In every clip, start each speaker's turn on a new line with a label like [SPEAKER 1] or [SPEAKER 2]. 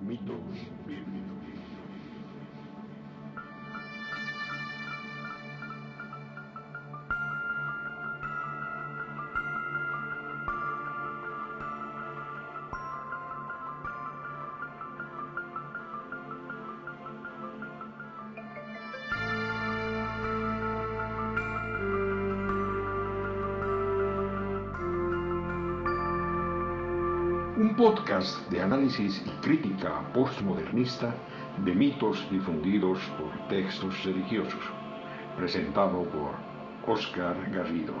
[SPEAKER 1] Mitos bíblicos. Podcast de análisis y crítica postmodernista de mitos difundidos por textos religiosos, presentado por Oscar Garrido.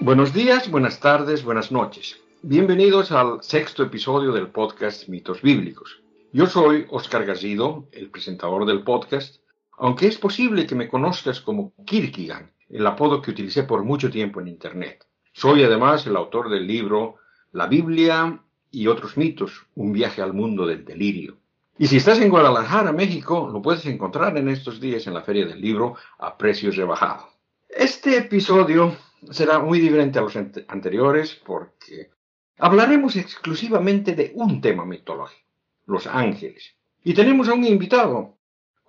[SPEAKER 1] Buenos días, buenas tardes, buenas noches. Bienvenidos al sexto episodio del podcast Mitos Bíblicos. Yo soy Oscar Garrido, el presentador del podcast, aunque es posible que me conozcas como Kirkigan, el apodo que utilicé por mucho tiempo en Internet. Soy además el autor del libro La Biblia y otros mitos, un viaje al mundo del delirio. Y si estás en Guadalajara, México, lo puedes encontrar en estos días en la Feria del Libro a precios rebajados. Este episodio será muy diferente a los anteriores porque hablaremos exclusivamente de un tema mitológico, los ángeles. Y tenemos a un invitado,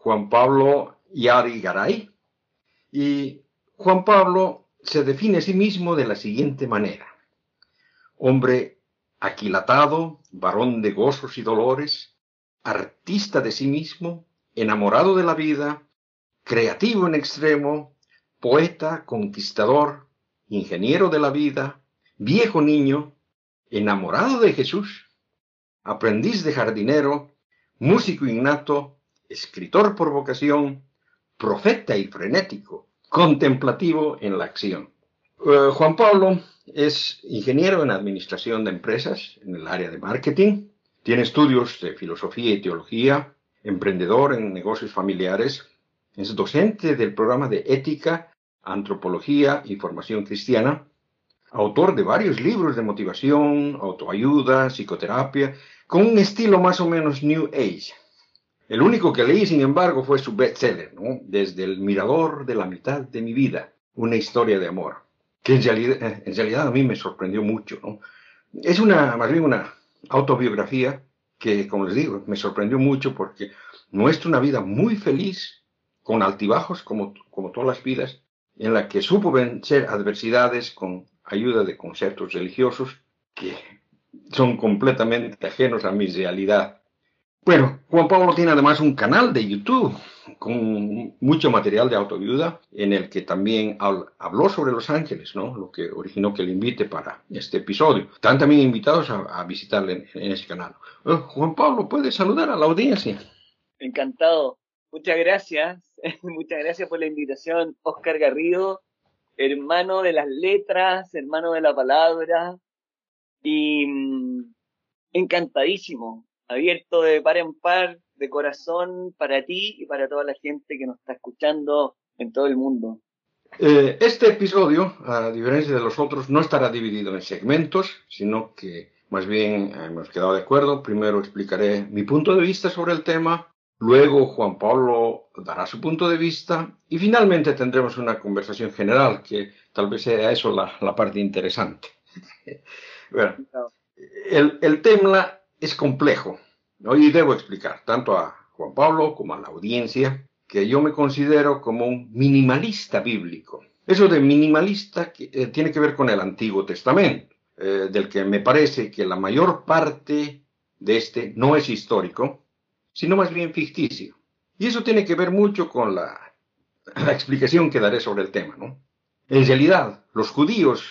[SPEAKER 1] Juan Pablo Yari Garay. Y Juan Pablo se define a sí mismo de la siguiente manera. Hombre aquilatado, varón de gozos y dolores, artista de sí mismo, enamorado de la vida, creativo en extremo, poeta, conquistador, ingeniero de la vida, viejo niño, enamorado de Jesús, aprendiz de jardinero, músico innato, escritor por vocación, profeta y frenético, contemplativo en la acción. Eh, Juan Pablo es ingeniero en administración de empresas en el área de marketing, tiene estudios de filosofía y teología, emprendedor en negocios familiares, es docente del programa de ética, antropología y formación cristiana, autor de varios libros de motivación, autoayuda, psicoterapia, con un estilo más o menos New Age. El único que leí, sin embargo, fue su bestseller, ¿no? Desde el mirador de la mitad de mi vida, una historia de amor, que en realidad, eh, a mí me sorprendió mucho. Es una, más bien una autobiografía que, como les digo, me sorprendió mucho porque muestra una vida muy feliz, con altibajos, como, como todas las vidas, en la que supo vencer adversidades con ayuda de conceptos religiosos que son completamente ajenos a mi realidad bueno, Juan Pablo tiene además un canal de YouTube con mucho material de autoayuda en el que también habló sobre los ángeles, ¿no? Lo que originó que le invite para este episodio. Están también invitados a, visitarle en, ese canal. Eh, Juan Pablo, ¿puede saludar a la audiencia?
[SPEAKER 2] Encantado. Muchas gracias. Muchas gracias por la invitación, Oscar Garrido, hermano de las letras, hermano de la palabra y mm, encantadísimo abierto de par en par, de corazón, para ti y para toda la gente que nos está escuchando en todo el mundo.
[SPEAKER 1] Eh, este episodio, a diferencia de los otros, no estará dividido en segmentos, sino que más bien hemos quedado de acuerdo. Primero explicaré mi punto de vista sobre el tema, luego Juan Pablo dará su punto de vista y finalmente tendremos una conversación general, que tal vez sea eso la, parte interesante. bueno, el, el tema es complejo. Y debo explicar tanto a Juan Pablo como a la audiencia que yo me considero como un minimalista bíblico. Eso de minimalista eh, tiene que ver con el Antiguo Testamento, eh, del que me parece que la mayor parte de este no es histórico, sino más bien ficticio. Y eso tiene que ver mucho con la, la explicación que daré sobre el tema. ¿no? En realidad, los judíos,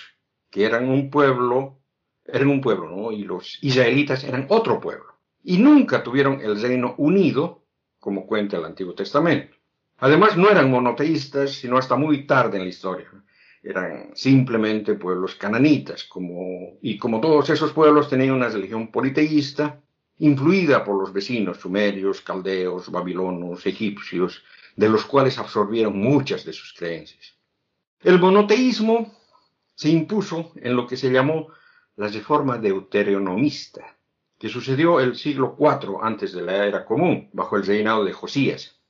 [SPEAKER 1] que eran un pueblo, eran un pueblo, ¿no? Y los israelitas eran otro pueblo. Y nunca tuvieron el reino unido, como cuenta el Antiguo Testamento. Además, no eran monoteístas, sino hasta muy tarde en la historia. Eran simplemente pueblos cananitas, como, y como todos esos pueblos tenían una religión politeísta, influida por los vecinos sumerios, caldeos, babilonos, egipcios, de los cuales absorbieron muchas de sus creencias. El monoteísmo se impuso en lo que se llamó la reforma deuteronomista, que sucedió el siglo IV antes de la era común, bajo el reinado de Josías.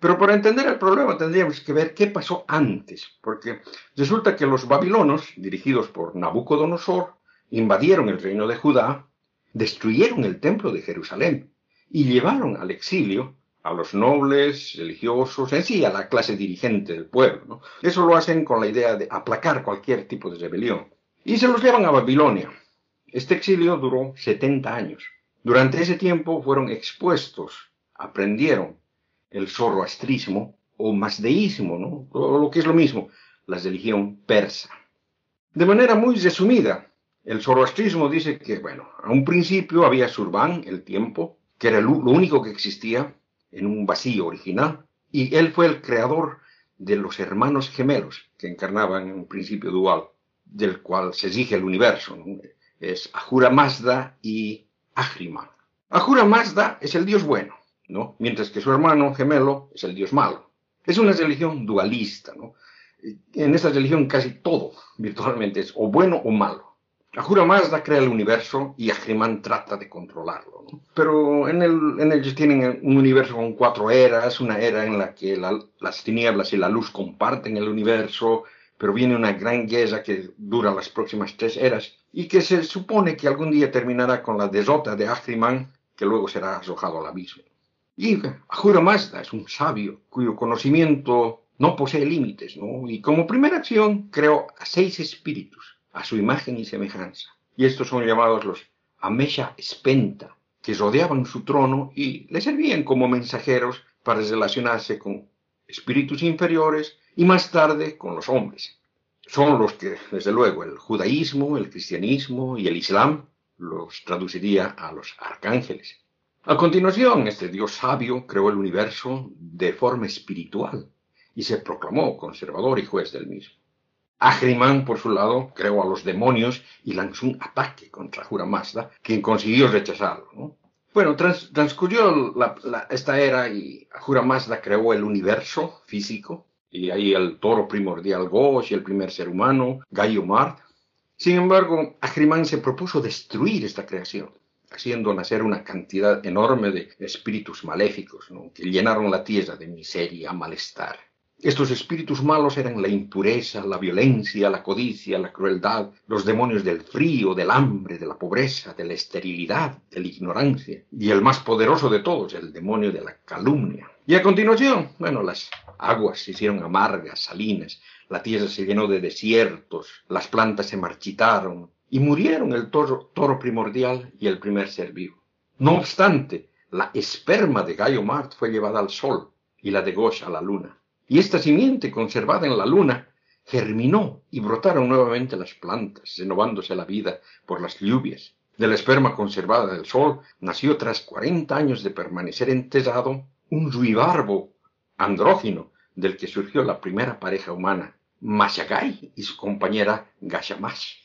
[SPEAKER 1] Pero para entender el problema tendríamos que ver qué pasó antes, porque resulta que los babilonos, dirigidos por Nabucodonosor, invadieron el reino de Judá, destruyeron el templo de Jerusalén y llevaron al exilio a los nobles, religiosos, en sí a la clase dirigente del pueblo. Eso lo hacen con la idea de aplacar cualquier tipo de rebelión. Y se los llevan a Babilonia. Este exilio duró 70 años. Durante ese tiempo fueron expuestos, aprendieron el zoroastrismo o masdeísmo, ¿no? lo que es lo mismo, la religión persa. De manera muy resumida, el zoroastrismo dice que, bueno, a un principio había Surban, el tiempo, que era lo único que existía en un vacío original, y él fue el creador de los hermanos gemelos que encarnaban en un principio dual, del cual se exige el universo. Es Ahura Mazda y Ahriman. Ahura Mazda es el dios bueno, ¿no? Mientras que su hermano gemelo es el dios malo. Es una religión dualista. En esta religión casi todo virtualmente es o bueno o malo. Ahura Mazda crea el universo y Ahriman trata de controlarlo. Pero en, el, ellos tienen un universo con cuatro eras, una era en la que las tinieblas y la luz comparten el universo, pero viene una gran guerra que dura las próximas tres eras y que se supone que algún día terminará con la derrota de Ahriman, que luego será arrojado al abismo. Y Ahura Mazda es un sabio cuyo conocimiento no posee límites, ¿no? Y como primera acción creó a seis espíritus, a su imagen y semejanza. Y estos son llamados los Amesha Spenta, que rodeaban su trono y le servían como mensajeros para relacionarse con espíritus inferiores y más tarde con los hombres. Son los que, desde luego, el judaísmo, el cristianismo y el islam los traduciría a los arcángeles. A continuación, este Dios sabio creó el universo de forma espiritual y se proclamó conservador y juez del mismo. Ahriman, por su lado, creó a los demonios y lanzó un ataque contra Jura Mazda, quien consiguió rechazarlo. Bueno, transcurrió esta era y Jura Mazda creó el universo físico, y ahí el toro primordial Gosh y el primer ser humano, Gaio Mart. Sin embargo, Ahriman se propuso destruir esta creación haciendo nacer una cantidad enorme de espíritus maléficos que llenaron la tierra de miseria, malestar. Estos espíritus malos eran la impureza, la violencia, la codicia, la crueldad, los demonios del frío, del hambre, de la pobreza, de la esterilidad, de la ignorancia, y el más poderoso de todos, el demonio de la calumnia. Y a continuación, bueno, las aguas se hicieron amargas, salinas, la tierra se llenó de desiertos, las plantas se marchitaron, y murieron el toro, primordial y el primer ser vivo. No obstante, la esperma de Gaio Mart fue llevada al sol y la de Gosh a la luna. Y esta simiente conservada en la luna germinó y brotaron nuevamente las plantas, renovándose la vida por las lluvias. De la esperma conservada del sol nació tras cuarenta años de permanecer enterrado un ruibarbo andrógino del que surgió la primera pareja humana, Mashagai y su compañera Gashamash.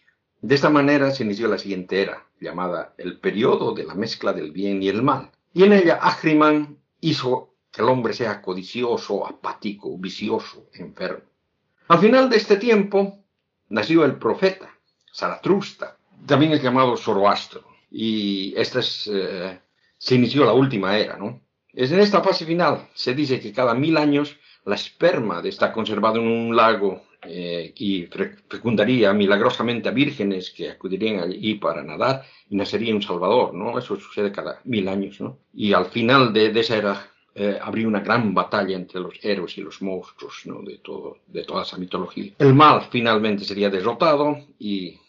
[SPEAKER 1] De esta manera se inició la siguiente era, llamada el periodo de la mezcla del bien y el mal. Y en ella Ahriman hizo que el hombre sea codicioso, apático, vicioso, enfermo. Al final de este tiempo nació el profeta, Zaratrusta, también es llamado Zoroastro. Y esta es, eh, se inició la última era, ¿no? Es en esta fase final, se dice que cada mil años la esperma está conservada en un lago eh, y fecundaría milagrosamente a vírgenes que acudirían allí para nadar y nacería un Salvador, ¿no? Eso sucede cada mil años, ¿no? Y al final de, esa era eh, habría una gran batalla entre los héroes y los monstruos, ¿no? De, todo, de toda esa mitología. El mal finalmente sería derrotado y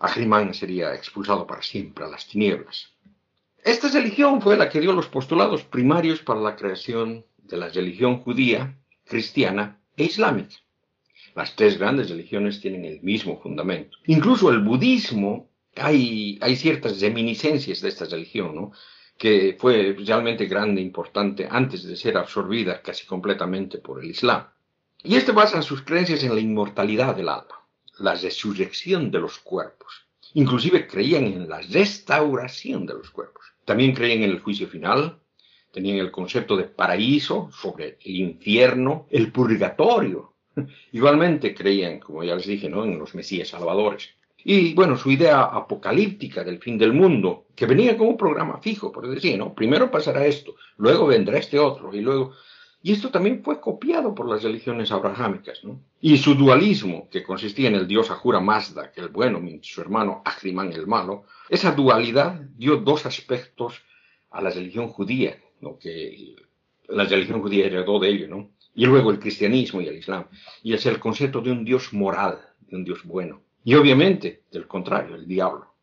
[SPEAKER 1] Ahriman sería expulsado para siempre a las tinieblas. Esta religión fue la que dio los postulados primarios para la creación de la religión judía, cristiana e islámica. Las tres grandes religiones tienen el mismo fundamento. Incluso el budismo, hay, hay ciertas reminiscencias de esta religión, ¿no? Que fue realmente grande importante antes de ser absorbida casi completamente por el Islam. Y este basa sus creencias en la inmortalidad del alma, la resurrección de los cuerpos. Inclusive creían en la restauración de los cuerpos. También creían en el juicio final, tenían el concepto de paraíso sobre el infierno, el purgatorio, Igualmente creían, como ya les dije, ¿no? en los Mesías salvadores. Y bueno, su idea apocalíptica del fin del mundo, que venía como un programa fijo, por decir, ¿no? Primero pasará esto, luego vendrá este otro, y luego Y esto también fue copiado por las religiones abrahámicas, ¿no? Y su dualismo, que consistía en el dios Ahura Mazda, que el bueno, mientras su hermano Ahriman el malo, esa dualidad dio dos aspectos a la religión judía, lo que la religión judía heredó de ello, ¿no? Y luego el cristianismo y el islam. Y es el concepto de un dios moral, de un dios bueno. Y obviamente, del contrario, el diablo.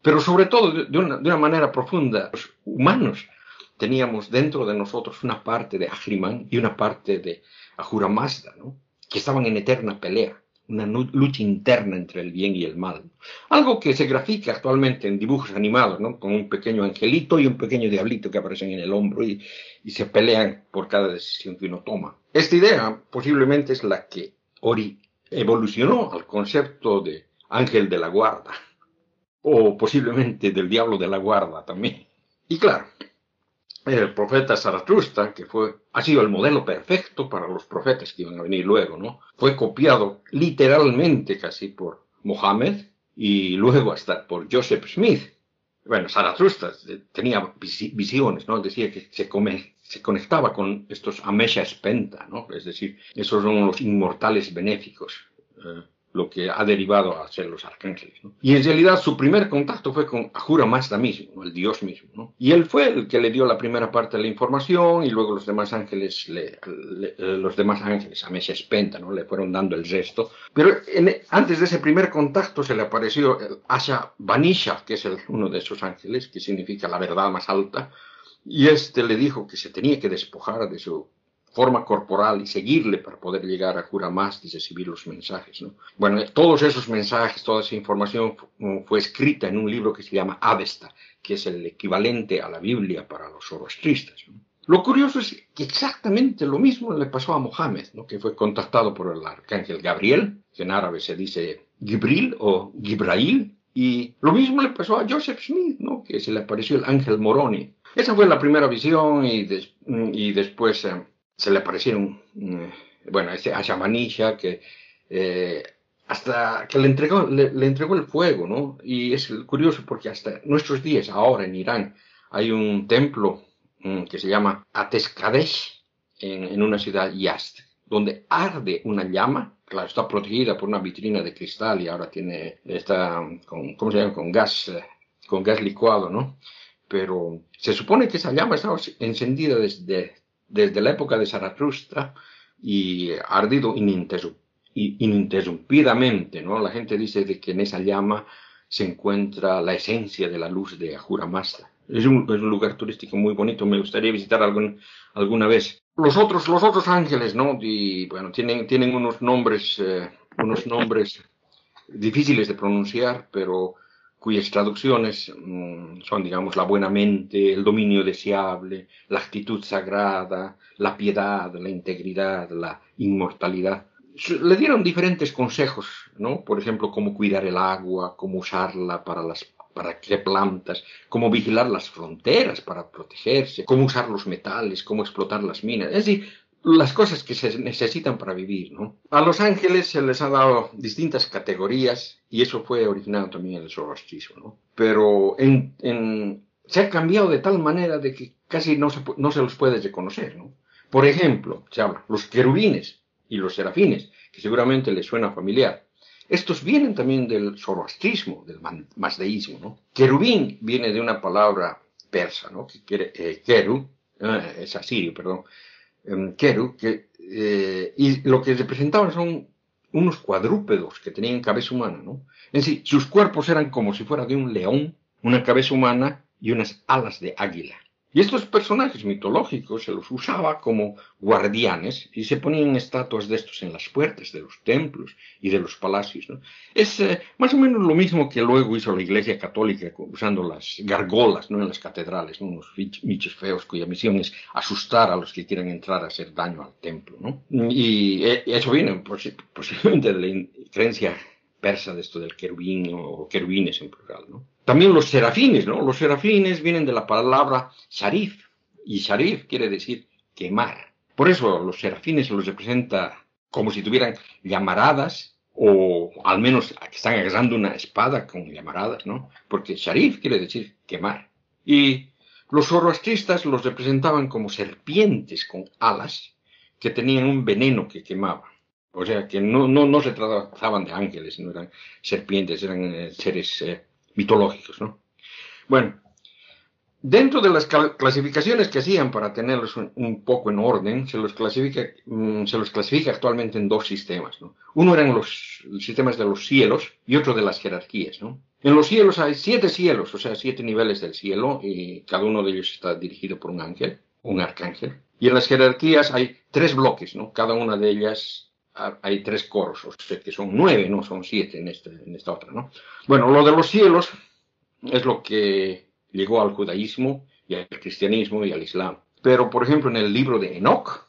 [SPEAKER 1] Pero sobre todo, de una, de una manera profunda, los humanos teníamos dentro de nosotros una parte de Ahriman y una parte de Ahura Mazda, ¿no? que estaban en eterna pelea, una lucha interna entre el bien y el mal. Algo que se grafica actualmente en dibujos animados, ¿no? con un pequeño angelito y un pequeño diablito que aparecen en el hombro y, y se pelean por cada decisión que uno toma. Esta idea posiblemente es la que ori evolucionó al concepto de ángel de la guarda, o posiblemente del diablo de la guarda también. Y claro, el profeta Zaratustra, que fue, ha sido el modelo perfecto para los profetas que iban a venir luego, ¿no? Fue copiado literalmente casi por Mohammed y luego hasta por Joseph Smith. Bueno, Zaratustra tenía visiones, ¿no? Decía que se conectaba con estos Amesha Spenta, ¿no? Es decir, esos son los inmortales benéficos. Eh, lo que ha derivado a ser los arcángeles. Y en realidad su primer contacto fue con Ahura Mazda mismo, el dios mismo. Y él fue el que le dio la primera parte de la información y luego los demás ángeles, le, le, los demás ángeles, a Mesías Penta, ¿no? le fueron dando el resto. Pero antes de ese primer contacto se le apareció el Asha Vanisha, que es uno de esos ángeles, que significa la verdad más alta, y este le dijo que se tenía que despojar de su forma corporal y seguirle para poder llegar a Juramastis y recibir los mensajes. ¿no? Bueno, todos esos mensajes, toda esa información fue escrita en un libro que se llama Avesta, que es el equivalente a la Biblia para los zoroastristas. ¿no? Lo curioso es que exactamente lo mismo le pasó a Mohammed, ¿no? que fue contactado por el arcángel Gabriel, que en árabe se dice Gibril o Gibrail, y lo mismo le pasó a Joseph Smith, ¿no? que se le apareció el ángel Moroni. Esa fue la primera visión y, des y después... Eh, se le aparecieron, mm, bueno, ese Ashamanisha que eh, hasta que le entregó, le, entregó el fuego, ¿no? Y es curioso porque hasta nuestros días, ahora en Irán, hay un templo mm, que se llama Ateskadesh en, en, una ciudad Yazd, donde arde una llama, claro, está protegida por una vitrina de cristal y ahora tiene, está con, ¿cómo se llama? Con gas, eh, con gas licuado, ¿no? Pero se supone que esa llama estaba encendida desde desde la época de Zaratustra y ardido ininterrumpidamente, ¿no? La gente dice de que en esa llama se encuentra la esencia de la luz de Ahura Mazda. Es un, es un lugar turístico muy bonito, me gustaría visitar algún, alguna vez. Los otros, los otros ángeles, ¿no? Y, bueno, tienen, tienen unos nombres, eh, unos nombres difíciles de pronunciar, pero cuyas traducciones mmm, son, digamos, la buena mente, el dominio deseable, la actitud sagrada, la piedad, la integridad, la inmortalidad. Le dieron diferentes consejos, ¿no? Por ejemplo, cómo cuidar el agua, cómo usarla para las para qué plantas, cómo vigilar las fronteras para protegerse, cómo usar los metales, cómo explotar las minas. Es decir, las cosas que se necesitan para vivir, ¿no? A los ángeles se les ha dado distintas categorías y eso fue originado también en el zoroastrismo, ¿no? Pero se ha cambiado de tal manera de que casi no se, no los puede reconocer, ¿no? Por ejemplo, se habla los querubines y los serafines, que seguramente les suena familiar. Estos vienen también del zoroastrismo, del masdeísmo, ¿no? Querubín viene de una palabra persa, ¿no? Que quiere, eh, keru, eh, es asirio, perdón, Keru, que, eh, y lo que representaban son unos cuadrúpedos que tenían cabeza humana, ¿no? En sí, sus cuerpos eran como si fuera de un león, una cabeza humana y unas alas de águila. Y estos personajes mitológicos se los usaba como guardianes y se ponían estatuas de estos en las puertas de los templos y de los palacios. Es eh, más o menos lo mismo que luego hizo la Iglesia Católica usando las gargolas ¿no? en las catedrales, ¿no? unos bichos feos cuya misión es asustar a los que quieran entrar a hacer daño al templo. Y eh, eso viene posiblemente de la creencia persa de esto del querubín o querubines en plural. ¿no? También los serafines, ¿no? Los serafines vienen de la palabra sharif, y sharif quiere decir quemar. Por eso los serafines se los representa como si tuvieran llamaradas, o al menos están agarrando una espada con llamaradas, ¿no? Porque sharif quiere decir quemar. Y los zoroastristas los representaban como serpientes con alas, que tenían un veneno que quemaba. O sea, que no, no, no se trataban de ángeles, no eran serpientes, eran eh, seres eh, mitológicos, ¿no? Bueno, Dentro de las clasificaciones que hacían para tenerlos un, poco en orden, se los, clasifica, mm, se los clasifica actualmente en dos sistemas. Uno eran los sistemas de los cielos y otro de las jerarquías. En los cielos hay siete cielos, o sea, siete niveles del cielo, y cada uno de ellos está dirigido por un ángel, un arcángel. Y en las jerarquías hay tres bloques, ¿no? Cada una de ellas hay tres coros, o sea, que son nueve, no son siete en, este, en esta otra, ¿no? Bueno, lo de los cielos es lo que llegó al judaísmo y al cristianismo y al islam. Pero, por ejemplo, en el libro de Enoch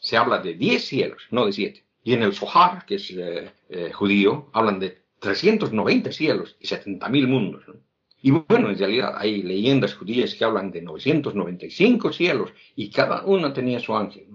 [SPEAKER 1] se habla de 10 cielos, no de 7. Y en el Zohar, que es eh, eh, judío, hablan de 390 cielos y 70.000 mundos. Y bueno, en realidad hay leyendas judías que hablan de 995 cielos y cada uno tenía su ángel.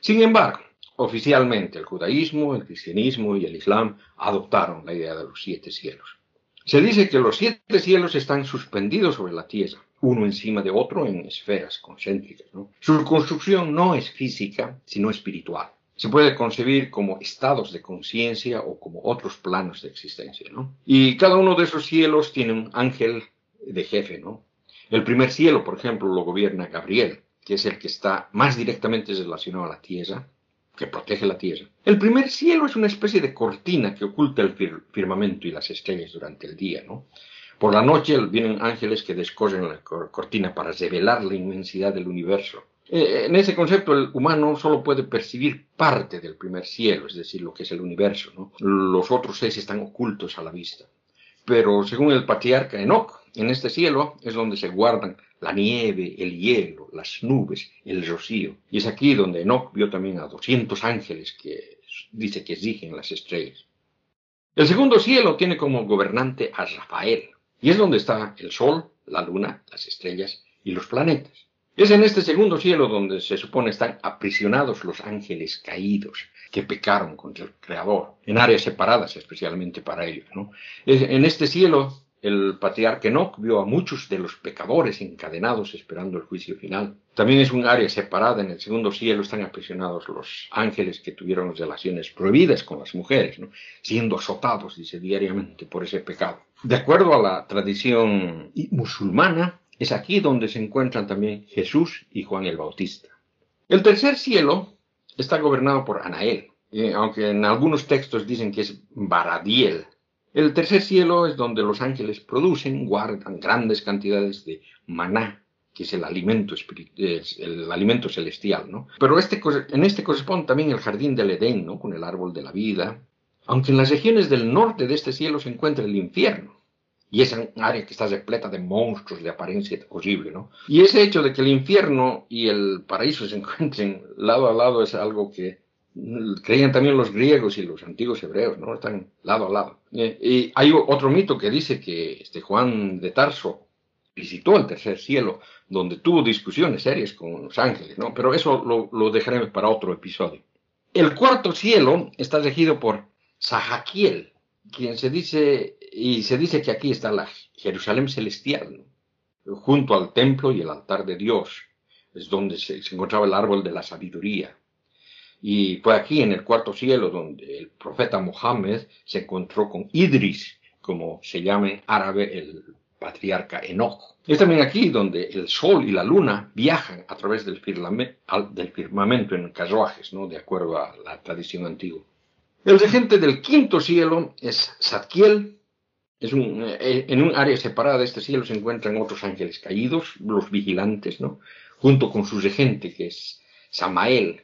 [SPEAKER 1] Sin embargo, oficialmente el judaísmo, el cristianismo y el islam adoptaron la idea de los siete cielos. Se dice que los siete cielos están suspendidos sobre la tierra, uno encima de otro en esferas concéntricas. Su construcción no es física, sino espiritual. Se puede concebir como estados de conciencia o como otros planos de existencia. Y cada uno de esos cielos tiene un ángel de jefe. ¿no? El primer cielo, por ejemplo, lo gobierna Gabriel, que es el que está más directamente relacionado a la tierra que protege la tierra. El primer cielo es una especie de cortina que oculta el firmamento y las estrellas durante el día, ¿no? Por la noche vienen ángeles que descorren la cortina para revelar la inmensidad del universo. Eh, en ese concepto el humano solo puede percibir parte del primer cielo, es decir, lo que es el universo. Los otros seis están ocultos a la vista. Pero según el patriarca Enoch, en este cielo es donde se guardan la nieve, el hielo, las nubes, el rocío. Y es aquí donde Enoch vio también a 200 ángeles que dice que exigen las estrellas. El segundo cielo tiene como gobernante a Rafael, y es donde está el sol, la luna, las estrellas y los planetas. Es en este segundo cielo donde se supone están aprisionados los ángeles caídos que pecaron contra el Creador, en áreas separadas especialmente para ellos. ¿no? En este cielo el patriarca Enoch vio a muchos de los pecadores encadenados esperando el juicio final. También es un área separada. En el segundo cielo están aprisionados los ángeles que tuvieron relaciones prohibidas con las mujeres, siendo azotados, diariamente por ese pecado. De acuerdo a la tradición musulmana, es aquí donde se encuentran también Jesús y Juan el Bautista. El tercer cielo está gobernado por Anael, eh, aunque en algunos textos dicen que es Baradiel, el tercer cielo es donde los ángeles producen, guardan grandes cantidades de maná, que es el alimento, el alimento celestial, ¿no? Pero este, en este corresponde también el jardín del Edén, ¿no? Con el árbol de la vida. Aunque en las regiones del norte de este cielo se encuentra el infierno. Y es un área que está repleta de monstruos de apariencia horrible, ¿no? Y ese hecho de que el infierno y el paraíso se encuentren lado a lado es algo que creían también los griegos y los antiguos hebreos, ¿no? Están lado a lado. Eh, y hay otro mito que dice que este Juan de Tarso visitó el tercer cielo, donde tuvo discusiones serias con los ángeles, ¿no? Pero eso lo, dejaremos para otro episodio. El cuarto cielo está regido por Sajaquiel, quien se dice, y se dice que aquí está la Jerusalén celestial, junto al templo y el altar de Dios, es donde se encontraba el árbol de la sabiduría. Y fue aquí en el cuarto cielo donde el profeta Mohammed se encontró con Idris, como se llama en árabe el patriarca Enoch. Es también aquí donde el sol y la luna viajan a través del, firmamento en carruajes, ¿no? de acuerdo a la tradición antigua. El regente del quinto cielo es Zadkiel. Es un, eh, en un área separada de este cielo se encuentran otros ángeles caídos, los vigilantes, ¿no? junto con su regente, que es Samael,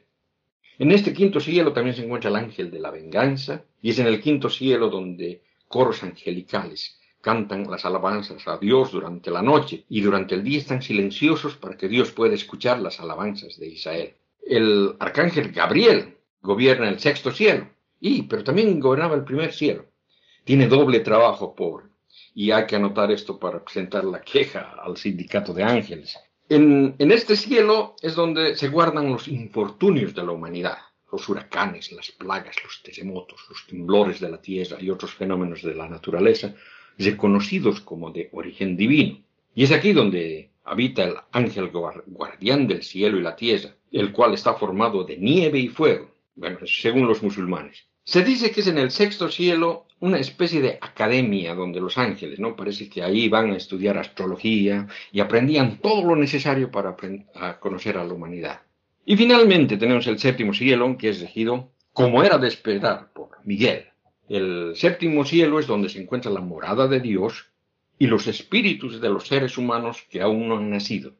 [SPEAKER 1] en este quinto cielo también se encuentra el ángel de la venganza, y es en el quinto cielo donde coros angelicales cantan las alabanzas a Dios durante la noche y durante el día están silenciosos para que Dios pueda escuchar las alabanzas de Israel. El arcángel Gabriel gobierna el sexto cielo, y pero también gobernaba el primer cielo. Tiene doble trabajo, pobre, y hay que anotar esto para presentar la queja al sindicato de ángeles. En, este cielo es donde se guardan los infortunios de la humanidad, los huracanes, las plagas, los terremotos, los temblores de la tierra y otros fenómenos de la naturaleza reconocidos como de origen divino. Y es aquí donde habita el ángel guardián del cielo y la tierra, el cual está formado de nieve y fuego, bueno, según los musulmanes. Se dice que es en el sexto cielo una especie de academia donde los ángeles, ¿no? Parece que ahí van a estudiar astrología y aprendían todo lo necesario para a conocer a la humanidad. Y finalmente tenemos el séptimo cielo, que es regido, como era de esperar, por Miguel. El séptimo cielo es donde se encuentra la morada de Dios y los espíritus de los seres humanos que aún no han nacido.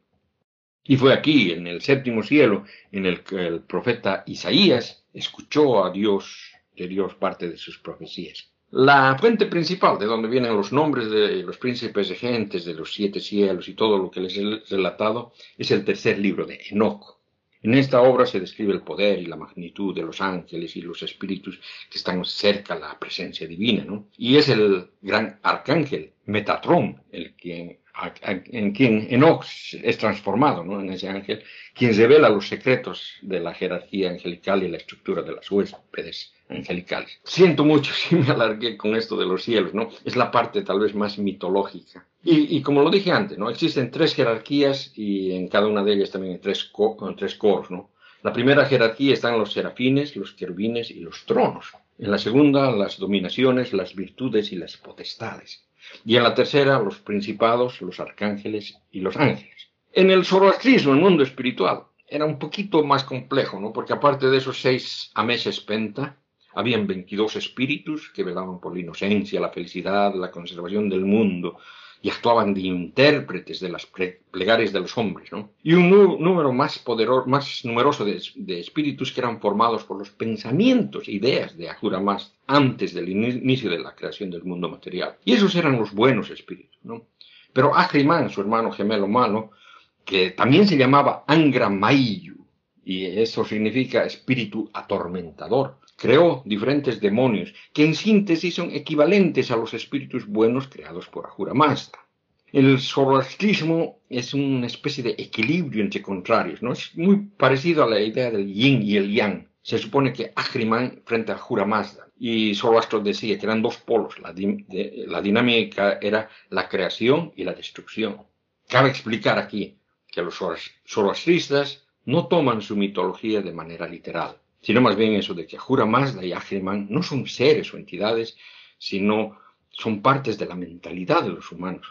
[SPEAKER 1] Y fue aquí, en el séptimo cielo, en el que el profeta Isaías escuchó a Dios, de Dios parte de sus profecías. La fuente principal de donde vienen los nombres de los príncipes de gentes, de los siete cielos y todo lo que les he relatado, es el tercer libro de Enoch. En esta obra se describe el poder y la magnitud de los ángeles y los espíritus que están cerca a la presencia divina, ¿no? Y es el gran arcángel Metatrón el que en quien Enoch es transformado, ¿no? en ese ángel, quien revela los secretos de la jerarquía angelical y la estructura de las huéspedes angelicales. Siento mucho si me alargué con esto de los cielos, ¿no? Es la parte tal vez más mitológica. Y, como lo dije antes, ¿no? Existen tres jerarquías y en cada una de ellas también hay tres, tres coros, ¿no? La primera jerarquía están los serafines, los querubines y los tronos. En la segunda, las dominaciones, las virtudes y las potestades y en la tercera los principados, los arcángeles y los ángeles. En el zoroastrismo, el mundo espiritual, era un poquito más complejo, ¿no? Porque aparte de esos seis ameses penta, habían 22 espíritus que velaban por la inocencia, la felicidad, la conservación del mundo, y actuaban de intérpretes de las plegarias de los hombres, ¿no? Y un número más poderoso, más numeroso de, espíritus que eran formados por los pensamientos e ideas de Ahura Mazda antes del inicio de la creación del mundo material. Y esos eran los buenos espíritus, ¿no? Pero Ahriman, su hermano gemelo malo, que también se llamaba Angra Mayu, y eso significa espíritu atormentador, creó diferentes demonios que en síntesis son equivalentes a los espíritus buenos creados por Ahura Mazda. El zoroastrismo es una especie de equilibrio entre contrarios, ¿no? Es muy parecido a la idea del yin y el yang. Se supone que Ahriman frente a Ahura Mazda y Zoroastro decía que eran dos polos. La, la dinámica era la creación y la destrucción. Cabe explicar aquí que los zoroastristas no toman su mitología de manera literal sino más bien eso de que Ahura Mazda y Ahriman no son seres o entidades, sino son partes de la mentalidad de los humanos.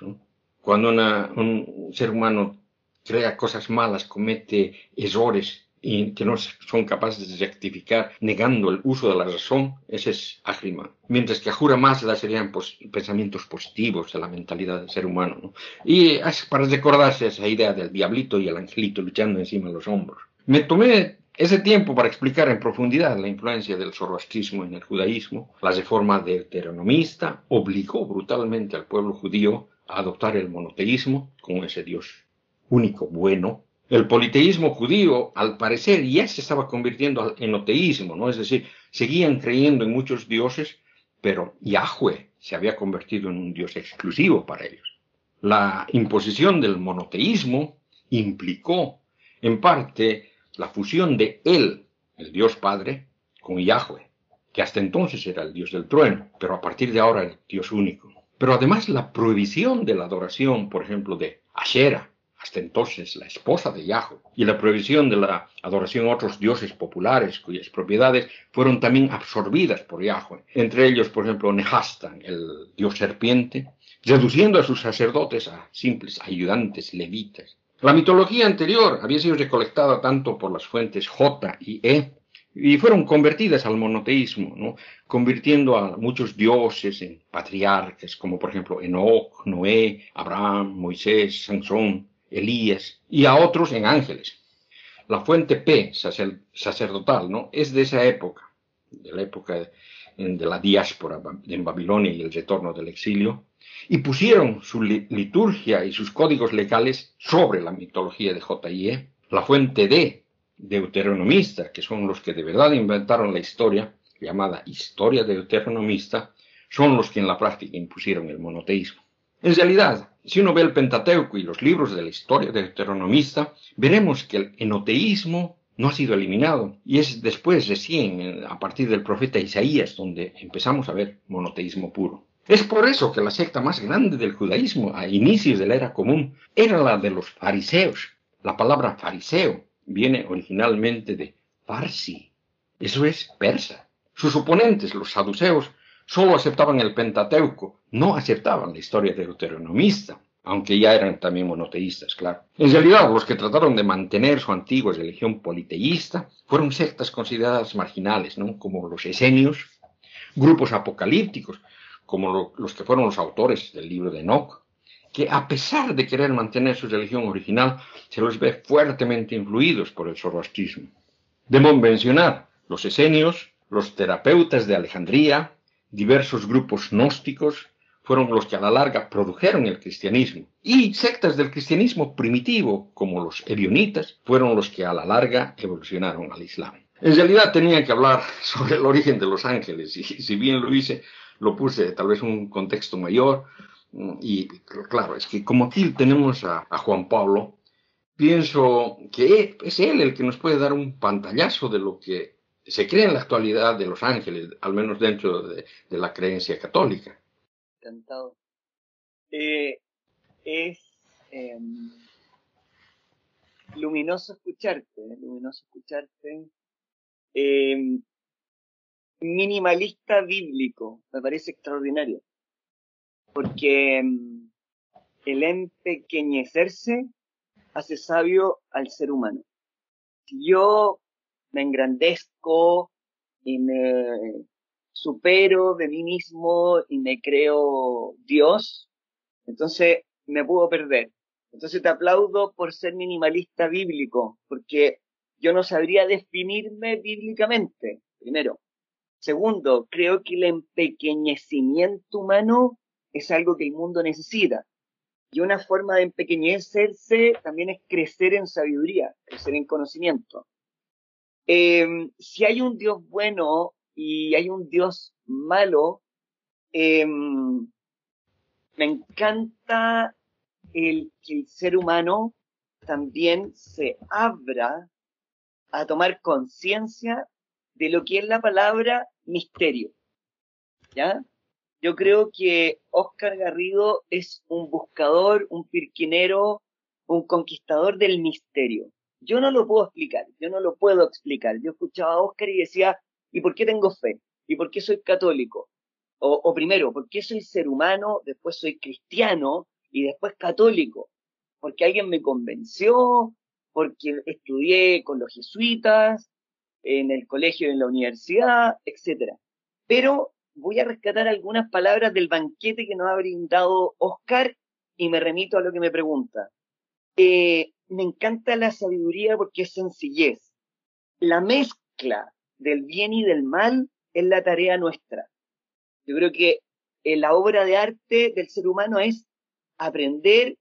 [SPEAKER 1] Cuando un ser humano crea cosas malas, comete errores y que no son capaces de rectificar negando el uso de la razón, ese es Ahriman. Mientras que Ahura Mazda serían pensamientos positivos de la mentalidad del ser humano. Y es para recordarse esa idea del diablito y el angelito luchando encima de los hombros. Me tomé ese tiempo para explicar en profundidad la influencia del zoroastrismo en el judaísmo, la reforma deuteronomista obligó brutalmente al pueblo judío a adoptar el monoteísmo como ese Dios único, bueno. El politeísmo judío, al parecer, ya se estaba convirtiendo en oteísmo, ¿no? Es decir, seguían creyendo en muchos dioses, pero Yahweh se había convertido en un dios exclusivo para ellos. La imposición del monoteísmo implicó, en parte, la fusión de Él, el Dios Padre, con Yahweh, que hasta entonces era el Dios del trueno, pero a partir de ahora el Dios único. Pero además la prohibición de la adoración, por ejemplo, de Ashera, hasta entonces la esposa de Yahweh, y la prohibición de la adoración a otros dioses populares cuyas propiedades fueron también absorbidas por Yahweh, entre ellos, por ejemplo, Nehastan, el dios serpiente, reduciendo a sus sacerdotes a simples ayudantes levitas, la mitología anterior había sido recolectada tanto por las fuentes J y E y fueron convertidas al monoteísmo, ¿no? convirtiendo a muchos dioses en patriarcas, como por ejemplo Enoch, Noé, Abraham, Moisés, Sansón, Elías, y a otros en ángeles. La fuente P, sacerdotal, ¿no? es de esa época, de la época de la diáspora en Babilonia y el retorno del exilio, y pusieron su liturgia y sus códigos legales sobre la mitología de J.I.E. La fuente D, deuteronomista, que son los que de verdad inventaron la historia, llamada historia deuteronomista, son los que en la práctica impusieron el monoteísmo. En realidad, si uno ve el Pentateuco y los libros de la historia deuteronomista, veremos que el enoteísmo no ha sido eliminado. Y es después, recién, a partir del profeta Isaías, donde empezamos a ver monoteísmo puro. Es por eso que la secta más grande del judaísmo a inicios de la era común era la de los fariseos. La palabra fariseo viene originalmente de Farsi, eso es persa. Sus oponentes, los saduceos, solo aceptaban el Pentateuco, no aceptaban la historia deuteronomista, aunque ya eran también monoteístas, claro. En realidad, los que trataron de mantener su antigua religión politeísta fueron sectas consideradas marginales, ¿no? como los esenios, grupos apocalípticos, como los que fueron los autores del libro de Enoch, que a pesar de querer mantener su religión original, se los ve fuertemente influidos por el zoroastrismo. Debo mencionar los esenios, los terapeutas de Alejandría, diversos grupos gnósticos, fueron los que a la larga produjeron el cristianismo. Y sectas del cristianismo primitivo, como los ebionitas, fueron los que a la larga evolucionaron al Islam. En realidad tenía que hablar sobre el origen de los ángeles, y si bien lo hice, lo puse tal vez en un contexto mayor, y claro, es que como aquí tenemos a, Juan Pablo, pienso que es él el que nos puede dar un pantallazo de lo que se cree en la actualidad de los ángeles, al menos dentro de, la creencia católica.
[SPEAKER 2] Encantado. Eh, es em, luminoso escucharte, ¿eh? luminoso escucharte. Em, minimalista bíblico, me parece extraordinario porque mm, el empequeñecerse hace sabio al ser humano. Si yo me engrandezco y me supero de mí mismo y me creo Dios, entonces me puedo perder. Entonces te aplaudo por ser minimalista bíblico, porque yo no sabría definirme bíblicamente, primero. Segundo, creo que el empequeñecimiento humano es algo que el mundo necesita. Y una forma de empequeñecerse también es crecer en sabiduría, crecer en conocimiento. Em, si hay un Dios bueno y hay un Dios malo, em, me encanta el que el ser humano también se abra a tomar conciencia de lo que es la palabra misterio. ¿Ya? Yo creo que Oscar Garrido es un buscador, un pirquinero, un conquistador del misterio. Yo no lo puedo explicar, yo no lo puedo explicar. Yo escuchaba a Oscar y decía, ¿y por qué tengo fe? ¿Y por qué soy católico? O, primero, ¿por qué soy ser humano? Después soy cristiano y después católico. Porque alguien me convenció, porque estudié con los jesuitas, en el colegio, en la universidad, etcétera. Pero voy a rescatar algunas palabras del banquete que nos ha brindado Oscar y me remito a lo que me pregunta. Eh, me encanta la sabiduría porque es sencillez. La mezcla del bien y del mal es la tarea nuestra. Yo creo que eh, la obra de arte del ser humano es aprender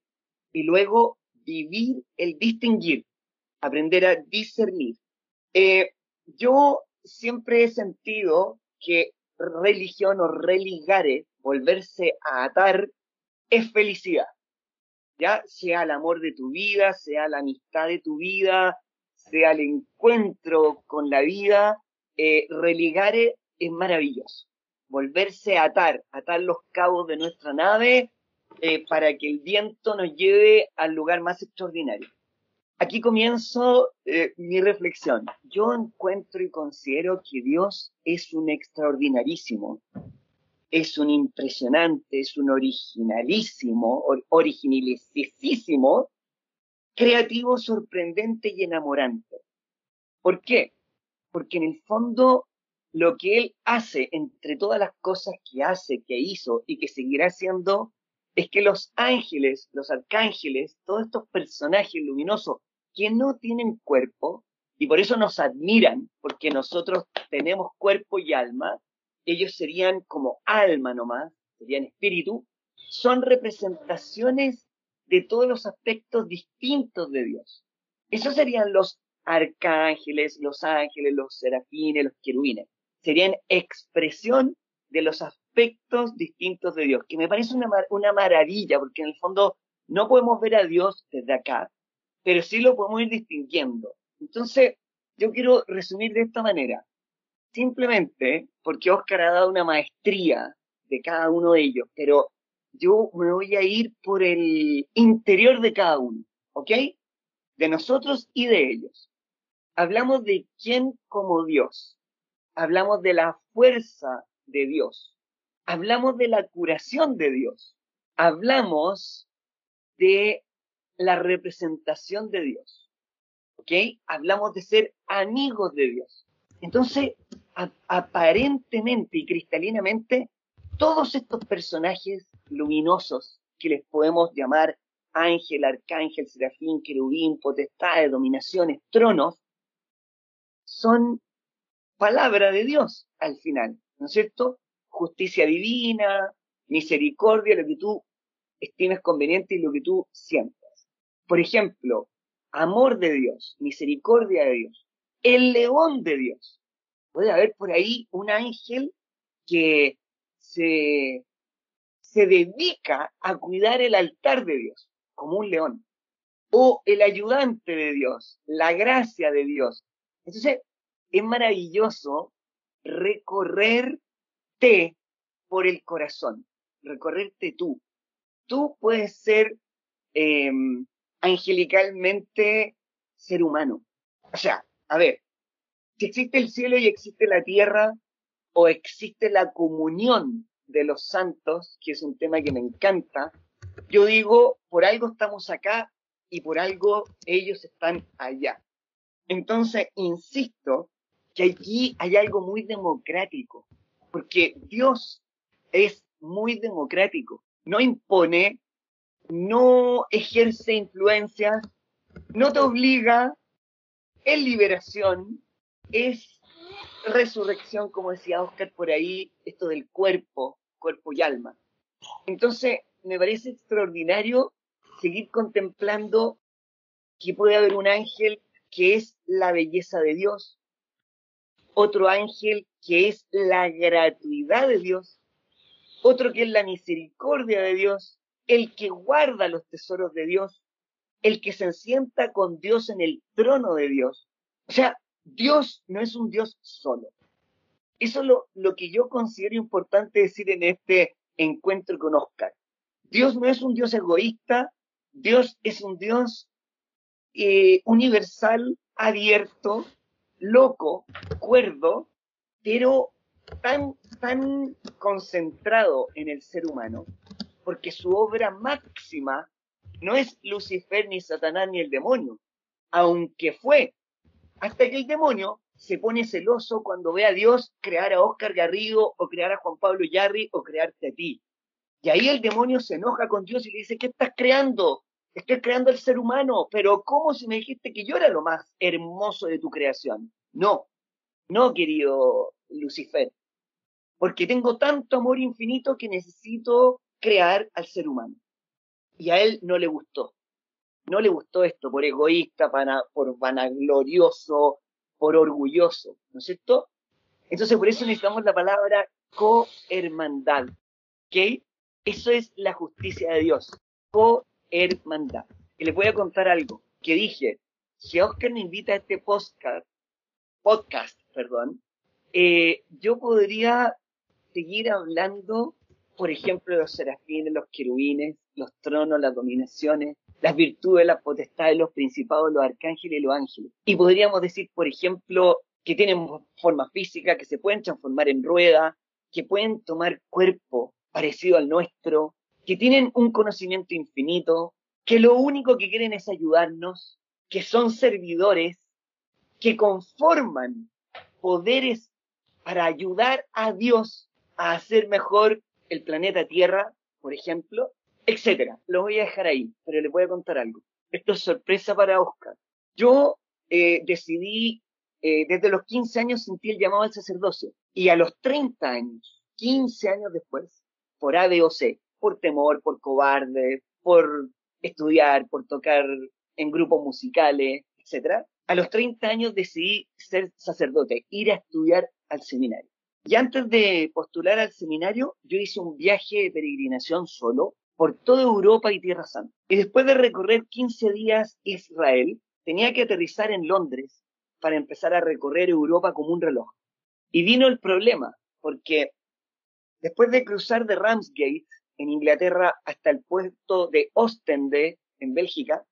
[SPEAKER 2] y luego vivir el distinguir, aprender a discernir. Eh, yo siempre he sentido que religión o religare, volverse a atar, es felicidad. Ya sea el amor de tu vida, sea la amistad de tu vida, sea el encuentro con la vida, eh, religare es maravilloso. Volverse a atar, atar los cabos de nuestra nave eh, para que el viento nos lleve al lugar más extraordinario. Aquí comienzo eh, mi reflexión. Yo encuentro y considero que Dios es un extraordinarísimo, es un impresionante, es un originalísimo, originalísimo, creativo, sorprendente y enamorante. ¿Por qué? Porque en el fondo lo que Él hace entre todas las cosas que hace, que hizo y que seguirá haciendo, es que los ángeles, los arcángeles, todos estos personajes luminosos que no tienen cuerpo y por eso nos admiran, porque nosotros tenemos cuerpo y alma, ellos serían como alma nomás, serían espíritu, son representaciones de todos los aspectos distintos de Dios. Esos serían los arcángeles, los ángeles, los serafines, los querubines. Serían expresión de los aspectos distintos de Dios, que me parece una, una maravilla, porque en el fondo no podemos ver a Dios desde acá, pero sí lo podemos ir distinguiendo. Entonces, yo quiero resumir de esta manera. Simplemente porque Oscar ha dado una maestría de cada uno de ellos, pero yo me voy a ir por el interior de cada uno, ¿ok? De nosotros y de ellos. Hablamos de quién como Dios, hablamos de la fuerza de Dios, hablamos de la curación de Dios, hablamos de la representación de Dios. Hablamos de ser amigos de Dios. Entonces, aparentemente y cristalinamente, todos estos personajes luminosos que les podemos llamar ángel, arcángel, serafín, querubín, potestades, dominaciones, tronos, son palabra de Dios al final, ¿no es cierto? Justicia divina, misericordia, lo que tú estimes conveniente y lo que tú sientas. Por ejemplo, amor de Dios, misericordia de Dios, el león de Dios. Puede haber por ahí un ángel que se, se dedica a cuidar el altar de Dios, como un león. O el ayudante de Dios, la gracia de Dios. Entonces, es maravilloso recorrerte por el corazón, recorrerte tú. Tú puedes ser em, angelicalmente ser humano. O sea, a ver, si existe el cielo y existe la tierra, o existe la comunión de los santos, que es un tema que me encanta, yo digo, por algo estamos acá y por algo ellos están allá. Entonces, insisto que aquí hay algo muy democrático, porque Dios es muy democrático, no impone, no ejerce influencias, no te obliga, es liberación, es resurrección, como decía Oscar por ahí, esto del cuerpo, cuerpo y alma. Entonces, me parece extraordinario seguir contemplando que puede haber un ángel que es la belleza de Dios, otro ángel que es la gratuidad de Dios, otro que es la misericordia de Dios, el que guarda los tesoros de Dios, el que se sienta con Dios en el trono de Dios. O sea, Dios no es un Dios solo. Eso es lo, lo que yo considero importante decir en este encuentro con Oscar. Dios no es un Dios egoísta, Dios es un Dios eh, universal, abierto, loco, cuerdo, pero tan, tan concentrado en el ser humano, porque su obra máxima no es Lucifer, ni Satanás, ni el demonio, aunque fue, hasta que el demonio se pone celoso cuando ve a Dios crear a Oscar Garrido o crear a Juan Pablo Yarri o crearte a ti. Y ahí el demonio se enoja con Dios y le dice, ¿qué estás creando? Estoy creando el ser humano, pero ¿cómo si me dijiste que yo era lo más hermoso de tu creación? No, no, querido Lucifer, porque tengo tanto amor infinito que necesito crear al ser humano. Y a él no le gustó. No le gustó esto por egoísta, por vanaglorioso, por orgulloso, ¿no es cierto? Entonces por eso necesitamos la palabra cohermandad, ¿ok? Eso es la justicia de Dios, cohermandad. Y les voy a contar algo que dije, si Oscar me invita a este podcast, podcast, perdón, eh, yo podría seguir hablando, por ejemplo, de los serafines, los querubines, los tronos, las dominaciones, las virtudes, las potestades, los principados, los arcángeles y los ángeles. Y podríamos decir, por ejemplo, que tienen forma física, que se pueden transformar en rueda, que pueden tomar cuerpo parecido al nuestro, que tienen un conocimiento infinito, que lo único que quieren es ayudarnos, que son servidores, que conforman poderes para ayudar a Dios a hacer mejor el planeta Tierra, por ejemplo, etcétera. Lo voy a dejar ahí, pero les voy a contar algo. Esto es sorpresa para Oscar. Yo eh, decidí, eh, desde los 15 años sentí el llamado al sacerdocio. Y a los 30 años, 15 años después, por A, por temor, por cobarde, por estudiar, por tocar en grupos musicales, etcétera, a los 30 años decidí ser sacerdote, ir a estudiar al seminario. Y antes de postular al seminario, yo hice un viaje de peregrinación solo por toda Europa y Tierra Santa. Y después de recorrer 15 días Israel, tenía que aterrizar en Londres para empezar a recorrer Europa como un reloj. Y vino el problema, porque después de cruzar de Ramsgate en Inglaterra hasta el puerto de Ostende en Bélgica,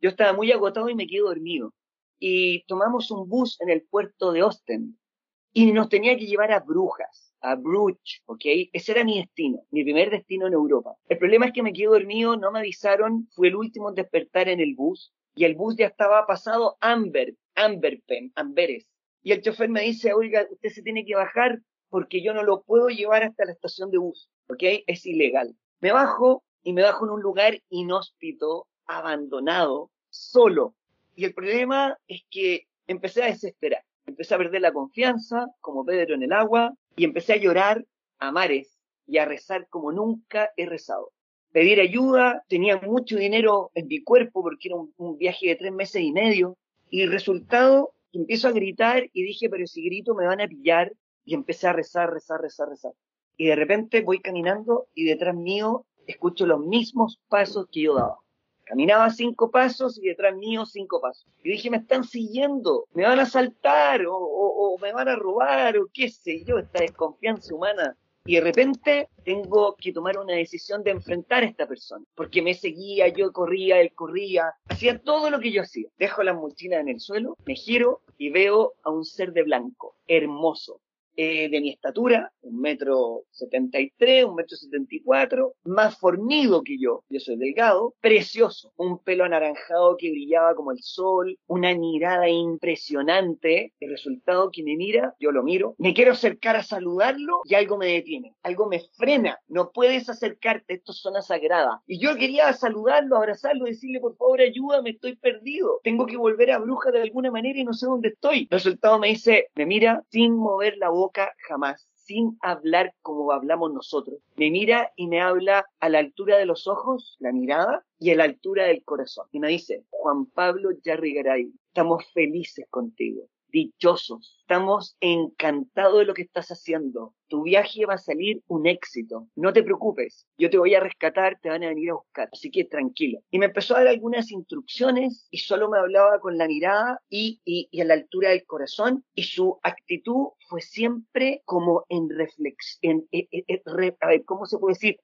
[SPEAKER 2] yo estaba muy agotado y me quedé dormido. y tomamos un bus en el puerto de Ostend y nos tenía que llevar a Brujas, a Bruges, ¿ok? Ese era mi destino, mi primer destino en Europa. El problema es que me quedé dormido, no me avisaron, fui el último en despertar en el bus y el bus ya estaba pasado Amber, Amberpen, Amberes. Y el chofer me dice, oiga, usted se tiene que bajar porque yo no lo puedo llevar hasta la estación de bus, ¿ok? Es ilegal. Me bajo y me bajo en un lugar inhóspito, abandonado, solo. Y el problema es que empecé a desesperar. Empecé a perder la confianza, como Pedro en el agua, y empecé a llorar a mares y a rezar como nunca he rezado. Pedir ayuda, tenía mucho dinero en mi cuerpo porque era un, viaje de tres meses y medio. Y resultado, empiezo a gritar y dije, pero si grito me van a pillar. Y empecé a rezar, rezar, rezar, rezar. Y de repente voy caminando y detrás mío escucho los mismos pasos que yo daba. Caminaba cinco pasos y detrás mío cinco pasos. Y dije, me están siguiendo, me van a saltar o, me van a robar o qué sé yo, esta desconfianza humana. Y de repente tengo que tomar una decisión de enfrentar a esta persona, porque me seguía, yo corría, él corría, hacía todo lo que yo hacía. Dejo la mochila en el suelo, me giro y veo a un ser de blanco, hermoso, eh, de mi estatura, un metro setenta y tres, un metro setenta y cuatro, más fornido que yo, yo soy delgado, precioso, un pelo anaranjado que brillaba como el sol, una mirada impresionante, el resultado que me mira, yo lo miro, me quiero acercar a saludarlo y algo me detiene, algo me frena, no puedes acercarte, esto es zona sagrada. Y yo quería saludarlo, abrazarlo, decirle por favor ayúdame, estoy perdido, tengo que volver a bruja de alguna manera y no sé dónde estoy. El resultado me dice, me mira sin mover la voz jamás, sin hablar como hablamos nosotros. Me mira y me habla a la altura de los ojos, la mirada, y a la altura del corazón. Y me dice, Juan Pablo Yarrigaray, estamos felices contigo dichosos. Estamos encantados de lo que estás haciendo. Tu viaje va a salir un éxito. No te preocupes. Yo te voy a rescatar, te van a venir a buscar. Así que tranquilo. Y me empezó a dar algunas instrucciones y solo me hablaba con la mirada y, a la altura del corazón. Y su actitud fue siempre como en reflexión, eh, eh, eh, a ver, ¿cómo se puede decir?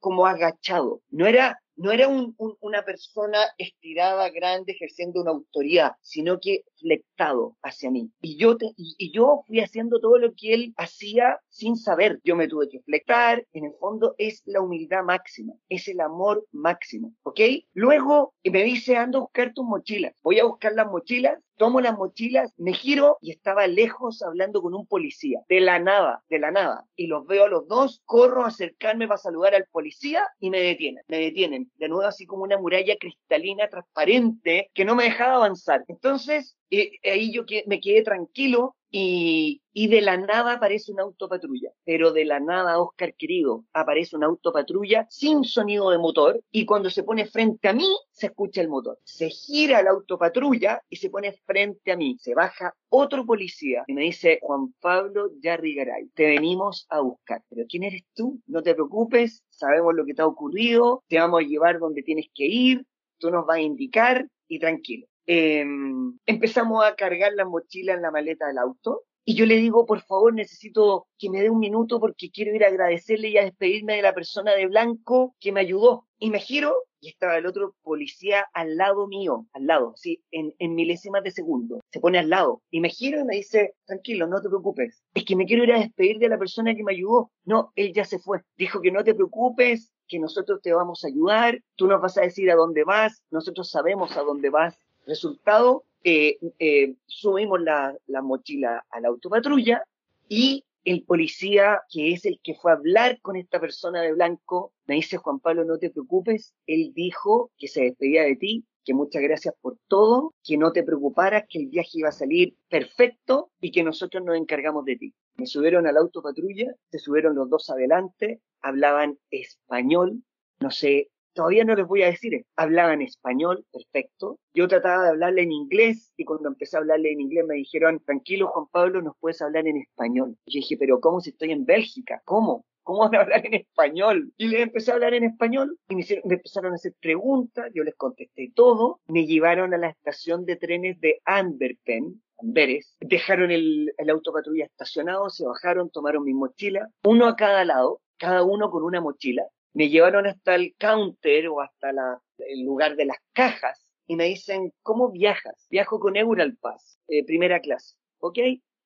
[SPEAKER 2] como agachado. No era no era una persona estirada, grande, ejerciendo una autoridad, sino que flectado hacia mí. Y yo, y, yo fui haciendo todo lo que él hacía sin saber. Yo me tuve que flectar. En el fondo es la humildad máxima, es el amor máximo. ¿Ok? Luego me dice, ando a buscar tus mochilas. Voy a buscar las mochilas tomo las mochilas, me giro y estaba lejos hablando con un policía, de la nada, de la nada. Y los veo a los dos, corro a acercarme para saludar al policía y me detienen, me detienen. De nuevo así como una muralla cristalina transparente que no me dejaba avanzar. Entonces, ahí yo me quedé tranquilo y, y, de la nada aparece una autopatrulla. Pero de la nada, Oscar querido, aparece una autopatrulla sin sonido de motor y cuando se pone frente a mí, se escucha el motor. Se gira la autopatrulla y se pone frente a mí. Se baja otro policía y me dice, Juan Pablo Yarrigaray, te venimos a buscar. Pero ¿quién eres tú? No te preocupes, sabemos lo que te ha ocurrido, te vamos a llevar donde tienes que ir, tú nos vas a indicar y tranquilo. Em, empezamos a cargar la mochila en la maleta del auto. Y yo le digo, por favor, necesito que me dé un minuto porque quiero ir a agradecerle y a despedirme de la persona de blanco que me ayudó. Y me giro y estaba el otro policía al lado mío, al lado, sí, en, en milésimas de segundo. Se pone al lado y me giro y me dice, tranquilo, no te preocupes. Es que me quiero ir a despedir de la persona que me ayudó. No, él ya se fue. Dijo que no te preocupes, que nosotros te vamos a ayudar, tú nos vas a decir a dónde vas, nosotros sabemos a dónde vas Resultado, eh, eh, subimos la, la mochila a la autopatrulla y el policía, que es el que fue a hablar con esta persona de blanco, me dice, Juan Pablo, no te preocupes, él dijo que se despedía de ti, que muchas gracias por todo, que no te preocuparas, que el viaje iba a salir perfecto y que nosotros nos encargamos de ti. Me subieron a la autopatrulla, se subieron los dos adelante, hablaban español, no sé todavía no les voy a decir, hablaban español, perfecto. Yo trataba de hablarle en inglés y cuando empecé a hablarle en inglés me dijeron, tranquilo Juan Pablo, nos puedes hablar en español. Y yo dije, pero ¿cómo si estoy en Bélgica? ¿Cómo? ¿Cómo van a hablar en español? Y les empecé a hablar en español y me, empezaron a hacer preguntas, yo les contesté todo, me llevaron a la estación de trenes de Antwerpen, Amberes, dejaron el, el autopatrulla estacionado, se bajaron, tomaron mi mochila, uno a cada lado, cada uno con una mochila, me llevaron hasta el counter o hasta el lugar de las cajas y me dicen, ¿cómo viajas? Viajo con Euralpass, eh, primera clase, ¿ok?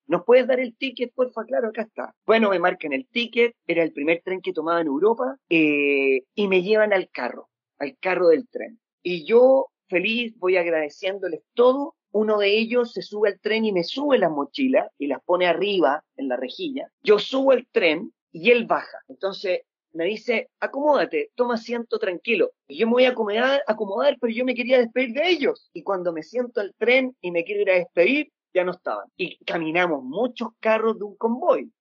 [SPEAKER 2] ¿Nos puedes dar el ticket, porfa? Claro, acá está. Bueno, me marcan el ticket, era el primer tren que tomaba en Europa, eh, y me llevan al carro, al carro del tren. Y yo, feliz, voy agradeciéndoles todo. Uno de ellos se sube al tren y me sube las mochilas y las pone arriba en la rejilla. Yo subo al tren y él baja. Entonces me dice, acomódate, toma asiento tranquilo. Y yo me voy a acomodar, acomodar, pero yo me quería despedir de ellos. Y cuando me siento al tren y me quiero ir a despedir, ya no estaban. Y caminamos muchos carros de un convoy,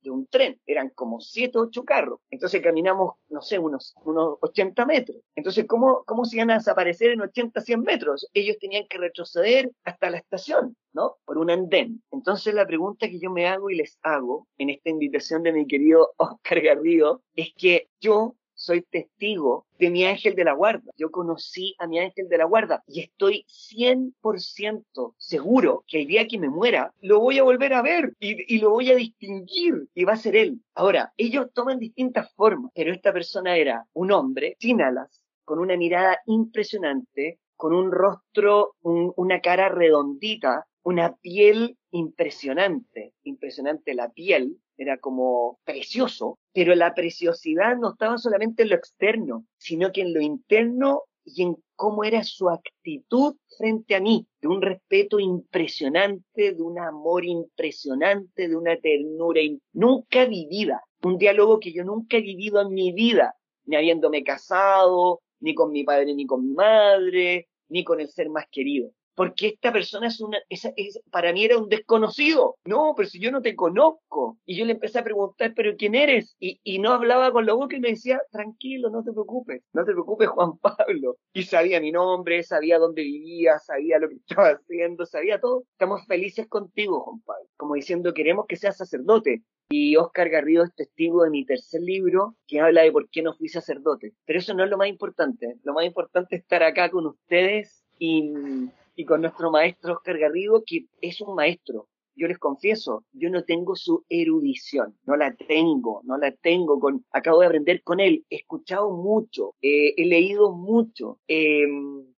[SPEAKER 2] de un, tren. Eran como siete, ocho carros. Entonces caminamos, no sé, unos, unos 80 metros. Entonces, ¿cómo, ¿cómo se iban a desaparecer en 80, 100 metros? Ellos tenían que retroceder hasta la estación, ¿no? Por un andén. Entonces, la pregunta que yo me hago y les hago en esta invitación de mi querido Oscar Garrido es que yo soy testigo de mi ángel de la guarda. Yo conocí a mi ángel de la guarda y estoy 100% seguro que el día que me muera lo voy a volver a ver y, lo voy a distinguir y va a ser él. Ahora, ellos toman distintas formas, pero esta persona era un hombre sin alas, con una mirada impresionante, con un rostro, una cara redondita, una piel impresionante, impresionante la piel, era como precioso, pero la preciosidad no estaba solamente en lo externo, sino que en lo interno y en cómo era su actitud frente a mí, de un respeto impresionante, de un amor impresionante, de una ternura nunca vivida, un diálogo que yo nunca he vivido en mi vida, ni habiéndome casado, ni con mi padre, ni con mi madre, ni con el ser más querido porque esta persona es una, es, para mí era un desconocido. No, pero si yo no te conozco. Y yo le empecé a preguntar, pero ¿quién eres? Y, no hablaba con la boca y me decía, tranquilo, no te preocupes, no te preocupes, Juan Pablo. Y sabía mi nombre, sabía dónde vivía, sabía lo que estaba haciendo, sabía todo. Estamos felices contigo, Juan Pablo. Como diciendo, queremos que seas sacerdote. Y Oscar Garrido es testigo de mi tercer libro que habla de por qué no fui sacerdote. Pero eso no es lo más importante. Lo más importante es estar acá con ustedes y y con nuestro maestro Oscar Garrido, que es un maestro. Yo les confieso, yo no tengo su erudición, no la tengo, no la tengo. Con, acabo de aprender con él, he escuchado mucho, eh, he leído mucho. Eh,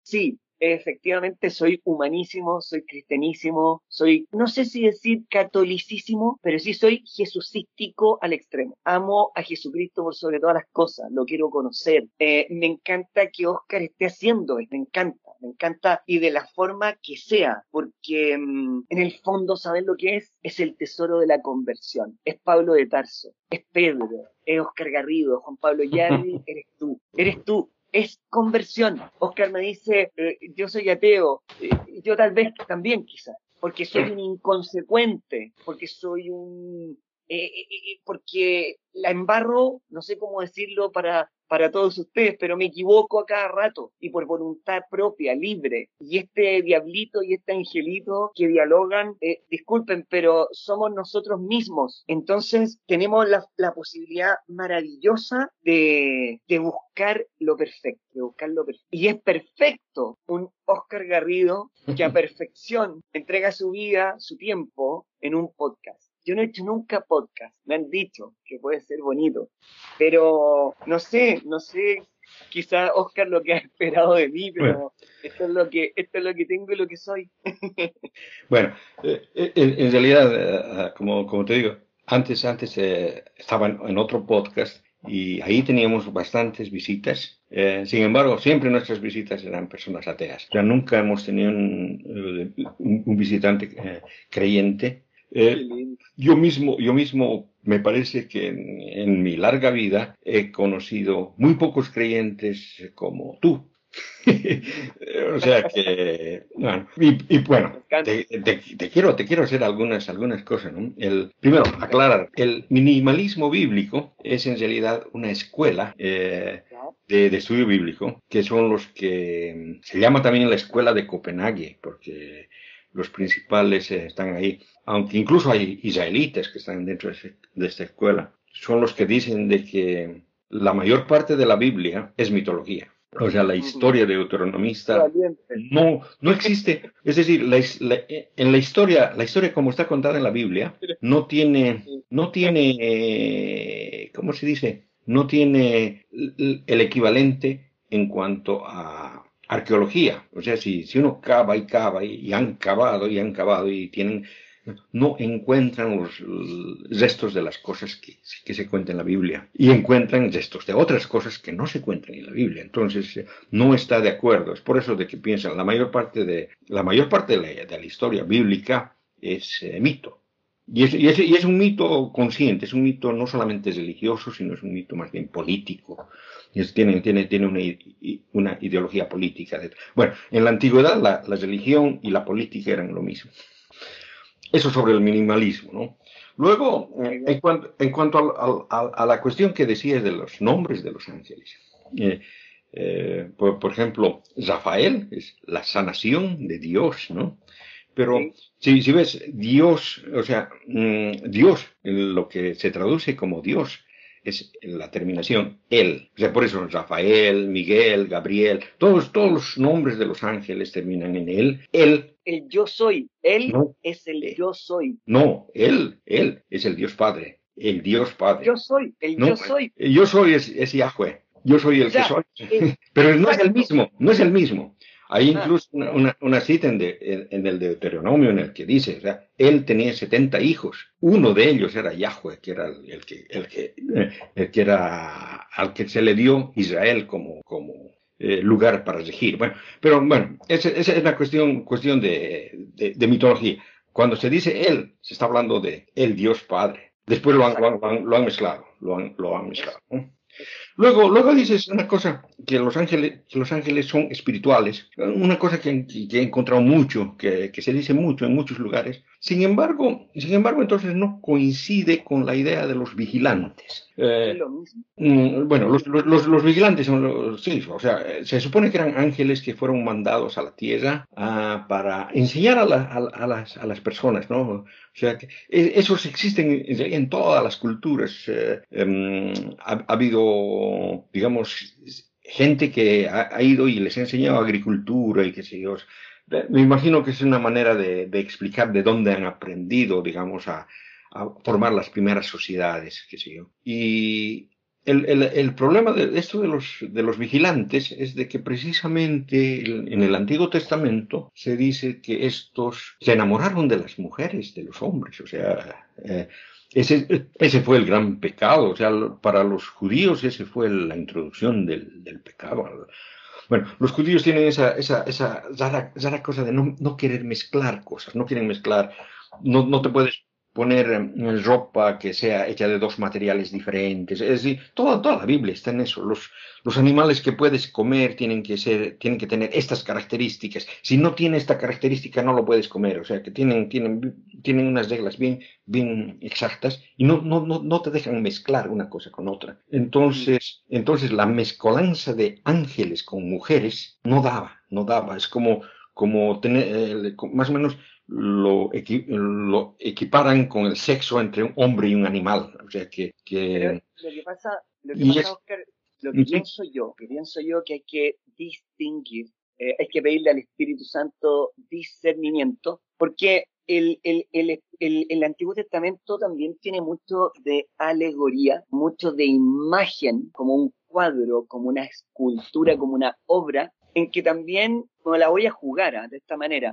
[SPEAKER 2] sí, efectivamente soy humanísimo, soy cristianísimo, soy, no sé si decir catolicísimo, pero sí soy jesucístico al extremo. Amo a Jesucristo por sobre todas las cosas, lo quiero conocer. Eh, me encanta que Oscar esté haciendo, me encanta, me encanta y de la forma que sea, porque mm, en el fondo, ¿saben lo que es? Es el tesoro de la conversión. Es Pablo de Tarso, es Pedro, es Oscar Garrido, Juan Pablo Yardi, eres tú, eres tú es conversión. Oscar me dice, eh, yo soy ateo, eh, yo tal vez también quizás, porque soy un inconsecuente, porque soy un... Eh, porque la embarro, no sé cómo decirlo para para todos ustedes, pero me equivoco a cada rato y por voluntad propia, libre. Y este diablito y este angelito que dialogan, eh, disculpen, pero somos nosotros mismos. Entonces tenemos la, la posibilidad maravillosa de, de buscar lo perfecto, de buscar lo perfecto. Y es perfecto un Oscar Garrido que a perfección entrega su vida, su tiempo en un podcast. Yo no he hecho nunca podcast, me han dicho que puede ser bonito, pero no sé, no sé, quizá Oscar lo que ha esperado de mí, pero esto es lo que esto es lo que tengo y lo que soy.
[SPEAKER 1] bueno, eh, eh, en, realidad, eh, como, como te digo, antes, antes estaba en otro podcast y ahí teníamos bastantes visitas. sin embargo, siempre nuestras visitas eran personas ateas. Ya nunca hemos tenido un, un visitante creyente eh, yo mismo, yo mismo me parece que en, mi larga vida he conocido muy pocos creyentes como tú. o sea que, bueno, y, bueno, te, quiero, te quiero hacer algunas, algunas cosas. ¿no? El, primero, aclarar, el minimalismo bíblico es en realidad una escuela eh, de, de, estudio bíblico, que son los que se llama también la escuela de Copenhague, porque los principales eh, están ahí, aunque incluso hay israelitas que están dentro de, esta escuela, son los que dicen de que la mayor parte de la Biblia es mitología. O sea, la historia de deuteronomista no, no existe. Es decir, en la historia, la historia como está contada en la Biblia, no tiene, no tiene, ¿cómo se dice? No tiene el equivalente en cuanto a arqueología. O sea, si, si uno cava y cava y, han cavado y han cavado y tienen no encuentran los restos de las cosas que, que, se cuentan en la Biblia y encuentran restos de otras cosas que no se cuentan en la Biblia. Entonces, no está de acuerdo. Es por eso de que piensan, la mayor parte de la, mayor parte de la, de la historia bíblica es eh, mito. Y es, y, es, y es, un mito consciente, es un mito no solamente religioso, sino es un mito más bien político. Y tiene, tiene, tiene una, una, ideología política. Bueno, en la antigüedad la, la religión y la política eran lo mismo. Eso sobre el minimalismo, ¿no? Luego, en cuanto, en cuanto a, a, a, la cuestión que decías de los nombres de los ángeles, eh, eh, por, por, ejemplo, Rafael es la sanación de Dios, ¿no? Pero si, si, ves Dios, o sea, mmm, Dios, lo que se traduce como Dios, es la terminación él. O sea, por eso Rafael, Miguel, Gabriel, todos, todos los nombres de los ángeles terminan en él. Él.
[SPEAKER 2] El yo soy. Él no, es el yo soy.
[SPEAKER 1] No, él, él es el Dios Padre. El Dios Padre.
[SPEAKER 2] Yo soy, el no, yo soy.
[SPEAKER 1] El yo soy es, es Yahweh. Yo soy el o sea, que soy. El, Pero no es el mismo, no es el mismo. Hay incluso una, una, una cita en, de, en, en, el Deuteronomio en el que dice, o sea, él tenía 70 hijos, uno de ellos era Yahweh, que era el, el que, el que, el que era al que se le dio Israel como, como eh, lugar para regir. Bueno, pero bueno, esa, esa es una cuestión, cuestión de, de, de, mitología. Cuando se dice él, se está hablando de el Dios Padre. Después lo han, lo han, lo han mezclado, lo han, lo han mezclado. ¿no? Luego, luego dices una cosa, que los ángeles, que los ángeles son espirituales, una cosa que, he encontrado mucho, que, que, se dice mucho en muchos lugares. Sin embargo, sin embargo, entonces no coincide con la idea de los vigilantes. Eh, mm, bueno, los, los, los, vigilantes son los, sí, o sea, se supone que eran ángeles que fueron mandados a la tierra uh, para enseñar a, la, a, a, las, a las personas, ¿no? O sea, que esos existen en, todas las culturas. Eh, eh, ha, ha, habido, digamos, gente que ha, ha, ido y les ha enseñado agricultura y qué sé yo. Me imagino que es una manera de, explicar de dónde han aprendido, digamos, a, formar las primeras sociedades, qué sé yo. Y el, problema de esto de los, de los vigilantes es de que precisamente en el Antiguo Testamento se dice que estos se enamoraron de las mujeres, de los hombres, o sea, eh, ese, ese fue el gran pecado, o sea, para los judíos ese fue la introducción del, del pecado. Bueno, los judíos tienen esa, esa, esa rara, cosa de no, no querer mezclar cosas, no quieren mezclar, no, no te puedes poner ropa que sea hecha de dos materiales diferentes. Es decir, toda, toda la Biblia está en eso. Los, los animales que puedes comer tienen que ser, tienen que tener estas características. Si no tiene esta característica, no lo puedes comer. O sea, que tienen, tienen, tienen unas reglas bien, bien exactas y no, no, no, no te dejan mezclar una cosa con otra. Entonces, entonces la mezcolanza de ángeles con mujeres no daba, no daba. Es como, como tener, eh, más o menos lo, equi lo, equiparan con el sexo entre un hombre y un animal. O sea que. que...
[SPEAKER 2] lo que pasa, lo que pasa es... Oscar, lo que pienso yo, que pienso yo que hay que distinguir, eh, hay que pedirle al Espíritu Santo discernimiento, porque el, el, el, el, el Antiguo Testamento también tiene mucho de alegoría, mucho de imagen, como un cuadro, como una escultura, como una obra, en que también me la voy a jugar ¿eh? de esta manera.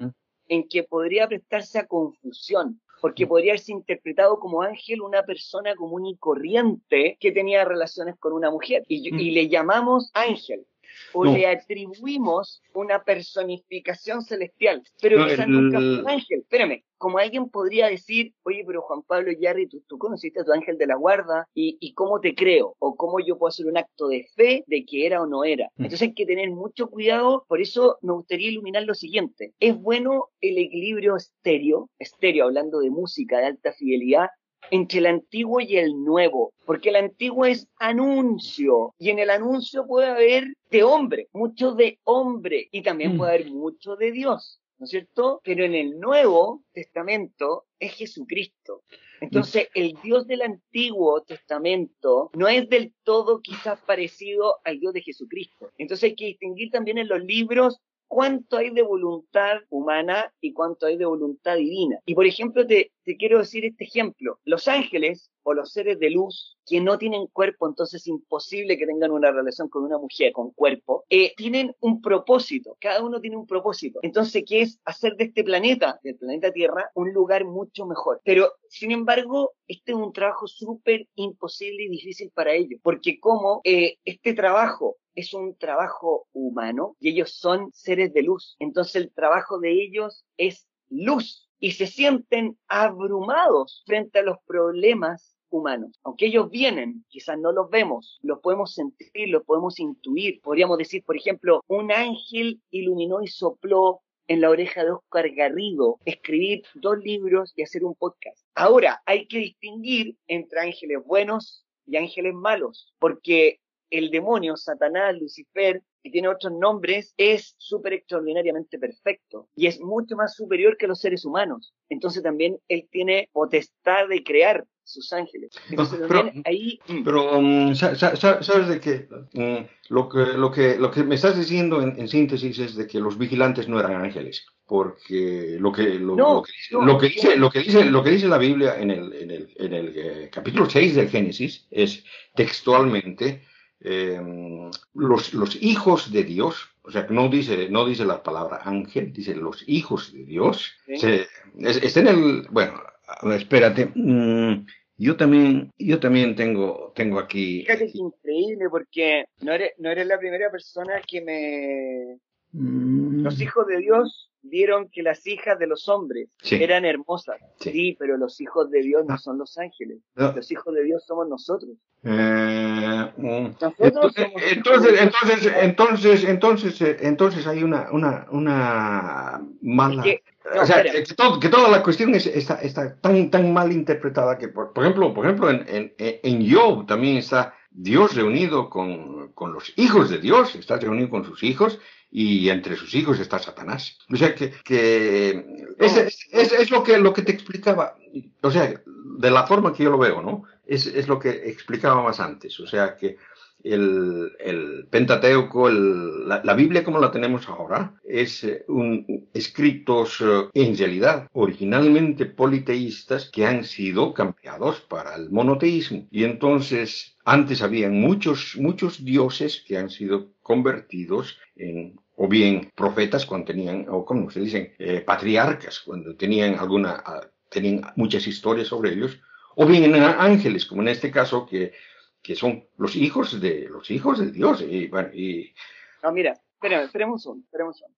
[SPEAKER 2] Mm en que podría prestarse a confusión, porque podría haberse interpretado como ángel una persona común y corriente que tenía relaciones con una mujer, y, y le llamamos ángel o no. le atribuimos una personificación celestial, pero no, quizás el... nunca fue un ángel. Espérame, como alguien podría decir, oye, pero Juan Pablo Yarri, tú, tú conociste a tu ángel de la guarda y, y, cómo te creo, o cómo yo puedo hacer un acto de fe de que era o no era. Mm. Entonces hay que tener mucho cuidado, por eso me gustaría iluminar lo siguiente. Es bueno el equilibrio estéreo, estéreo hablando de música de alta fidelidad, entre el antiguo y el nuevo, porque el antiguo es anuncio y en el anuncio puede haber de hombre, mucho de hombre y también mm. puede haber mucho de Dios, ¿no es cierto? Pero en el Nuevo Testamento es Jesucristo. Entonces, el Dios del Antiguo Testamento no es del todo quizás parecido al Dios de Jesucristo. Entonces hay que distinguir también en los libros cuánto hay de voluntad humana y cuánto hay de voluntad divina. Y por ejemplo, te, te quiero decir este ejemplo. Los ángeles o los seres de luz que no tienen cuerpo, entonces es imposible que tengan una relación con una mujer con cuerpo, eh, tienen un propósito, cada uno tiene un propósito. Entonces, ¿qué es hacer de este planeta, del planeta Tierra, un lugar mucho mejor? Pero, sin embargo, este es un trabajo súper imposible y difícil para ellos, porque como eh, este trabajo es un trabajo humano y ellos son seres de luz, entonces el trabajo de ellos es luz y se sienten abrumados frente a los problemas humanos. Aunque ellos vienen, quizás no los vemos, los podemos sentir, los podemos intuir. Podríamos decir, por ejemplo, un ángel iluminó y sopló en la oreja de Oscar Garrido escribir dos libros y hacer un podcast. Ahora, hay que distinguir entre ángeles buenos y ángeles malos, porque el demonio, Satanás, Lucifer, que tiene otros nombres, es súper extraordinariamente perfecto y es mucho más superior que los seres humanos. Entonces también él tiene potestad de crear sus ángeles.
[SPEAKER 1] pero, ahí... Mm. Pero, um, ¿sabes de qué? Mm, lo, que, lo, que, lo que me estás diciendo en, síntesis es de que los vigilantes no eran ángeles, porque lo que, lo, que, dice, lo, que, dice, lo, que, dice, lo que dice la Biblia en el, en el, en el eh, capítulo 6 del Génesis es textualmente eh, los, los hijos de Dios, o sea, no dice, no dice la palabra ángel, dice los hijos de Dios, está en el, bueno, espérate, mm, yo también, yo también tengo, tengo aquí.
[SPEAKER 2] Fíjate, es increíble porque no eres, no eres la primera persona que me. Mm. Los hijos de Dios vieron que las hijas de los hombres eran hermosas. Sí. pero los hijos de Dios no ah. son los ángeles. Los hijos de Dios somos nosotros.
[SPEAKER 1] Eh, mm. entonces, entonces, entonces, entonces, entonces, eh, entonces, hay una, una, una mala. o sea, que, toda la cuestión está, está, tan, tan mal interpretada que, por, ejemplo, por ejemplo en, en, en Job también está Dios reunido con, con, los hijos de Dios, está reunido con sus hijos, y entre sus hijos está Satanás. O sea, que, que es, es, es, lo, que, lo que te explicaba, o sea, de la forma que yo lo veo, ¿no? Es, es lo que explicaba más antes, o sea, que el, el Pentateuco, el, la, Biblia como la tenemos ahora, es eh, un, escritos eh, en realidad originalmente politeístas que han sido cambiados para el monoteísmo. Y entonces antes habían muchos, muchos dioses que han sido convertidos en o bien profetas cuando tenían, o como se dicen, eh, patriarcas, cuando tenían alguna, ah, tenían muchas historias sobre ellos, o bien en ángeles, como en este caso, que que son los hijos de los hijos de Dios. Y, bueno, y...
[SPEAKER 2] No, mira, espérame, esperemos un, esperemos un.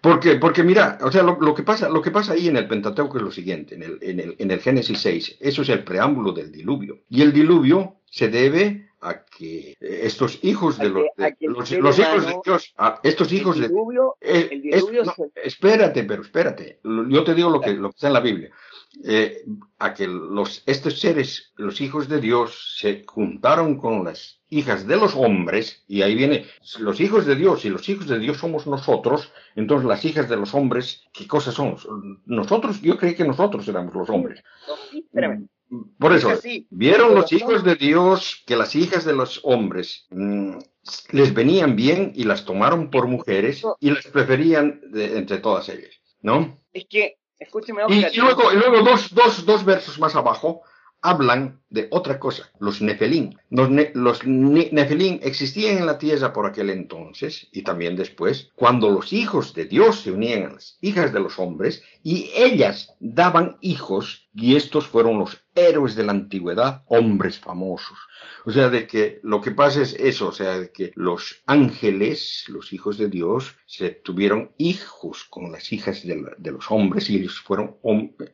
[SPEAKER 1] Porque, porque mira, o sea, lo, que pasa, lo que pasa ahí en el Pentateuco es lo siguiente, en el, en, el, en el Génesis 6, eso es el preámbulo del diluvio. Y el diluvio se debe a que estos hijos de, los, los, hijos de Dios, estos hijos de el diluvio espérate, pero espérate, yo te digo lo que, lo que está en la Biblia. Eh, a que los, estos seres, los hijos de Dios, se juntaron con las hijas de los hombres, y ahí viene, los hijos de Dios, y los hijos de Dios somos nosotros, entonces las hijas de los hombres, ¿qué cosas somos? Nosotros, yo creí que nosotros éramos los hombres. Por eso, vieron los hijos de Dios que las hijas de los hombres mm, les venían bien y las tomaron por mujeres y las preferían entre todas ellas, ¿no?
[SPEAKER 2] Es que
[SPEAKER 1] y, luego, y luego dos, dos, dos versos más abajo hablan de otra cosa, los nefelín. Los, los nefelín existían en la tierra por aquel entonces y también después, cuando los hijos de Dios se unían a las hijas de los hombres y ellas daban hijos y estos fueron los héroes de la antigüedad, hombres famosos. O sea, de que lo que pasa es eso, o sea, de que los ángeles, los hijos de Dios, se tuvieron hijos con las hijas de, los hombres y ellos fueron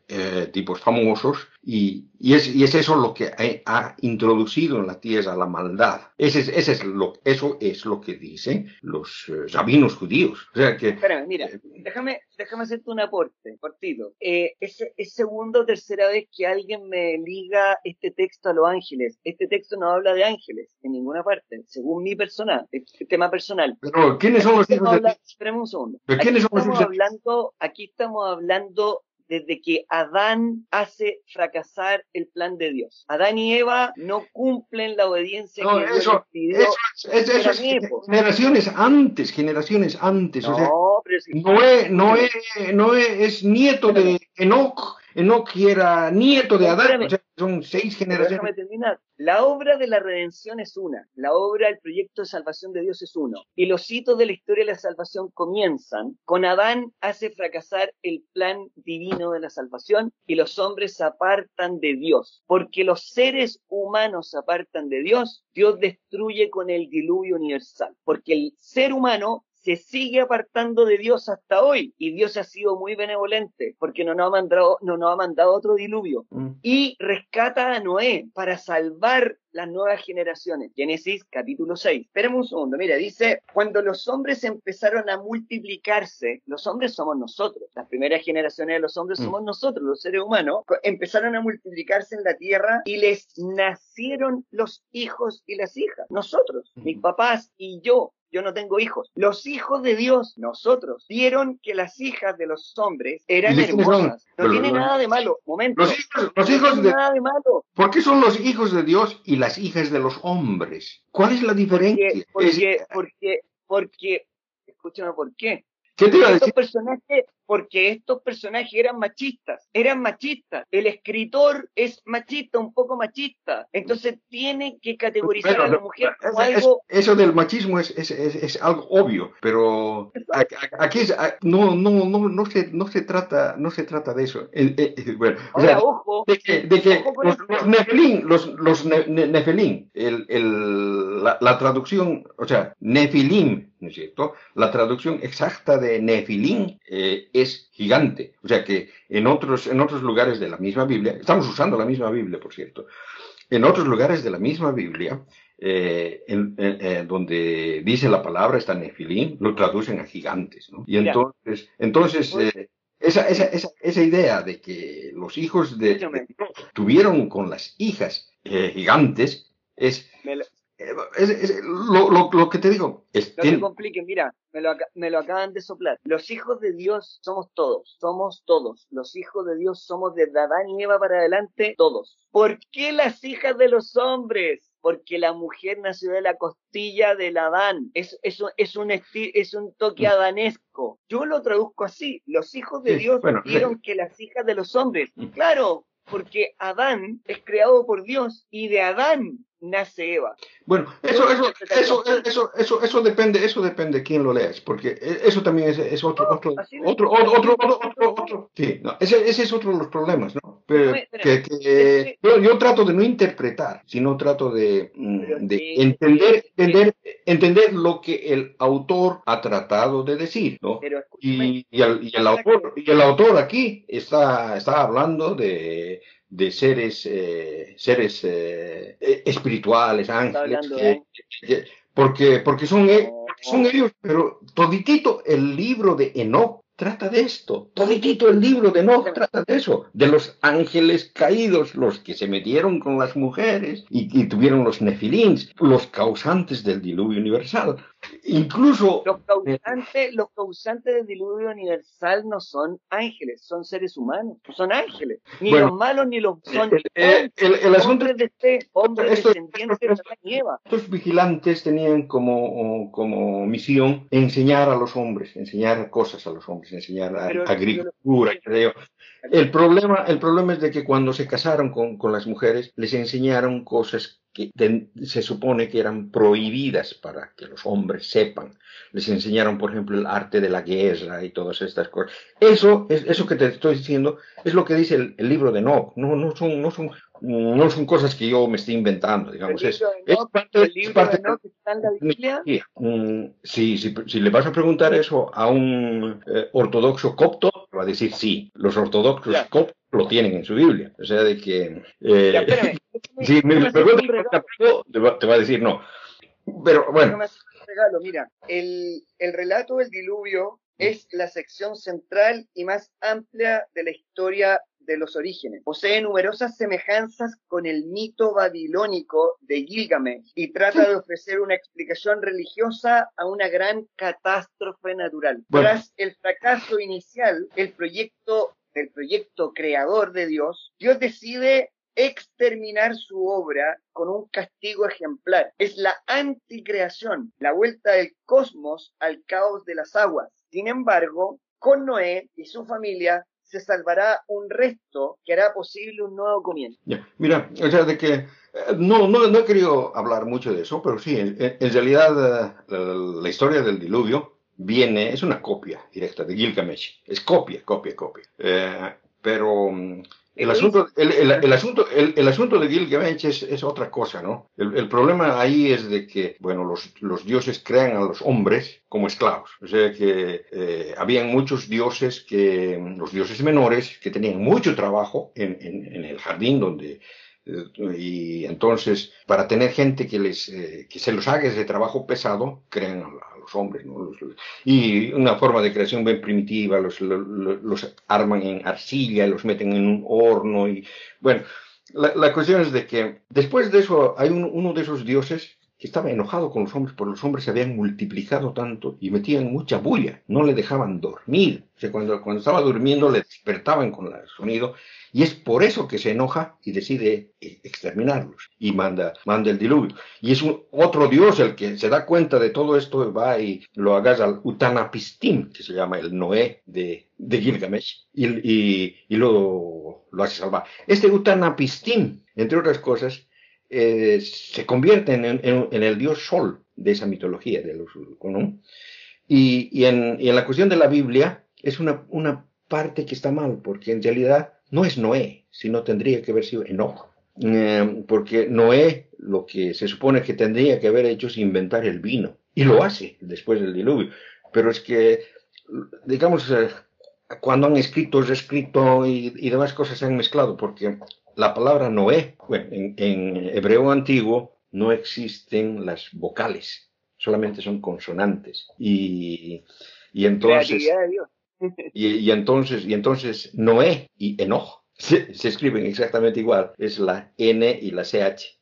[SPEAKER 1] eh, tipos famosos y, y, es, y, es, eso lo que ha, introducido en la tierra la maldad. Ese es, ese es lo, eso es lo que dicen los eh, rabinos judíos. O sea que...
[SPEAKER 2] Espérame, mira, déjame, déjame hacerte un aporte, cortito. Eh, es, es segunda o tercera vez que alguien me liga este texto a los ángeles. Este texto no habla de ángeles en ninguna parte, según mi personal, este tema personal.
[SPEAKER 1] Pero, ¿quiénes son los hijos de
[SPEAKER 2] Esperemos un segundo. ¿Quiénes aquí, estamos hablando, aquí estamos hablando desde que Adán hace fracasar el plan de Dios. Adán y Eva no cumplen la obediencia que Dios les pidió.
[SPEAKER 1] Eso, es, generaciones antes, generaciones antes. No, o sea, Noé, Noé, Noé es nieto de Enoch. Enoch era nieto de Adán, o sea, son seis generaciones.
[SPEAKER 2] Déjame terminar. La obra de la redención es una, la obra, el proyecto de salvación de Dios es uno. Y los hitos de la historia de la salvación comienzan con Adán hace fracasar el plan divino de la salvación y los hombres se apartan de Dios. Porque los seres humanos se apartan de Dios, Dios destruye con el diluvio universal. Porque el ser humano se sigue apartando de Dios hasta hoy y Dios ha sido muy benevolente porque no nos ha mandado, no nos ha mandado otro diluvio mm. y rescata a Noé para salvar las nuevas generaciones. Génesis capítulo 6. Espérame un segundo, mira, dice, cuando los hombres empezaron a multiplicarse, los hombres somos nosotros, las primeras generaciones de los hombres mm. somos nosotros, los seres humanos, empezaron a multiplicarse en la tierra y les nacieron los hijos y las hijas, nosotros, mis papás y yo, yo no tengo hijos. Los hijos de Dios, nosotros, vieron que las hijas de los hombres eran hermosas. No tiene nada de malo. Momento.
[SPEAKER 1] Los hijos, los hijos no de... nada de malo. ¿Por qué son los hijos de Dios y las hijas de los hombres? ¿Cuál es la diferencia?
[SPEAKER 2] Porque, porque, porque, escúchame, ¿por qué?
[SPEAKER 1] ¿Qué te iba a decir?
[SPEAKER 2] personajes porque estos personajes eran machistas, eran machistas. El escritor es machista, un poco machista. Entonces tiene que categorizar a la mujer como algo...
[SPEAKER 1] Eso del machismo es, algo obvio, pero aquí no, no, no, no, se, no, se trata, no se trata de eso. O sea, ojo, de que, de que los, los, Nefelín, los, los Nefelín, el, el, la, la, traducción, o sea, Nefilim, ¿no es cierto? La traducción exacta de Nefilim eh, es gigante. O sea que en otros, en otros lugares de la misma Biblia, estamos usando la misma Biblia, por cierto, en otros lugares de la misma Biblia, eh, en, donde dice la palabra está nefilim, lo traducen a gigantes, ¿no? Y entonces, entonces eh, esa, esa, esa, esa, idea de que los hijos de, tuvieron con las hijas eh, gigantes es, es, lo, lo, lo, que te digo. Es,
[SPEAKER 2] no te compliquen, mira, me lo, me lo acaban de soplar. Los hijos de Dios somos todos, somos todos. Los hijos de Dios somos de Adán y Eva para adelante, todos. ¿Por qué las hijas de los hombres? Porque la mujer nació de la costilla del Adán. Es, es, es, un, es un toque mm. adanesco. Yo lo traduzco así. Los hijos de Dios vieron que las hijas de los hombres. Mm. Claro, porque Adán es creado por Dios y de Adán nace Eva.
[SPEAKER 1] Bueno, eso, eso, eso, eso, eso, eso depende, eso depende de quién lo leas, porque eso también es, otro, otro, otro, otro, otro, otro, sí, no, ese, ese es otro de los problemas, ¿no? Pero, que, que yo, yo, trato de no interpretar, sino trato de, mm, de entender, entender, entender lo que el autor ha tratado de decir, ¿no? Y, y, el, y el autor, y el autor aquí está, está hablando de de seres, eh, seres eh, eh, espirituales, ángeles, porque, porque son, e, son ellos, pero toditito el libro de Enoch trata de esto. Toditito el libro de Enoch trata de eso, de los ángeles caídos, los que se metieron con las mujeres y, y tuvieron los nefilins, los causantes del diluvio universal. Incluso...
[SPEAKER 2] Los causantes, los causantes del diluvio universal no son ángeles, son seres humanos, no son ángeles. Ni los malos ni los son
[SPEAKER 1] el, el, asunto
[SPEAKER 2] de este hombre estos, descendiente estos, de la
[SPEAKER 1] Estos vigilantes tenían como, como misión enseñar a los hombres, enseñar cosas a los hombres, enseñar agricultura, creo. El problema, el problema es de que cuando se casaron con, con las mujeres, les enseñaron cosas que se supone que eran prohibidas para que los hombres sepan. Les enseñaron, por ejemplo, el arte de la guerra y todas estas cosas. Eso, es, eso que te estoy diciendo, es lo que dice el, libro de Enoch. No, no, son, no, son, no son cosas que yo me estoy inventando, digamos. Es,
[SPEAKER 2] parte, ¿El libro de Enoch está en la Biblia?
[SPEAKER 1] Sí, si, si, le vas a preguntar eso a un eh, ortodoxo copto, va a decir sí. Los ortodoxos coptos lo tienen en su Biblia. O sea, de que... Eh, si me preguntas te va a decir no. Pero bueno.
[SPEAKER 2] Regalo. Mira, el, el relato del diluvio es la sección central y más amplia de la historia de los orígenes. Posee numerosas semejanzas con el mito babilónico de Gilgamesh y trata de ofrecer una explicación religiosa a una gran catástrofe natural. Tras el fracaso inicial, el proyecto del proyecto creador de Dios, Dios decide exterminar su obra con un castigo ejemplar. Es la anticreación, la vuelta del cosmos al caos de las aguas. Sin embargo, con Noé y su familia se salvará un resto que hará posible un nuevo comienzo.
[SPEAKER 1] Mira, o sea, de que eh, no, no, no he querido hablar mucho de eso, pero sí, en, realidad eh, la, historia del diluvio viene, es una copia directa de Gilgamesh, es copia, copia, copia. Eh, pero mm, el asunto, el, asunto, el, asunto de Gilgamesh es, es otra cosa, ¿no? El, problema ahí es de que, bueno, los, los, dioses crean a los hombres como esclavos. O sea que eh, habían muchos dioses que, los dioses menores, que tenían mucho trabajo en, en, el jardín donde eh, y entonces, para tener gente que, les, eh, que se los haga ese trabajo pesado, crean a, hombres, ¿no? y una forma de creación bien primitiva, los, los, arman en arcilla, los meten en un horno, y bueno, la, cuestión es de que después de eso hay uno de esos dioses que estaba enojado con los hombres, porque los hombres se habían multiplicado tanto y metían mucha bulla, no le dejaban dormir. Cuando, cuando estaba durmiendo le despertaban con el sonido y es por eso que se enoja y decide eh, exterminarlos y manda, manda el diluvio. Y es otro dios el que se da cuenta de todo esto, va y lo agarra al Utanapistim, que se llama el Noé de, Gilgamesh, y, y, y lo, lo, hace salvar. Este Utanapistim, entre otras cosas, eh, se convierte en, el dios Sol de esa mitología de los ¿no? y, en, la cuestión de la Biblia es una, parte que está mal, porque en realidad no es Noé, sino tendría que haber sido Enoch. Eh, porque Noé lo que se supone que tendría que haber hecho es inventar el vino. Y lo hace después del diluvio. Pero es que, digamos, eh, cuando han escrito, escrito y, y, demás cosas se han mezclado, porque la palabra Noé, en, en hebreo antiguo no existen las vocales, solamente son consonantes. Y, y entonces... Y, entonces, y entonces Noé y Enoch se, escriben exactamente igual, es la N y la CH.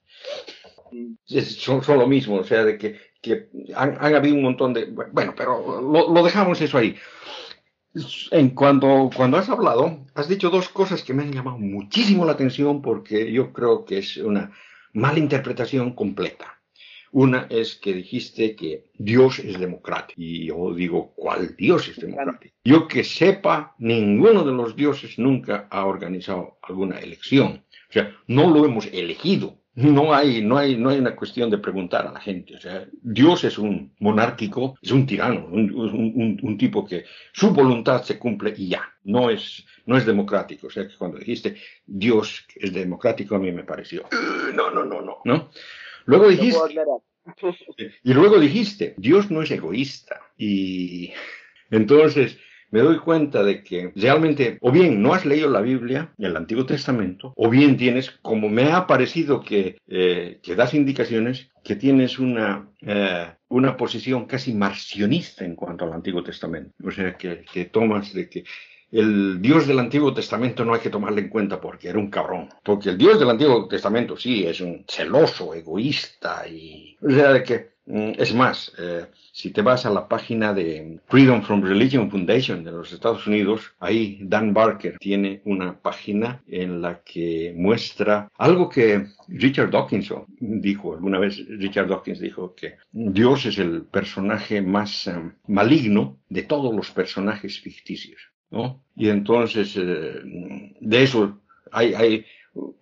[SPEAKER 1] son, son, lo mismo, o sea, de que, que han, habido un montón de... Bueno, pero lo, dejamos eso ahí. En cuando, cuando has hablado, has dicho dos cosas que me han llamado muchísimo la atención porque yo creo que es una mala interpretación completa. Una es que dijiste que Dios es democrático. Y yo digo, ¿cuál Dios es democrático? Yo que sepa, ninguno de los dioses nunca ha organizado alguna elección. O sea, no lo hemos elegido. No hay, no hay, no hay una cuestión de preguntar a la gente. O sea, Dios es un monárquico, es un tirano, un, un, tipo que su voluntad se cumple y ya. No es, no es democrático. O sea, que cuando dijiste Dios es democrático, a mí me pareció, no, no, no, no, ¿no? Luego dijiste, y luego dijiste, Dios no es egoísta. Y entonces me doy cuenta de que realmente o bien no has leído la Biblia, el Antiguo Testamento, o bien tienes, como me ha parecido que, eh, que das indicaciones, que tienes una, eh, una posición casi marcionista en cuanto al Antiguo Testamento. O sea, que, que tomas de que el Dios del Antiguo Testamento no hay que tomarle en cuenta porque era un cabrón. Porque el Dios del Antiguo Testamento sí es un celoso, egoísta y... O sea, de que... Mm, es más, eh, si te vas a la página de Freedom from Religion Foundation de los Estados Unidos, ahí Dan Barker tiene una página en la que muestra algo que Richard Dawkins dijo alguna vez. Richard Dawkins dijo que Dios es el personaje más eh, maligno de todos los personajes ficticios. ¿no? Y entonces, eh, de eso hay, hay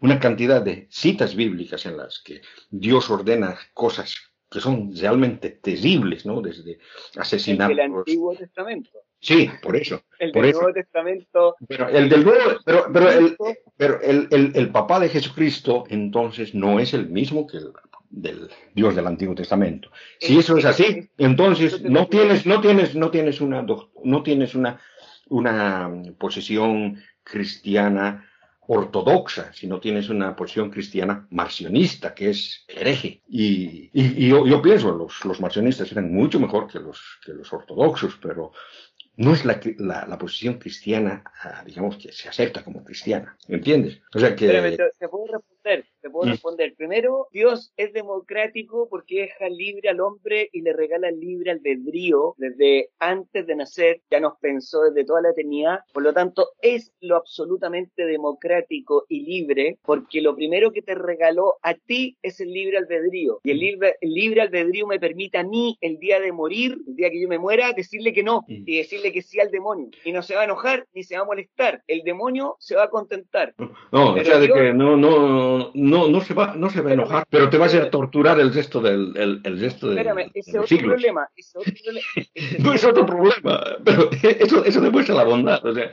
[SPEAKER 1] una cantidad de citas bíblicas en las que Dios ordena cosas que son realmente terribles, ¿no? Desde asesinar.
[SPEAKER 2] El Antiguo Testamento.
[SPEAKER 1] Sí, por eso.
[SPEAKER 2] El
[SPEAKER 1] del
[SPEAKER 2] Nuevo Testamento.
[SPEAKER 1] Pero el del Nuevo, pero, pero, el, pero el, el, el, papá de Jesucristo entonces no es el mismo que el del Dios del Antiguo Testamento. Si eso es así, entonces no tienes, no tienes, no tienes una, no tienes una una posición cristiana ortodoxa, si no tienes una posición cristiana marcionista, que es hereje. Y, yo, pienso, los, los marcionistas eran mucho mejor que los, que los ortodoxos, pero no es la, la, posición cristiana, ah, digamos, que se acepta como cristiana, ¿entiendes? O sea que...
[SPEAKER 2] responder, te puedo mm. responder. Primero, Dios es democrático porque deja libre al hombre y le regala libre albedrío desde antes de nacer, ya nos pensó desde toda la eternidad, por lo tanto es lo absolutamente democrático y libre porque lo primero que te regaló a ti es el libre albedrío y el libre, el libre albedrío me permite a mí el día de morir, el día que yo me muera, decirle que no mm. y decirle que sí al demonio y no se va a enojar ni se va a molestar, el demonio se va a contentar.
[SPEAKER 1] No, o sea, de que no, no, no, no se va, no se va a enojar, pero te va a hacer torturar el resto del, el, el resto del,
[SPEAKER 2] Espérame, ese otro problema, ese otro
[SPEAKER 1] problema. no es otro problema, pero eso, eso demuestra la bondad, o sea,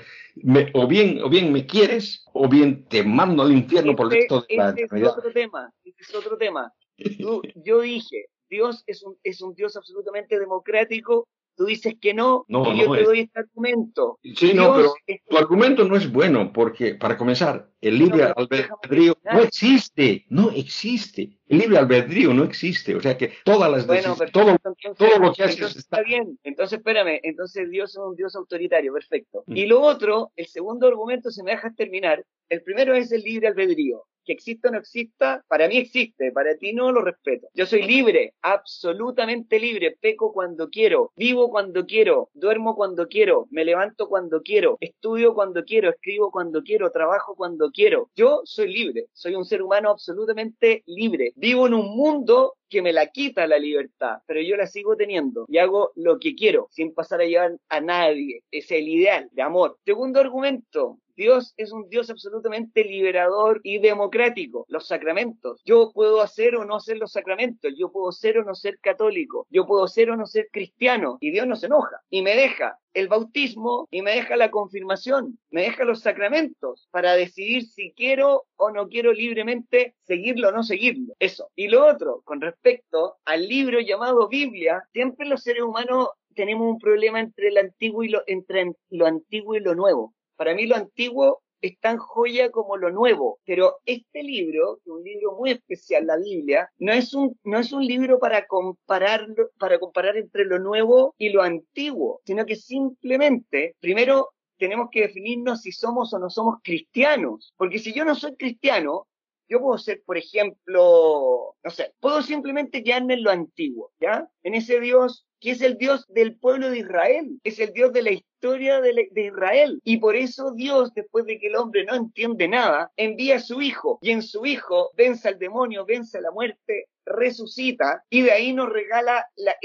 [SPEAKER 1] o bien, o bien me quieres, o bien te mando al infierno por el resto
[SPEAKER 2] de la Ese es otro tema, ese es otro tema. yo dije, Dios es un, es un Dios absolutamente democrático tú dices que no, y yo te doy este argumento.
[SPEAKER 1] Sí, no, pero tu argumento no es bueno, porque para comenzar, el libre albedrío no existe, no existe. El libre albedrío no existe, o sea que todas las
[SPEAKER 2] bueno, todo, todo, lo que haces está... bien. Entonces, espérame, entonces Dios es un Dios autoritario, perfecto. Mm. Y lo otro, el segundo argumento, se me dejas terminar, el primero es el libre albedrío que exista o no exista, para mí existe, para ti no lo respeto. Yo soy libre, absolutamente libre, peco cuando quiero, vivo cuando quiero, duermo cuando quiero, me levanto cuando quiero, estudio cuando quiero, escribo cuando quiero, trabajo cuando quiero. Yo soy libre, soy un ser humano absolutamente libre. Vivo en un mundo que me la quita la libertad, pero yo la sigo teniendo y hago lo que quiero sin pasar a llevar a nadie. Es el ideal de amor. Segundo argumento, Dios es un Dios absolutamente liberador y democrático. Los sacramentos. Yo puedo hacer o no hacer los sacramentos. Yo puedo ser o no ser católico. Yo puedo ser o no ser cristiano. Y Dios no se enoja. Y me deja el bautismo y me deja la confirmación, me deja los sacramentos para decidir si quiero o no quiero libremente seguirlo o no seguirlo. Eso. Y lo otro, con respecto al libro llamado Biblia, siempre los seres humanos tenemos un problema entre el antiguo y lo, entre lo antiguo y lo nuevo. Para mí lo antiguo es tan joya como lo nuevo. Pero este libro, que es un libro muy especial, la Biblia, no es un, no es un libro para compararlo, para comparar entre lo nuevo y lo antiguo, sino que simplemente, primero, tenemos que definirnos si somos o no somos cristianos. Porque si yo no soy cristiano, yo puedo ser, por ejemplo, no sé, puedo simplemente quedarme en lo antiguo, ¿ya? En ese Dios que es el Dios del pueblo de Israel, es el Dios de la historia de, Israel. Y por eso Dios, después de que el hombre no entiende nada, envía a su hijo y en su hijo vence al demonio, vence a la muerte, resucita y de ahí nos regala, la,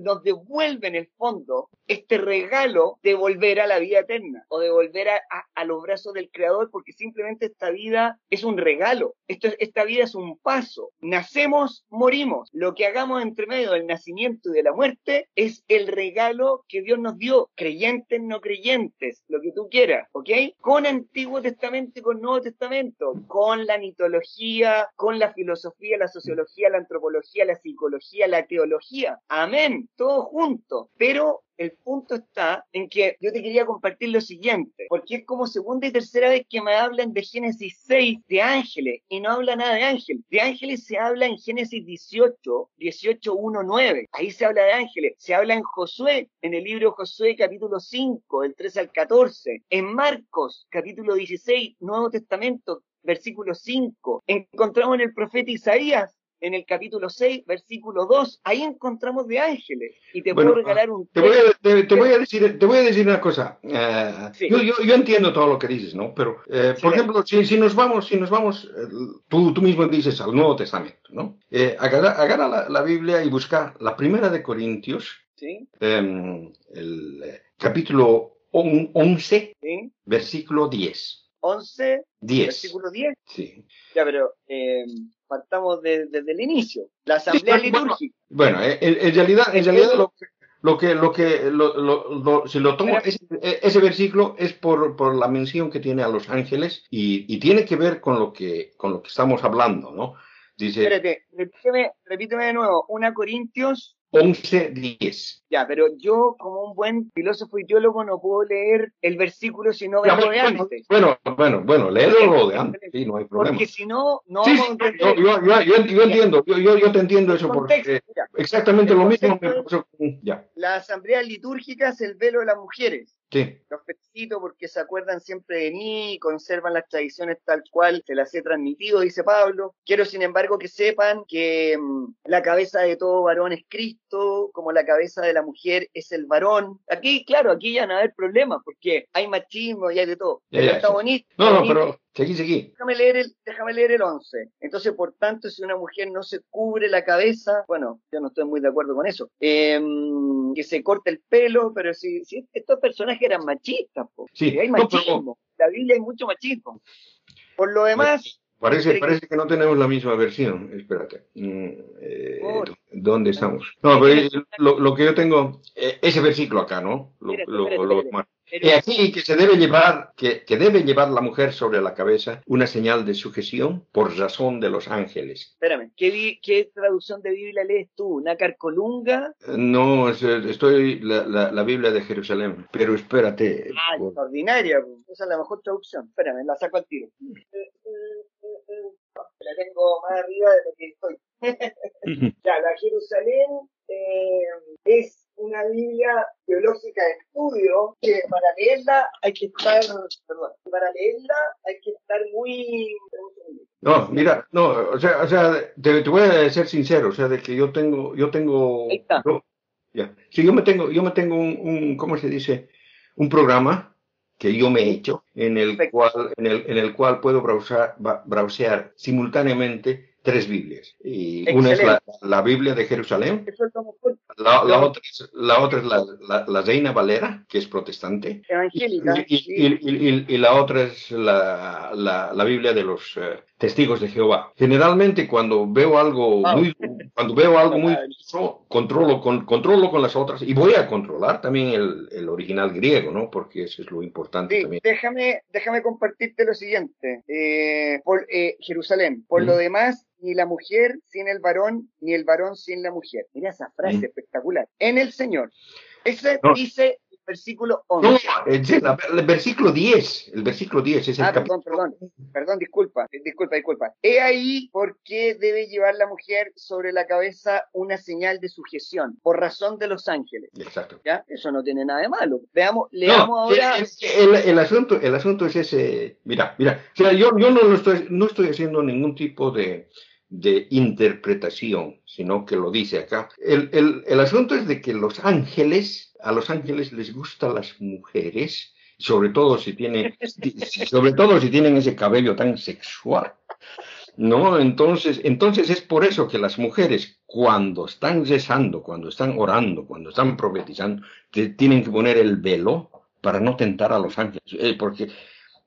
[SPEAKER 2] nos devuelve en el fondo este regalo de volver a la vida eterna o de volver a, los brazos del Creador porque simplemente esta vida es un regalo, esta vida es un paso. Nacemos, morimos. Lo que hagamos entre medio del nacimiento y de la muerte es el regalo que Dios nos dio, creyentes, no creyentes, lo que tú quieras, ¿ok? Con Antiguo Testamento y con Nuevo Testamento, con la mitología, con la filosofía, la sociología, la antropología, la psicología, la teología. Amén, todo junto. Pero el punto está en que yo te quería compartir lo siguiente, porque es como segunda y tercera vez que me hablan de Génesis 6 de ángeles y no habla nada de ángeles. De ángeles se habla en Génesis 18, 18, 1, 9. Ahí se habla de ángeles. Se habla en Josué, en el libro Josué capítulo 5, del 13 al 14. En Marcos capítulo 16, Nuevo Testamento, versículo 5. Encontramos en el profeta Isaías en el capítulo 6, versículo 2, ahí encontramos de ángeles. Y te puedo regalar un...
[SPEAKER 1] Te voy, a, te, voy a, decir, te voy a decir una cosa. Eh, yo, yo, yo, entiendo todo lo que dices, ¿no? Pero, eh, por ejemplo, si, si, nos vamos, si nos vamos eh, tú, tú mismo dices al Nuevo Testamento, ¿no? agarra, agarra la, la, Biblia y busca la primera de Corintios,
[SPEAKER 2] ¿Sí?
[SPEAKER 1] Em, el capítulo 11, versículo 10.
[SPEAKER 2] 11,
[SPEAKER 1] 10.
[SPEAKER 2] versículo 10.
[SPEAKER 1] Sí.
[SPEAKER 2] Ya, pero eh, partamos desde el inicio. La asamblea litúrgica.
[SPEAKER 1] Bueno, eh, en, realidad, en realidad lo, lo que, lo que, lo, lo, si lo tomo, ese, ese, versículo es por, por, la mención que tiene a los ángeles y, y, tiene que ver con lo que, con lo que estamos hablando, ¿no?
[SPEAKER 2] Dice. Espérate, repíteme, repíteme de nuevo. 1 Corintios
[SPEAKER 1] 11.10.
[SPEAKER 2] Ya, pero yo, como un buen filósofo y teólogo, no puedo leer el versículo si no veo de antes.
[SPEAKER 1] Bueno, bueno, bueno, léelo de antes, sí, no hay problema.
[SPEAKER 2] Porque si no, no
[SPEAKER 1] sí, vamos a yo, yo, yo, yo, entiendo, yo, te entiendo eso, porque exactamente lo mismo me pasó
[SPEAKER 2] ya. La asamblea litúrgica es el velo de las mujeres.
[SPEAKER 1] Sí.
[SPEAKER 2] Los felicito porque se acuerdan siempre de mí y conservan las tradiciones tal cual se las he transmitido, dice Pablo. Quiero, sin embargo, que sepan que mm, la cabeza de todo varón es Cristo, como la cabeza de la mujer es el varón. Aquí, claro, aquí ya no va a haber problemas porque hay machismo y hay de todo.
[SPEAKER 1] Ya,
[SPEAKER 2] Pero
[SPEAKER 1] ya,
[SPEAKER 2] está
[SPEAKER 1] sí.
[SPEAKER 2] bonito.
[SPEAKER 1] No, no,
[SPEAKER 2] bonito.
[SPEAKER 1] pero seguí, seguí.
[SPEAKER 2] Déjame leer el, déjame leer el 11. Entonces, por tanto, si una mujer no se cubre la cabeza, bueno, yo no estoy muy de acuerdo con eso, em, que se corte el pelo, pero si, si estos personajes eran machistas, po.
[SPEAKER 1] Sí,
[SPEAKER 2] hay
[SPEAKER 1] no, pero-
[SPEAKER 2] machismo. La Biblia hay mucho machismo. Por lo demás,
[SPEAKER 1] Parece, parece que no tenemos la misma versión. Espérate. Mm, eh, ¿Dónde estamos? No, pero lo, lo que yo tengo, eh, ese versículo acá, ¿no? Lo, lo-
[SPEAKER 2] espérate.
[SPEAKER 1] He aquí que se debe llevar, que, que debe llevar la mujer sobre la cabeza una señal de sujeción por razón de los ángeles.
[SPEAKER 2] espérame, ¿qué, ¿qué traducción de Biblia lees tú? ¿Nácar Colunga?
[SPEAKER 1] Eh, No, eh, estoy la, la, la Biblia de Jerusalén, pero espérate.
[SPEAKER 2] Ah,
[SPEAKER 1] por-
[SPEAKER 2] extraordinaria. po. Esa es la mejor traducción. Espérame, la saco al tiro. La tengo más arriba de lo que estoy. Ya, la Jerusalén eh, es una Biblia teológica de estudio que para leerla hay que estar, perdón, para leerla hay que estar muy...
[SPEAKER 1] No, mira, no, o sea, o sea, te, te voy a ser sincero, o sea, de que yo tengo, yo tengo,
[SPEAKER 2] Ahí está.
[SPEAKER 1] yo- ya, sí, yo me tengo, yo me tengo un, un, ¿cómo se dice? Un programa que yo me he hecho, en el
[SPEAKER 2] Perfecto.
[SPEAKER 1] cual, en el, en el cual puedo browsar, browsear simultáneamente tres Biblias. Y una es la, la Biblia de Jerusalén,
[SPEAKER 2] Eso es lo mejor
[SPEAKER 1] la, la otra es, la otra es la, la, Reina Valera, que es protestante,
[SPEAKER 2] evangélica.
[SPEAKER 1] y, y- y- y- la otra es la, la, la Biblia de los eh, testigos de Jehová. Generalmente cuando veo algo muy, cuando veo algo muy controlo con, controlo con las otras y voy a controlar también el, el original griego, ¿no? Porque eso es lo importante
[SPEAKER 2] Sí,
[SPEAKER 1] también.
[SPEAKER 2] déjame, déjame compartirte lo siguiente. Eh, por eh, Jerusalén, por
[SPEAKER 1] Mm.
[SPEAKER 2] lo demás, ni la mujer sin el varón, ni el varón sin la mujer. Mira esa frase
[SPEAKER 1] Mm.
[SPEAKER 2] Espectacular. En el Señor. Ese
[SPEAKER 1] No.
[SPEAKER 2] dice el versículo
[SPEAKER 1] No,
[SPEAKER 2] 11.
[SPEAKER 1] es la- el versículo 10, el versículo 10 es el
[SPEAKER 2] Ah,
[SPEAKER 1] capítulo.
[SPEAKER 2] perdón, perdón, perdón, disculpa, eh, disculpa, disculpa. He ahí por qué debe llevar la mujer sobre la cabeza una señal de sujeción, por razón de los ángeles.
[SPEAKER 1] Exacto.
[SPEAKER 2] ¿Ya? Eso no tiene nada de malo. Veamos, leamos
[SPEAKER 1] No,
[SPEAKER 2] ahora.
[SPEAKER 1] el, el- el asunto, el asunto es ese. Mira, mira. O sea, yo, yo no, lo estoy, no estoy haciendo ningún tipo de, de interpretación, sino que lo dice acá. El, el, el asunto es de que los ángeles, a los ángeles les gustan las mujeres, sobre todo si tienen, sobre todo si tienen ese cabello tan sexual. ¿No? Entonces, entonces es por eso que las mujeres, cuando están rezando, cuando están orando, cuando están profetizando, tienen que poner el velo para no tentar a los ángeles. Eh, porque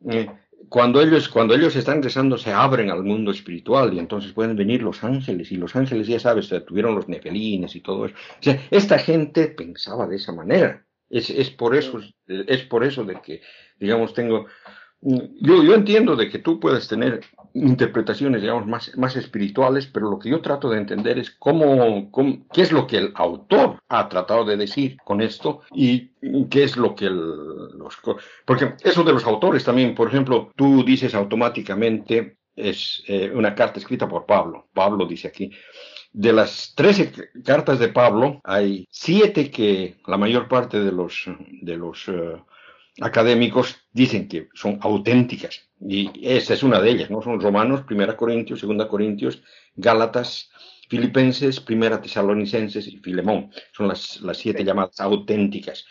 [SPEAKER 1] eh, cuando ellos, cuando ellos están rezando, se abren al mundo espiritual y entonces pueden venir los ángeles. Y los ángeles, ya sabes, tuvieron los nefelines y todo eso. O sea, esta gente pensaba de esa manera. Es, es por eso, es por eso de que, digamos, tengo. Yo, yo entiendo de que tú puedes tener interpretaciones, digamos, más, más espirituales, pero lo que yo trato de entender es cómo, qué es lo que el autor ha tratado de decir con esto y qué es lo que el, los... Porque eso de los autores también, por ejemplo, tú dices automáticamente, es eh, una carta escrita por Pablo. Pablo dice aquí, de las 13 c- cartas de Pablo, hay siete que la mayor parte de los, de los eh, académicos dicen que son auténticas. Y esta es una de ellas, ¿no? Son Romanos, Primera Corintios, Segunda Corintios, Gálatas, Filipenses, Primera Tesalonicenses y Filemón. Son las, las siete llamadas auténticas.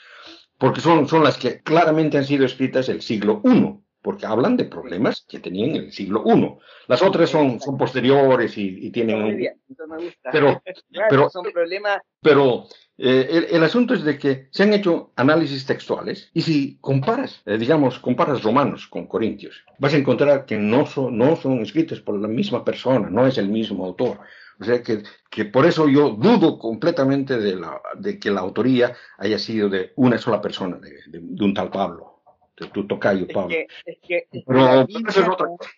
[SPEAKER 1] Porque son, son las que claramente han sido escritas el siglo I, porque hablan de problemas que tenían en el siglo I. Las otras son, son posteriores y, y tienen
[SPEAKER 2] Muy bien, eso me gusta.
[SPEAKER 1] pero,
[SPEAKER 2] Claro,
[SPEAKER 1] pero-
[SPEAKER 2] son problemas
[SPEAKER 1] pero eh, el, asunto es de que se han hecho análisis textuales y si comparas, eh, digamos, comparas romanos con corintios, vas a encontrar que no son, no son escritos por la misma persona, no es el mismo autor. O sea que, que por eso yo dudo completamente de, la, de que la autoría haya sido de una sola persona, de un tal Pablo, de tu tocayo
[SPEAKER 2] Es
[SPEAKER 1] Pablo.
[SPEAKER 2] que, es que, es que
[SPEAKER 1] Pero-
[SPEAKER 2] la, Biblia,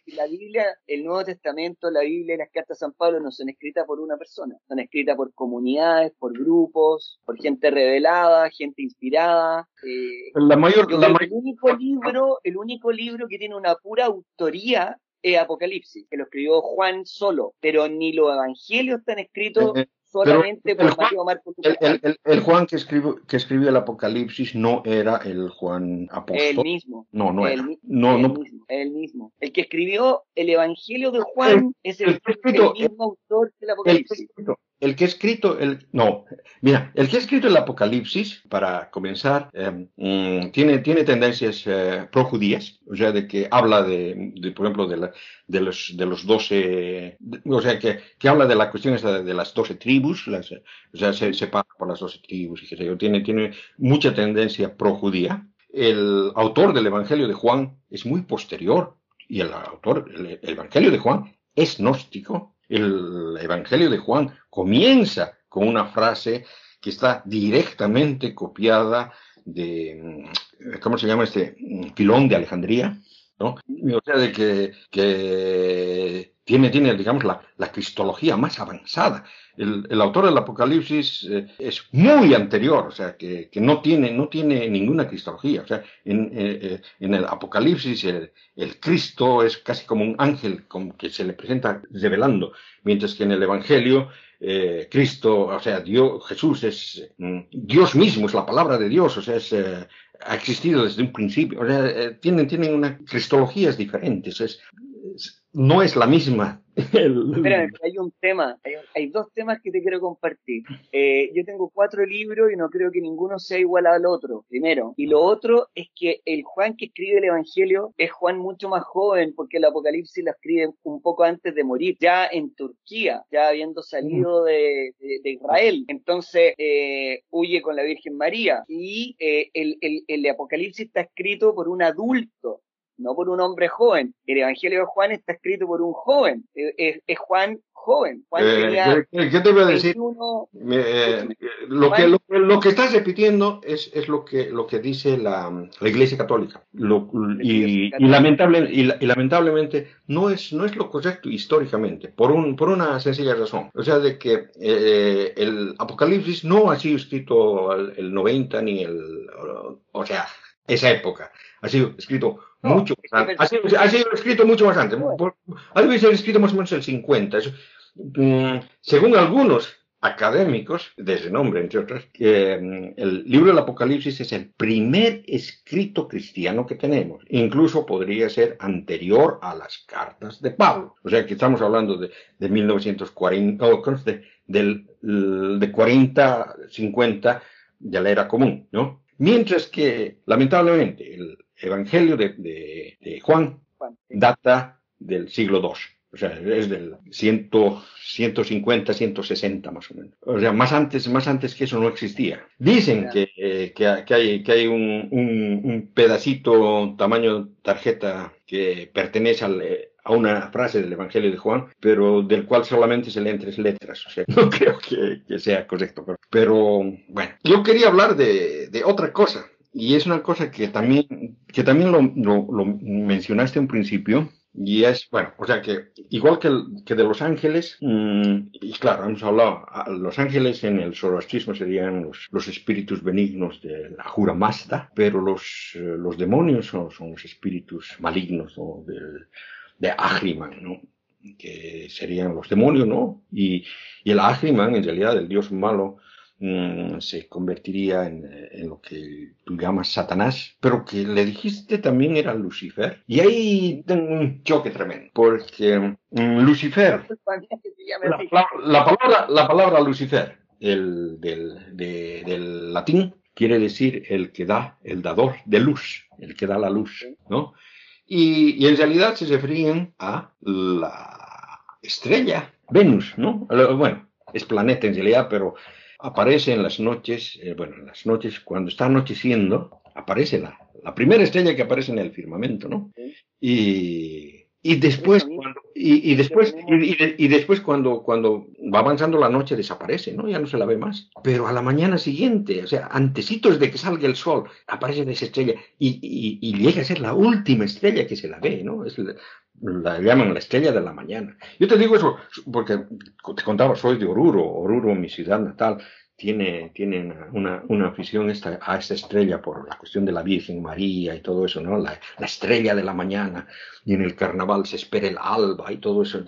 [SPEAKER 1] es
[SPEAKER 2] la el Nuevo Testamento, la Biblia y las cartas de San Pablo no son escritas por una persona, son escritas por comunidades, por grupos, por gente revelada, gente inspirada. eh,
[SPEAKER 1] La mayor, la
[SPEAKER 2] el único libro, el único libro que tiene una pura autoría es Apocalipsis, que lo escribió Juan solo, pero ni los evangelios están escritos
[SPEAKER 1] Eh,
[SPEAKER 2] solamente por Mateo,
[SPEAKER 1] Marcos, el, el, Juan que escribió, que escribió el Apocalipsis no era el Juan apóstol.
[SPEAKER 2] El mismo.
[SPEAKER 1] No, no
[SPEAKER 2] el,
[SPEAKER 1] era. No,
[SPEAKER 2] el
[SPEAKER 1] no.
[SPEAKER 2] Mismo, el mismo. El que escribió el Evangelio de Juan es el, el mismo autor del Apocalipsis
[SPEAKER 1] el que ha escrito, el, no, mira, el que ha escrito el Apocalipsis, para comenzar, em, mm, tiene, tiene tendencias eh, pro-judías, o sea, de que habla de, por ejemplo, de, la, los, de los doce, o sea, que, que habla de la cuestión de, las doce tribus, las, o sea, se separa por las doce tribus y qué sé yo, tiene, tiene mucha tendencia pro-judía. El autor del Evangelio de Juan es muy posterior, y el autor, el Evangelio de Juan es gnóstico, el Evangelio de Juan comienza con una frase que está directamente copiada de, ¿cómo se llama este? Filón de Alejandría, ¿no? O sea, de que tiene, tiene, digamos, la, la cristología más avanzada el, autor del Apocalipsis eh, es muy anterior, o sea, que, que, no, tiene, no tiene ninguna cristología. O sea, en, eh, eh, en el Apocalipsis el, el, Cristo es casi como un ángel que se le presenta revelando, mientras que en el Evangelio Cristo, o sea, Dios, Jesús es mm, Dios mismo, es la palabra de Dios, o sea, es, ha existido desde un principio. O sea, tienen, tienen unas cristologías diferentes. Es, no es la misma.
[SPEAKER 2] Espérame, hay un tema, hay, dos temas que te quiero compartir. Eh, yo tengo cuatro libros y no creo que ninguno sea igual al otro, primero. Y lo otro es que el Juan que escribe el Evangelio es Juan mucho más joven porque el Apocalipsis lo escribe un poco antes de morir, ya en Turquía, ya habiendo salido de, Israel. Entonces eh, huye con la Virgen María y eh, el, Apocalipsis está escrito por un adulto no por un hombre joven. El Evangelio de Juan está escrito por un joven. Es, Juan joven. Juan
[SPEAKER 1] eh, ¿qué, te voy a decir? Eh, lo, que, lo, que estás repitiendo es, es lo, que, lo que dice la, la Iglesia Católica. y, lamentable, y, lamentablemente no es, no es lo correcto históricamente, por, un, por una sencilla razón. O sea, de que eh, el Apocalipsis no ha sido escrito el, el 90 ni el... O sea, esa época. Ha sido escrito mucho más antes. Ha sido, escrito mucho más antes. Ha sido escrito más o menos el 50. Mm, según algunos académicos, de ese nombre, entre otros, mm, el libro del Apocalipsis es el primer escrito cristiano que tenemos. Incluso podría ser anterior a las cartas de Pablo. O sea que estamos hablando de, de 1940, de, del, de 40, 50 de la era común, ¿no? Mientras que, lamentablemente, el Evangelio de, Juan data del siglo II. O sea, es del 100, 150, 160 más o menos. O sea, más antes, más antes que eso no existía. Dicen que, que, hay, que hay un, un, pedacito tamaño tarjeta que pertenece al, a una frase del Evangelio de Juan, pero del cual solamente se leen tres letras. O sea, no creo que, sea correcto. Pero bueno, yo quería hablar de, de, otra cosa. Y es una cosa que también, que también lo, lo, mencionaste en principio, y es, bueno, o sea que igual que, que de los ángeles, mm, y claro, hemos hablado, los ángeles en el zoroastrismo serían los, los espíritus benignos de la Jura Mazda, pero los, eh, los demonios son, son, los espíritus malignos ¿no? del, de Ahriman, ¿no? que serían los demonios, ¿no? Y, y el Ahriman, en realidad, el dios malo, mm, se convertiría en, en, lo que tú llamas Satanás, pero que le dijiste también era Lucifer. Y ahí tengo un choque tremendo, porque mm, Lucifer, la, la, palabra, la palabra Lucifer, el, del, del latín, quiere decir el que da, el dador de luz, el que da la luz, ¿no? Y, en realidad se referían a la estrella Venus, ¿no? Bueno, es planeta en realidad, pero aparece en las noches, eh, bueno, en las noches, cuando está anocheciendo, aparece la, la primera estrella que aparece en el firmamento, ¿no? Y y después, cuando, y, y después, y, y, después cuando, cuando va avanzando la noche desaparece, ¿no? Ya no se la ve más. Pero a la mañana siguiente, o sea, antecitos de que salga el sol, aparece esa estrella y, y, llega a ser la última estrella que se la ve, ¿no? Es la, la, llaman la estrella de la mañana. Yo te digo eso porque te contaba, soy de Oruro, Oruro, mi ciudad natal, tiene, tiene una, una, afición esta, a esta estrella por la cuestión de la Virgen María y todo eso, ¿no? La, la, estrella de la mañana, y en el carnaval se espera el alba y todo eso.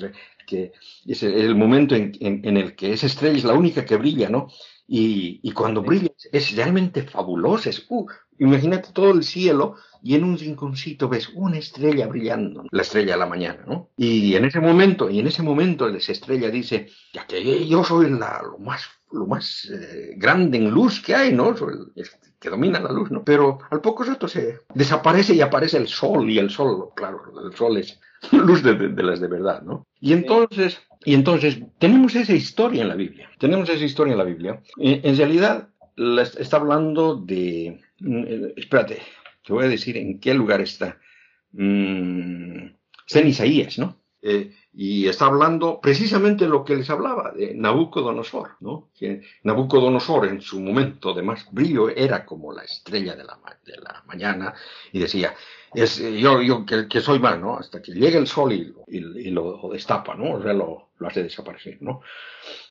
[SPEAKER 1] que es el momento en, el que esa estrella es la única que brilla, ¿no? Y, cuando brilla es realmente fabulosa, es, uh, imagínate todo el cielo y en un rinconcito ves una estrella brillando, la estrella de la mañana, ¿no? Y en ese momento, y en ese momento esa estrella dice, ya que yo soy lo más, lo más eh, grande en luz que hay, ¿no? Soy el, que domina la luz, ¿no? Pero al poco rato se desaparece y aparece el sol, y el sol, claro, el sol es luz de, las de verdad, ¿no? Y entonces, y entonces tenemos esa historia en la Biblia, tenemos esa historia en la Biblia. En, realidad está hablando de, espérate, te voy a decir en qué lugar está. Mm, está en Isaías, ¿no? Eh, y está hablando precisamente lo que les hablaba de Nabucodonosor, ¿no? Nabucodonosor en su momento de más brillo era como la estrella de la, de la mañana y decía, es, yo, yo que, soy más, ¿no? Hasta que llegue el sol y, lo destapa, ¿no? O sea, lo, hace desaparecer, ¿no?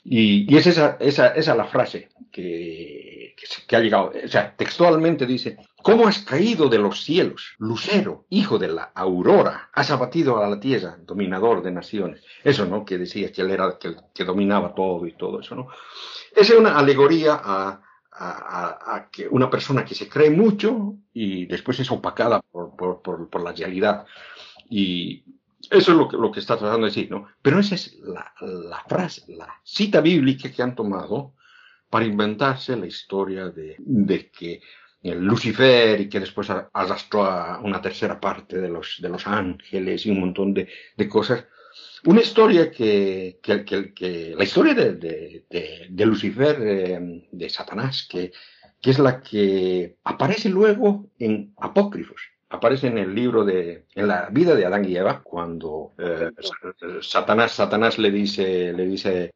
[SPEAKER 1] Y, y es esa, esa, esa la frase que, que, ha llegado, o sea, textualmente dice, ¿cómo has caído de los cielos, lucero, hijo de la aurora? Has abatido a la tierra, dominador de naciones. Eso, ¿no? Que decía que él era que, que dominaba todo y todo eso, ¿no? Esa es una alegoría a, a, que una persona que se cree mucho y después es opacada por, por, por, la realidad. Y, eso es lo que, lo que está tratando de decir, ¿no? Pero esa es la, la, frase, la cita bíblica que han tomado para inventarse la historia de, de que Lucifer y que después arrastró a una tercera parte de los, de los ángeles y un montón de, de cosas. Una historia que, que, que, la historia de, de, de Lucifer, eh, de Satanás, que, que es la que aparece luego en apócrifos aparece en el libro de, en la vida de Adán y Eva, cuando eh, Satanás, Satanás le dice, le dice,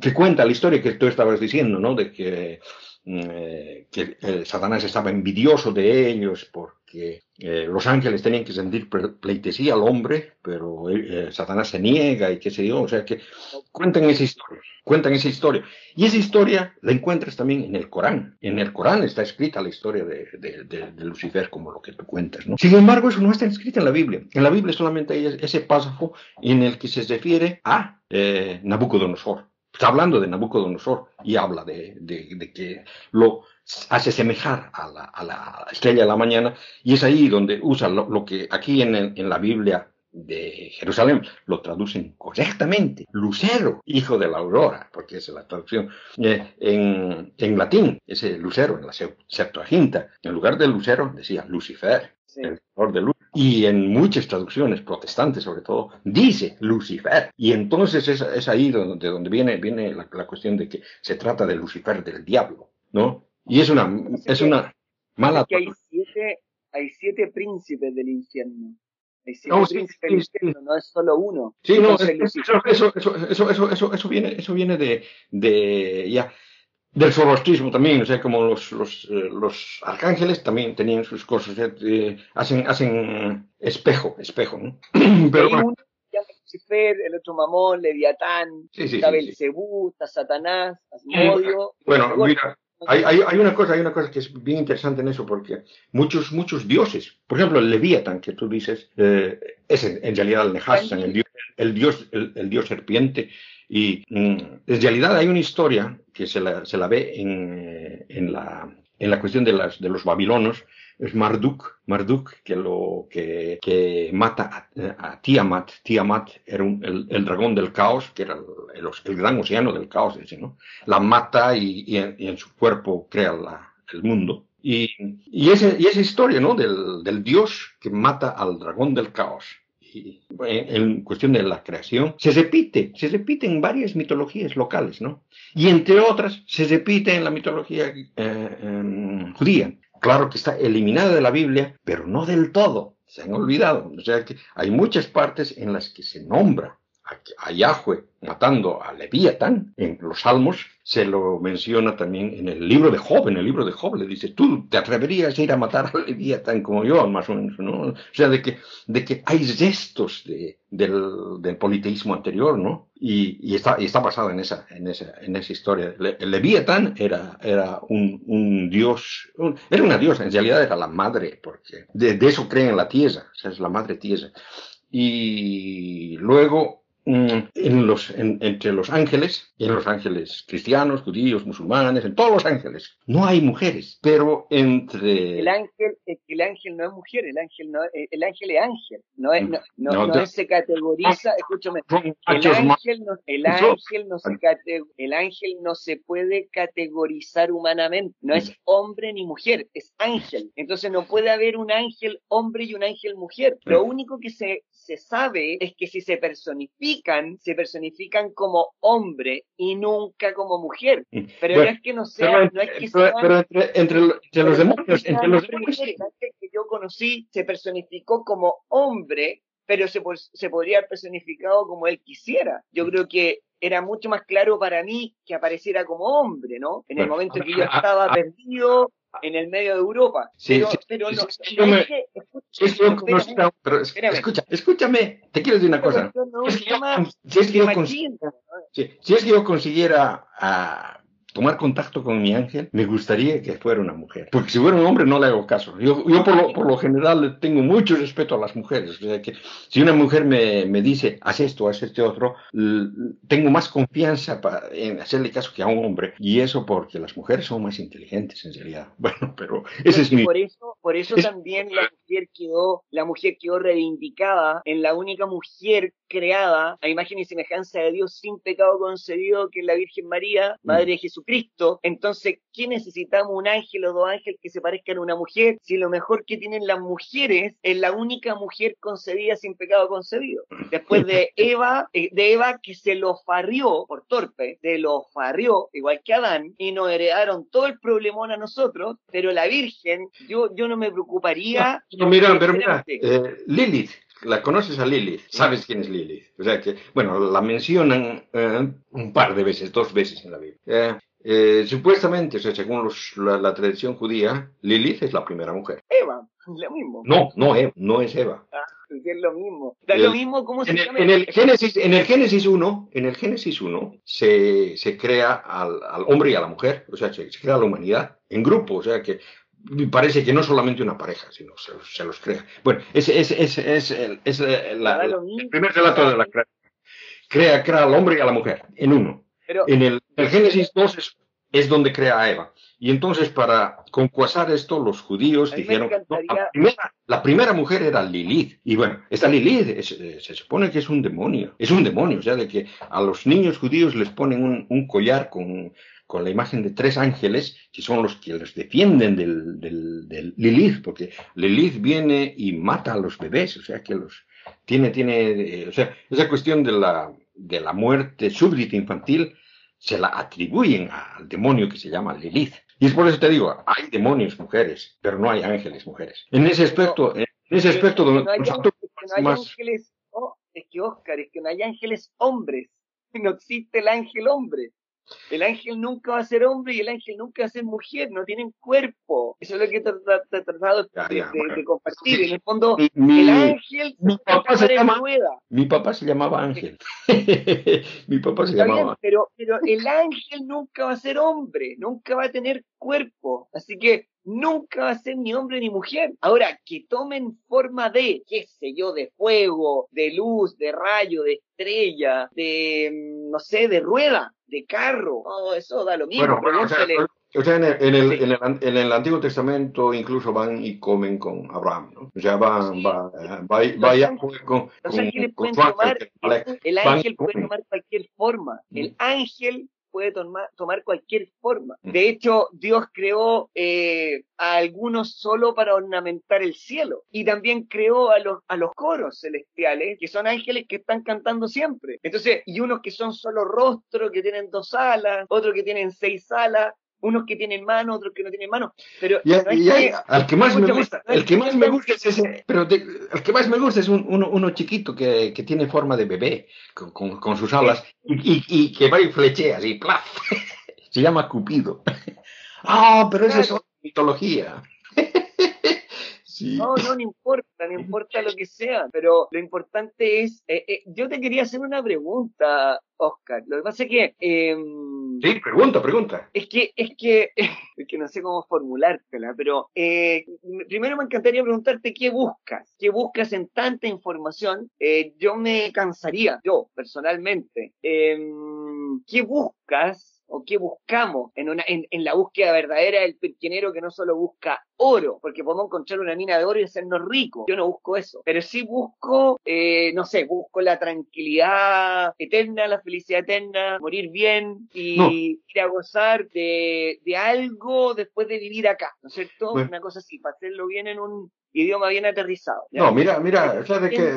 [SPEAKER 1] que cuenta la historia que tú estabas diciendo, ¿no? De que, mm, eh, que eh, Satanás estaba envidioso de ellos porque los ángeles tenían que sentir pleitesía al hombre, pero Satanás se niega y qué sé yo, o sea que cuentan esa historia cuentan esa historia. Y esa historia la encuentras también en el Corán. En el Corán está escrita la historia de, Lucifer, como lo que tú cuentas. ¿no? Sin embargo, eso no está escrito en la Biblia. En la Biblia solamente hay ese párrafo en el que se refiere a eh, Nabucodonosor. Está hablando de Nabucodonosor y habla de, que lo hace semejar a la, estrella de la mañana y es ahí donde usa lo, que aquí en, en la Biblia de Jerusalén lo traducen correctamente, Lucero, hijo de la aurora, porque esa es la traducción eh, en, en, latín, ese Lucero en la Septuaginta, en lugar de Lucero decía Lucifer, el señor de luz. Y en muchas traducciones protestantes, sobre todo, dice Lucifer. Y entonces es, ahí donde, de donde viene, viene la, la, cuestión de que se trata de Lucifer, del diablo, ¿no? Y es una, es una mala...
[SPEAKER 2] hay siete, hay siete príncipes del infierno no, sí, no es solo uno.
[SPEAKER 1] Sí, no, eso, eso, eso, eso, eso, eso, viene, eso viene de, de ya del sorostrismo también, o sea, como los, los, eh, los arcángeles también tenían sus cosas, eh, hacen, hacen espejo, espejo, ¿no?
[SPEAKER 2] Pero bueno. Lucifer, el otro Mamón, Leviatán, sí, sí, Belcebú, Satanás, Asmodio.
[SPEAKER 1] Bueno, mira, hay, hay, hay, una cosa, hay una cosa que es bien interesante en eso, porque muchos, muchos dioses, por ejemplo, el Leviatán, que tú dices, eh, es en, realidad el Nehassan, el dios, el dios, el, dios serpiente, y mm, en realidad hay una historia que se la, se la ve en, en, la, en la cuestión de, las, de los babilonos, es Marduk, Marduk que lo que, que mata a, Tiamat. Tiamat era el, dragón del caos, que era el, el, gran océano del caos, ¿no? La mata y, y, en, su cuerpo crea el mundo. Y, y, ese, y esa historia, ¿no? Del, del dios que mata al dragón del caos. Y en, cuestión de la creación, se repite, se repite en varias mitologías locales, ¿no? Y entre otras, se repite en la mitología eh, em, judía. Claro que está eliminada de la Biblia, pero no del todo. Se han olvidado. O sea que hay muchas partes en las que se nombra a, Yahweh matando a Leviatán en los Salmos, se lo menciona también en el libro de Job, en el libro de Job le dice, tú te atreverías a ir a matar a Leviatán como yo, más o menos, ¿no? O sea, de que, de que hay restos de, del, politeísmo anterior, ¿no? Y, está, y está basado en esa, en esa, en esa historia. el Leviatán era, era un, dios, era una diosa, en realidad era la madre, porque de, eso creen en la tierra, o sea, es la madre tierra. Y luego en los, entre los ángeles, en los ángeles cristianos, judíos, musulmanes, en todos los ángeles, no hay mujeres, pero entre...
[SPEAKER 2] El ángel, el ángel no es mujer, el ángel no, el ángel es ángel, no es, no, no, se categoriza, escúchame, el ángel no, el ángel no se el ángel no se puede categorizar humanamente, no es hombre ni mujer, es ángel, entonces no puede haber un ángel hombre y un ángel mujer, lo único que se, se sabe es que si se personifican, se personifican como hombre y nunca como mujer. Mm. Pero no es que no sea, no es que
[SPEAKER 1] pero, pero entre, entre, los demonios, entre los demonios.
[SPEAKER 2] que yo conocí se personificó como hombre, pero se, se podría haber personificado como él quisiera. Yo creo que era mucho más claro para mí que apareciera como hombre, ¿no? En el momento en que yo estaba perdido, en el medio de Europa.
[SPEAKER 1] Sí, pero, pero no, escucha, escúchame, te quiero decir una cosa. Si es que yo consiguiera a tomar contacto con mi ángel, me gustaría que fuera una mujer. Porque si fuera un hombre no le hago caso. Yo, yo por, lo, por lo general tengo mucho respeto a las mujeres. O sea que si una mujer me, me dice, haz esto, haz este otro, tengo más confianza para, en hacerle caso que a un hombre. Y eso porque las mujeres son más inteligentes en realidad. Bueno, pero ese es mi...
[SPEAKER 2] Por eso, por eso también la mujer quedó, la mujer quedó reivindicada en la única mujer creada a imagen y semejanza de Dios sin pecado concebido que es la Virgen María, Madre de Jesús Cristo. Entonces, ¿qué necesitamos? ¿Un ángel o dos ángeles que se parezcan a una mujer? Si lo mejor que tienen las mujeres es la única mujer concebida sin pecado concebido. Después de Eva, eh, de Eva que se lo farrió por torpe, se lo farrió, igual que Adán, y nos heredaron todo el problemón a nosotros, pero la Virgen, yo, yo no me preocuparía.
[SPEAKER 1] No, mira, pero mira, eh, Lilith, la conoces a Lilith, sabes quién es Lilith. O sea que, bueno, la mencionan eh, un par de veces, dos veces en la Biblia. Eh, supuestamente, o sea, según la, tradición judía, Lilith es la primera mujer.
[SPEAKER 2] Eva, lo mismo.
[SPEAKER 1] No, no, Eva, no es Eva.
[SPEAKER 2] Ah, es lo mismo. Da lo mismo cómo se
[SPEAKER 1] en llama. en el Génesis, en el Génesis 1, en el Génesis 1 se, se crea al, al, hombre y a la mujer, o sea, se, crea la humanidad en grupo, o sea que parece que no solamente una pareja, sino se, se los crea. Bueno, ese es, es, es, es, la, el primer relato de la creación. Crea, crea al hombre y a la mujer en uno en el, Génesis 2 es, donde crea a Eva. Y entonces, para concuasar esto, los judíos dijeron, la, primera, mujer era Lilith. Y bueno, esta Lilith se supone que es un demonio. Es un demonio, o sea, de que a los niños judíos les ponen un, collar con, con, la imagen de tres ángeles, que son los que les defienden del, del, Lilith, porque Lilith viene y mata a los bebés, o sea, que los tiene, tiene, eh, o sea, esa cuestión de la, de la muerte súbdita infantil se la atribuyen al demonio que se llama Lilith. Y es por eso te digo, hay demonios mujeres, pero no hay ángeles mujeres. En ese aspecto, en ese aspecto
[SPEAKER 2] donde no hay, ángeles, oh, es que Oscar, es que no hay ángeles hombres, no existe el ángel hombre. El ángel nunca va a ser hombre y el ángel nunca va a ser mujer, no tienen cuerpo. Eso es lo que he tratado de, compartir. En el fondo, el ángel
[SPEAKER 1] mi papá se llama, Mi papá se llamaba Ángel. mi papá se llamaba.
[SPEAKER 2] pero, pero el ángel nunca va a ser hombre, nunca va a tener cuerpo. Así que nunca va a ser ni hombre ni mujer. Ahora, que tomen forma de, qué sé yo, de fuego, de luz, de rayo, de estrella, de, mm, no sé, de rueda, de carro, todo eso da lo mismo.
[SPEAKER 1] Bueno, o sea, en el, en, el, en, el, en, el, Antiguo Testamento incluso van y comen con Abraham, ¿no? O sea, van, va, va, vaya con,
[SPEAKER 2] Los ángeles pueden tomar, el ángel puede tomar cualquier forma. El ángel puede tomar, tomar cualquier forma. Mm. De hecho, Dios creó eh, a algunos solo para ornamentar el cielo y también creó a los, a los coros celestiales, que son ángeles que están cantando siempre. Entonces, y unos que son solo rostro, que tienen dos alas, otros que tienen seis alas, unos que tienen mano, otros que no tienen mano. Pero
[SPEAKER 1] al que más me gusta, el que más me gusta es ese, pero el que más me gusta es un, uno, uno, chiquito que, que, tiene forma de bebé, con, con, sus alas, y, y, que va y flechea así, ¡plaf! Se llama Cupido. Ah, pero eso es mitología.
[SPEAKER 2] No, no, no importa, no importa lo que sea, pero lo importante es, eh, eh, yo te quería hacer una pregunta, Oscar. Lo que pasa es que, eh,
[SPEAKER 1] sí, pregunta, pregunta.
[SPEAKER 2] Es que, es que, es que no sé cómo formulártela, pero eh, primero me encantaría preguntarte qué buscas, qué buscas en tanta información. Eh, yo me cansaría, yo personalmente, em, ¿qué buscas o qué buscamos en, una, en, en la búsqueda verdadera del pirquinero que no solo busca oro, porque podemos encontrar una mina de oro y hacernos ricos. Yo no busco eso, pero sí busco, eh, no sé, busco la tranquilidad eterna, la felicidad eterna, morir bien y ir a gozar de, de, algo después de vivir acá, ¿no es cierto? Una cosa así, para hacerlo bien en un idioma bien aterrizado.
[SPEAKER 1] No, mira, mira, o sea, de que,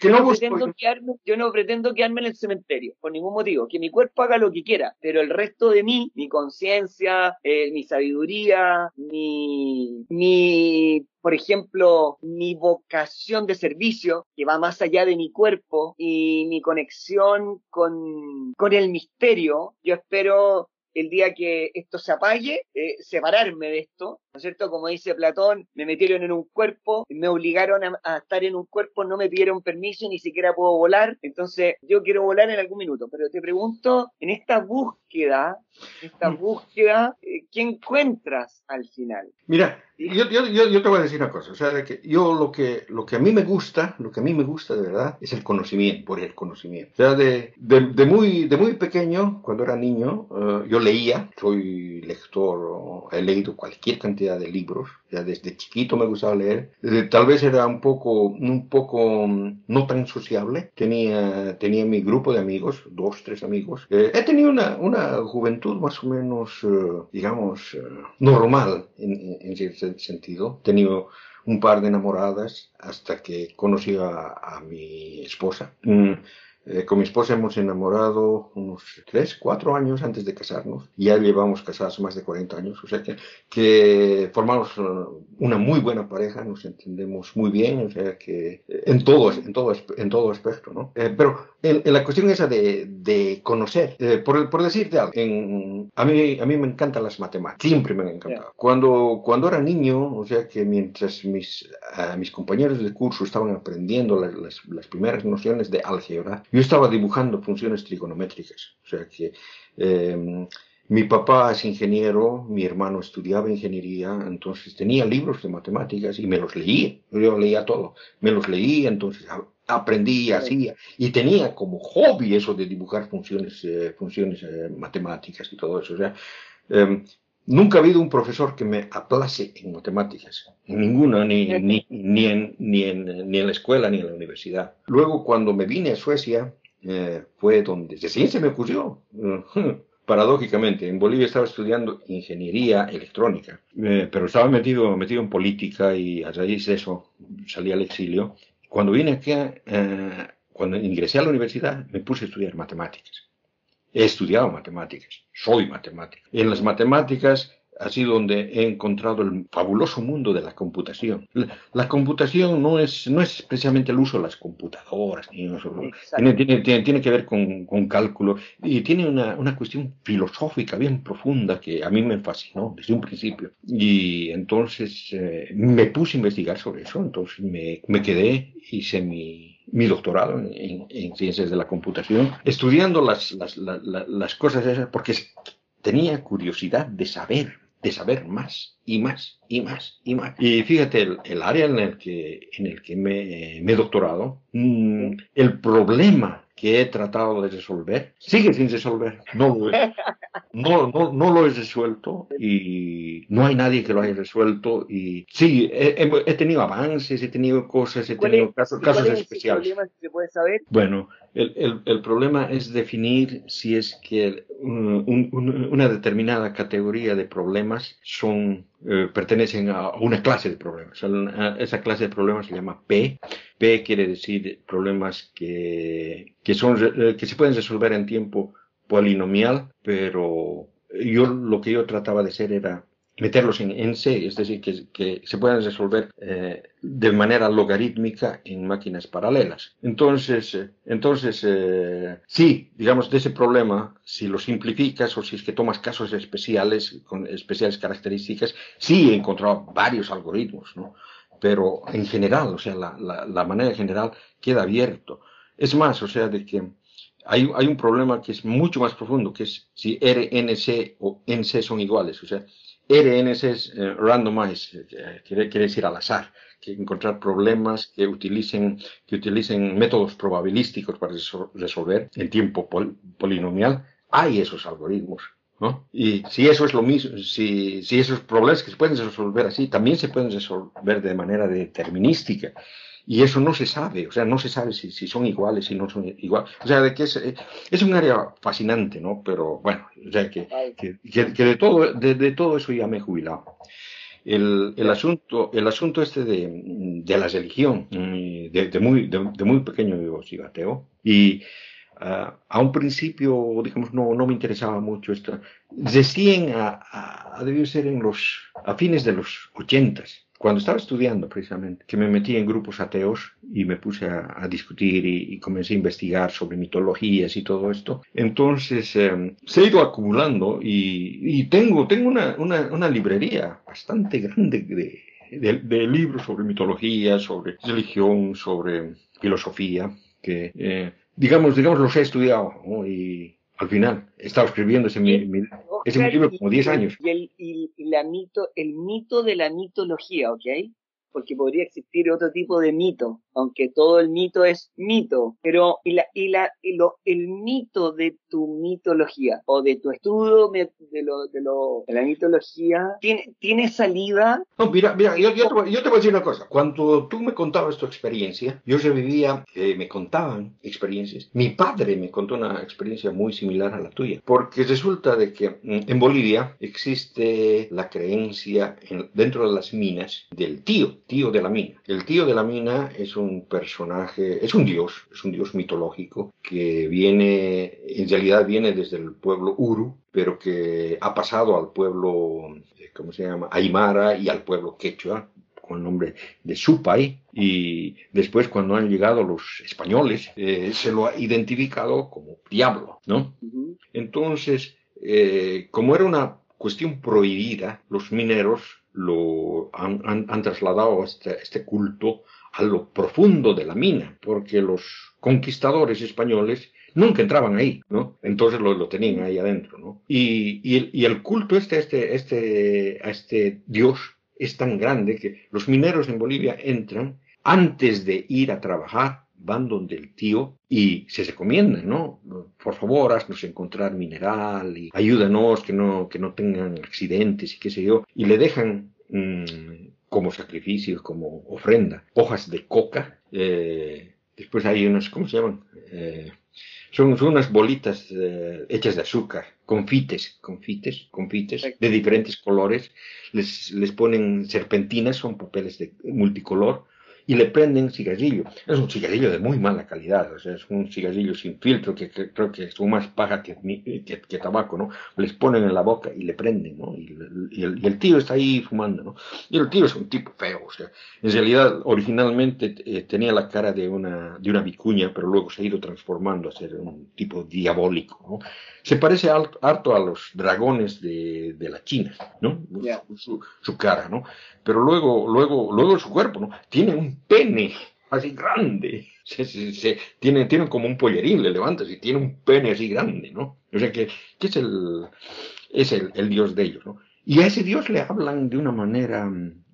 [SPEAKER 2] que no, pretendo quedarme, yo no pretendo quedarme en el cementerio, por ningún motivo, que mi cuerpo haga lo que quiera, pero el resto de mí, mi conciencia, eh, mi sabiduría, mi, mi, por ejemplo, mi vocación de servicio, que va más allá de mi cuerpo, y mi conexión con, con el misterio, yo espero el día que esto se apague, eh, separarme de esto, ¿no es cierto? Como dice Platón, me metieron en un cuerpo, me obligaron a, estar en un cuerpo, no me pidieron permiso, ni siquiera puedo volar, entonces yo quiero volar en algún minuto, pero te pregunto, en esta búsqueda, esta mm. búsqueda, eh, ¿qué encuentras al final?
[SPEAKER 1] Mira, yo, yo, yo, te voy a decir una cosa, o sea, de que yo lo que, lo que a mí me gusta, lo que a mí me gusta de verdad, es el conocimiento, por el conocimiento. O sea, de, de, muy, de muy pequeño, cuando era niño, uh, yo leía, soy lector, he leído cualquier cantidad de libros, ya desde chiquito me gustaba leer, tal vez era un poco, un poco mm, no tan sociable, tenía, tenía mi grupo de amigos, dos, tres amigos, eh, he tenido una, una juventud más o menos, uh, digamos, normal en, en sentido. He tenido un par de enamoradas hasta que conocí a, mi esposa. Mm, eh, con mi esposa hemos enamorado unos 3, 4 años antes de casarnos. Ya llevamos casados más de 40 años. O sea que, que formamos uh, una muy buena pareja, nos entendemos muy bien, o sea que eh, en todo, en todo, en todo aspecto, ¿no? Eh, pero en, la cuestión esa de, de conocer, por, por, decirte algo, en, a, mí, a mí me encantan las matemáticas, siempre me han encantado. Cuando, cuando era niño, o sea que mientras mis, mis compañeros de curso estaban aprendiendo las, las primeras nociones de álgebra, yo estaba dibujando funciones trigonométricas. O sea que eh, mi papá es ingeniero, mi hermano estudiaba ingeniería, entonces tenía libros de matemáticas y me los leía. Yo leía todo. Me los leía, entonces aprendí, hacía. Y tenía como hobby eso de dibujar funciones, eh, funciones eh, matemáticas y todo eso. O sea, em, Nunca ha habido un profesor que me aplace en matemáticas, en ninguna, ni, ni, ni, en, ni, en, ni en la escuela ni en la universidad. Luego, cuando me vine a Suecia, eh, fue donde recién se me ocurrió. Paradójicamente, en Bolivia estaba estudiando ingeniería electrónica, eh, pero estaba metido, metido en política y a raíz de eso salí al exilio. Cuando vine aquí, eh, cuando ingresé a la universidad, me puse a estudiar matemáticas. He estudiado matemáticas, soy matemático. En las matemáticas ha sido donde he encontrado el fabuloso mundo de la computación. La, computación no es, no es precisamente el uso de las computadoras, tiene, tiene, tiene, que ver con, con, cálculo y tiene una, una, cuestión filosófica bien profunda que a mí me fascinó desde un principio. Y entonces eh, me puse a investigar sobre eso, entonces me, me quedé, hice mi mi doctorado en, ciencias de la computación, estudiando las, las, las, cosas esas, porque tenía curiosidad de saber, de saber más y más y más y más. Y fíjate, el, el área en el que, en el que me, me he doctorado, mm, el problema que he tratado de resolver, sigue sin resolver. No lo, he, no, no, no lo he resuelto y no hay nadie que lo haya resuelto. Y sí, he, he tenido avances, he tenido cosas, he tenido casos, casos especiales. Bueno, el, el, el, problema es definir si es que un, un, una determinada categoría de problemas son eh, pertenecen a una clase de problemas. Esa clase de problemas se llama P. P quiere decir problemas que, que, son, eh, que se pueden resolver en tiempo polinomial, pero yo lo que yo trataba de hacer era meterlos en, C, es decir, que, que se puedan resolver eh, de manera logarítmica en máquinas paralelas. Entonces, eh, entonces eh, sí, digamos, de ese problema, si lo simplificas o si es que tomas casos especiales, con especiales características, sí he encontrado varios algoritmos, ¿no? Pero en general, o sea, la, la, la manera general queda abierto. Es más, o sea, de que hay, hay un problema que es mucho más profundo, que es si RNC o NC son iguales. O sea, RNC es eh, randomized, quiere, quiere decir al azar, que encontrar problemas que utilicen, que utilicen métodos probabilísticos para resolver en tiempo polinomial. Hay esos algoritmos. ¿no? Y si eso es lo mismo, si, si esos problemas que se pueden resolver así, también se pueden resolver de manera determinística. Y eso no se sabe, o sea, no se sabe si, si son iguales, si no son iguales. O sea, de que es, es un área fascinante, ¿no? Pero bueno, o sea, que, que, que de, todo, de, de, todo eso ya me he jubilado. El, el, asunto, el asunto este de, de la religión, mm, de, de muy, de, muy pequeño yo soy ateo, y uh, a un principio, digamos, no, no me interesaba mucho esto. Recién a, a, a debió ser en los, a fines de los ochentas, cuando estaba estudiando precisamente, que me metí en grupos ateos y me puse a, a discutir y, y, comencé a investigar sobre mitologías y todo esto, entonces eh, se ha ido acumulando y, y tengo, tengo una, una, una, librería bastante grande de, de, de, libros sobre mitología, sobre religión, sobre filosofía, que eh, digamos, digamos los he estudiado ¿no? y al final he estado escribiendo ese, mi, mi, ese mi libro como 10 años.
[SPEAKER 2] Y, el, y la mito, el mito de la mitología, ¿ok? Porque podría existir otro tipo de mito, aunque todo el mito es mito, pero y la, y la, y lo, el mito de tu mitología o de tu estudio de, lo, de, lo, de la mitología tiene, tiene salida.
[SPEAKER 1] No, mira, mira, yo, yo, te, yo, te, voy a decir una cosa. Cuando tú me contabas tu experiencia, yo revivía, eh, me contaban experiencias. Mi padre me contó una experiencia muy similar a la tuya, porque resulta de que en Bolivia existe la creencia en, dentro de las minas del tío, tío de la mina. El tío de la mina es un personaje, es un dios, es un dios mitológico que viene en realidad viene desde el pueblo Uru, pero que ha pasado al pueblo, eh, ¿cómo se llama? Aymara y al pueblo Quechua, con el nombre de Supay, y después cuando han llegado los españoles, eh, se lo ha identificado como diablo, ¿no? Entonces, eh, como era una cuestión prohibida, los mineros lo han, han, han trasladado este, este culto a lo profundo de la mina, porque los conquistadores españoles nunca entraban ahí, ¿no? Entonces lo, lo tenían ahí adentro, ¿no? Y, y, el, culto este, este, este, a este Dios es tan grande que los mineros en Bolivia entran antes de ir a trabajar, van donde el tío y se recomiendan, ¿no? Por favor, haznos encontrar mineral y ayúdanos que no, que no tengan accidentes y qué sé yo. Y le dejan mmm, como sacrificio, como ofrenda, hojas de coca. Eh, después hay unas, ¿cómo se llaman? Eh, son, son, unas bolitas eh, hechas de azúcar, confites, confites, confites de diferentes colores. Les, les ponen serpentinas, son papeles de multicolor, y le prenden cigarrillo. Es un cigarrillo de muy mala calidad, o sea, es un cigarrillo sin filtro que, que creo que es más paja que, que, que, tabaco, ¿no? Les ponen en la boca y le prenden, ¿no? Y, y, el, y, el, tío está ahí fumando, ¿no? Y el tío es un tipo feo, o sea, en realidad originalmente eh, tenía la cara de una, de una vicuña, pero luego se ha ido transformando a ser un tipo diabólico, ¿no? Se parece harto a los dragones de, de la China, ¿no? Yeah. Su, su, cara, ¿no? Pero luego, luego, luego su cuerpo, ¿no? Tiene un pene así grande. Se, se, se, tiene, como un pollerín, le levantas y tiene un pene así grande, ¿no? O sea que, que es el, es el, dios de ellos, ¿no? Y a ese dios le hablan de una manera,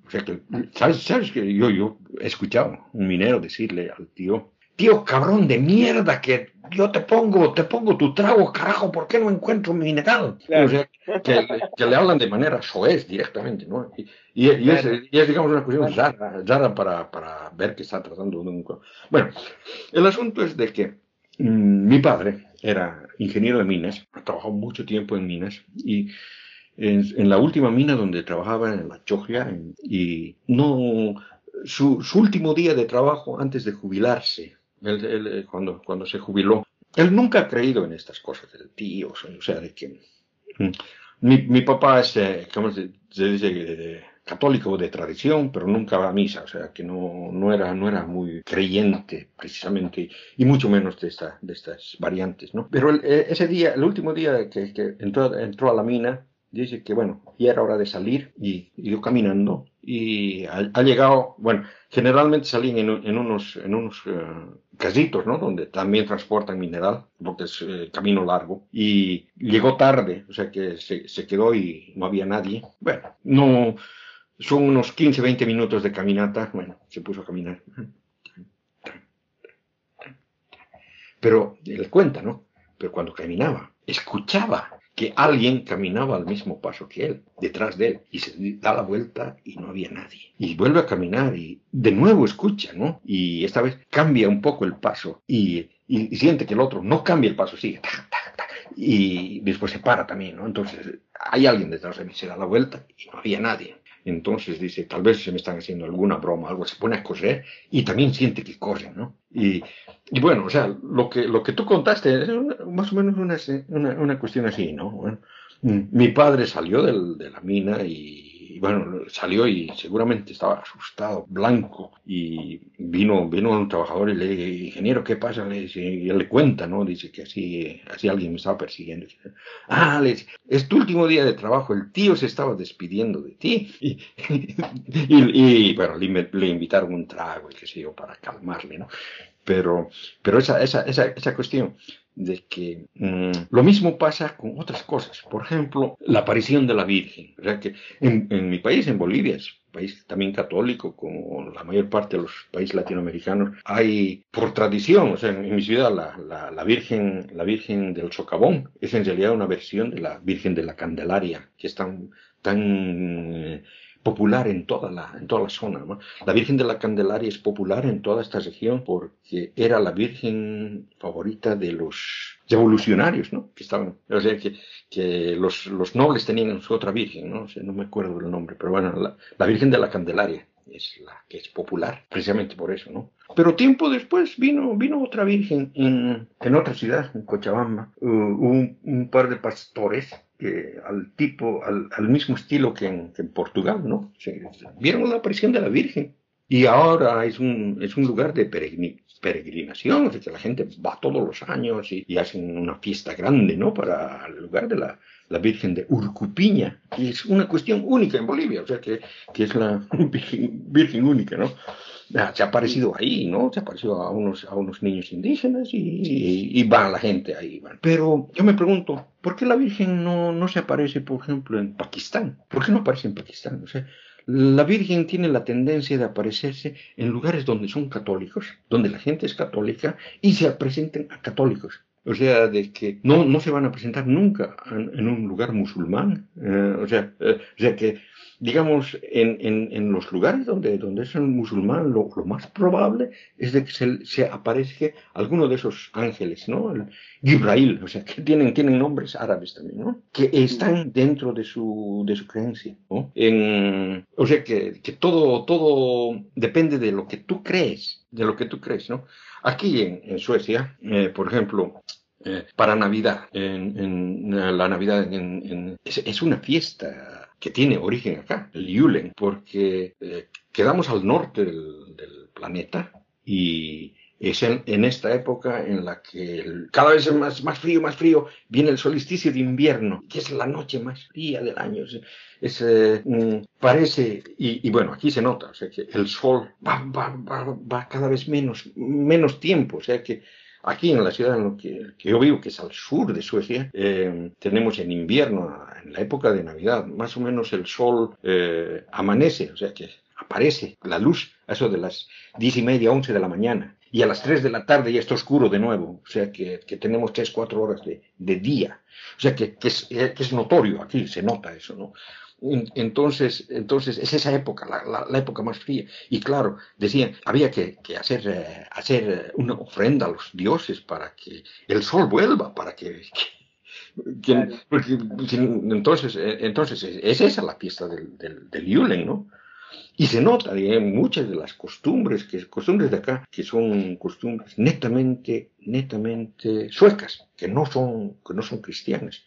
[SPEAKER 1] o sea que, ¿sabes, sabes que yo, yo he escuchado un minero decirle al tío, tío cabrón de mierda que yo te pongo, te pongo tu trago, carajo, ¿por qué no encuentro mineral? Claro. O sea, que, que, le hablan de manera soez directamente, ¿no? Y, y, y, claro. es, y, es, digamos, una cuestión rara, rara para, para, ver que está tratando de un... Bueno, el asunto es de que mmm, mi padre era ingeniero de minas, ha trabajado mucho tiempo en minas y en, en la última mina donde trabajaba en la Choglia y no... Su, su último día de trabajo antes de jubilarse, él, él, cuando, cuando se jubiló, él nunca ha creído en estas cosas del tío, o sea, de que mi, mi papá es, eh, ¿cómo se, dice? De, católico de tradición, pero nunca va a misa, o sea, que no, no, era, no era muy creyente precisamente, y mucho menos de, esta, de estas variantes, ¿no? Pero el, ese día, el último día que, que entró, entró a la mina, dice que bueno, ya era hora de salir y ido caminando y ha, llegado, bueno, generalmente salían en, unos, en unos eh, casitos, ¿no? Donde también transportan mineral, porque es eh, camino largo, y llegó tarde, o sea que se, se, quedó y no había nadie. Bueno, no, son unos 15, 20 minutos de caminata, bueno, se puso a caminar. Pero él cuenta, ¿no? Pero cuando caminaba, escuchaba que alguien caminaba al mismo paso que él, detrás de él, y se da la vuelta y no había nadie. Y vuelve a caminar y de nuevo escucha, ¿no? Y esta vez cambia un poco el paso y, siente que el otro no cambia el paso, sigue, y después se para también, ¿no? Entonces hay alguien detrás de mí, se da la vuelta y no había nadie. Entonces dice, tal vez se me están haciendo alguna broma, algo, se pone a correr y también siente que corre, ¿no? Y, y bueno, o sea, lo que, lo que tú contaste es más o menos una, una, una cuestión así, ¿no? Bueno, mm, mi padre salió del, de la mina y y bueno, salió y seguramente estaba asustado, blanco, y vino, vino un trabajador y le dije, ingeniero, ¿qué pasa? Le dice, y él le cuenta, ¿no? Dice que así, así alguien me estaba persiguiendo. Ah, le dice, es tu último día de trabajo, el tío se estaba despidiendo de ti. Y, y, bueno, le, le, invitaron un trago y qué sé yo, para calmarle, ¿no? Pero, pero esa, esa, esa, esa cuestión de que mm, lo mismo pasa con otras cosas. Por ejemplo, la aparición de la Virgen. O sea que en, mi país, en Bolivia, es un país también católico, como la mayor parte de los países latinoamericanos, hay por tradición, o sea, en, mi ciudad, la, la, Virgen, la Virgen del Socavón es en realidad una versión de la Virgen de la Candelaria, que es tan, tan popular en toda la, en toda la zona. La Virgen de la Candelaria es popular en toda esta región porque era la Virgen favorita de los revolucionarios, ¿no? Que estaban, o sea, que, que los, los, nobles tenían su otra Virgen, ¿no? no me acuerdo del nombre, pero bueno, la, la Virgen de la Candelaria es la que es popular, precisamente por eso, ¿no? Pero tiempo después vino, vino otra virgen en, en otra ciudad, en Cochabamba, uh, un, un, par de pastores al tipo, al, al mismo estilo que en, que en Portugal, ¿no? vieron la aparición de la Virgen. Y ahora es un, es un lugar de peregrinación, sea, que la gente va todos los años y, y, hacen una fiesta grande, ¿no? Para el lugar de la, la Virgen de Urcupiña, que es una cuestión única en Bolivia, o sea, que, que es la virgen, virgen única, ¿no? Se ha aparecido ahí, ¿no? Se ha aparecido a unos, a unos niños indígenas y, y, va la gente ahí. Pero yo me pregunto, ¿por qué la Virgen no, no se aparece, por ejemplo, en Pakistán? ¿Por qué no aparece en Pakistán? O sea, la Virgen tiene la tendencia de aparecerse en lugares donde son católicos, donde la gente es católica y se presenten a católicos. O sea, de que no, no se van a presentar nunca en, un lugar musulmán. Eh, o, sea, eh, o sea, que digamos, en, en, en, los lugares donde, donde es un musulmán, lo, lo más probable es de que se, se aparezca alguno de esos ángeles, ¿no? El Gibrail, o sea, que tienen, tienen nombres árabes también, ¿no? Que están dentro de su, de su creencia, ¿no? En, o sea, que, que todo, todo depende de lo que tú crees, de lo que tú crees, ¿no? Aquí en, en Suecia, eh, por ejemplo, eh, para Navidad, en, en, la Navidad en, es, es una fiesta que tiene origen acá, el Yulen, porque eh, quedamos al norte del, del planeta y es en, en, esta época en la que cada vez es más, más frío, más frío, viene el solsticio de invierno, que es la noche más fría del año. Es, eh, mm, parece, y, y, bueno, aquí se nota, o sea que el sol va, va, va, va cada vez menos, menos tiempo, o sea que Aquí en la ciudad en la que, yo vivo, que es al sur de Suecia, eh, tenemos en invierno, en la época de Navidad, más o menos el sol eh, amanece, o sea que aparece la luz a eso de las diez y media, once de la mañana. Y a las tres de la tarde ya está oscuro de nuevo, o sea que, tenemos tres, cuatro horas de, día. O sea es, que es notorio, aquí se nota eso, ¿no? Entonces, entonces es esa época, la, la, época más fría. Y claro, decían, había que, que hacer, eh, hacer una ofrenda a los dioses para que el sol vuelva, para que... que, porque, entonces, eh, entonces es esa la fiesta del, del, del Yulen, ¿no? Y se nota en muchas de las costumbres, que costumbres de acá, que son costumbres netamente, netamente suecas, que no son, que no son cristianas.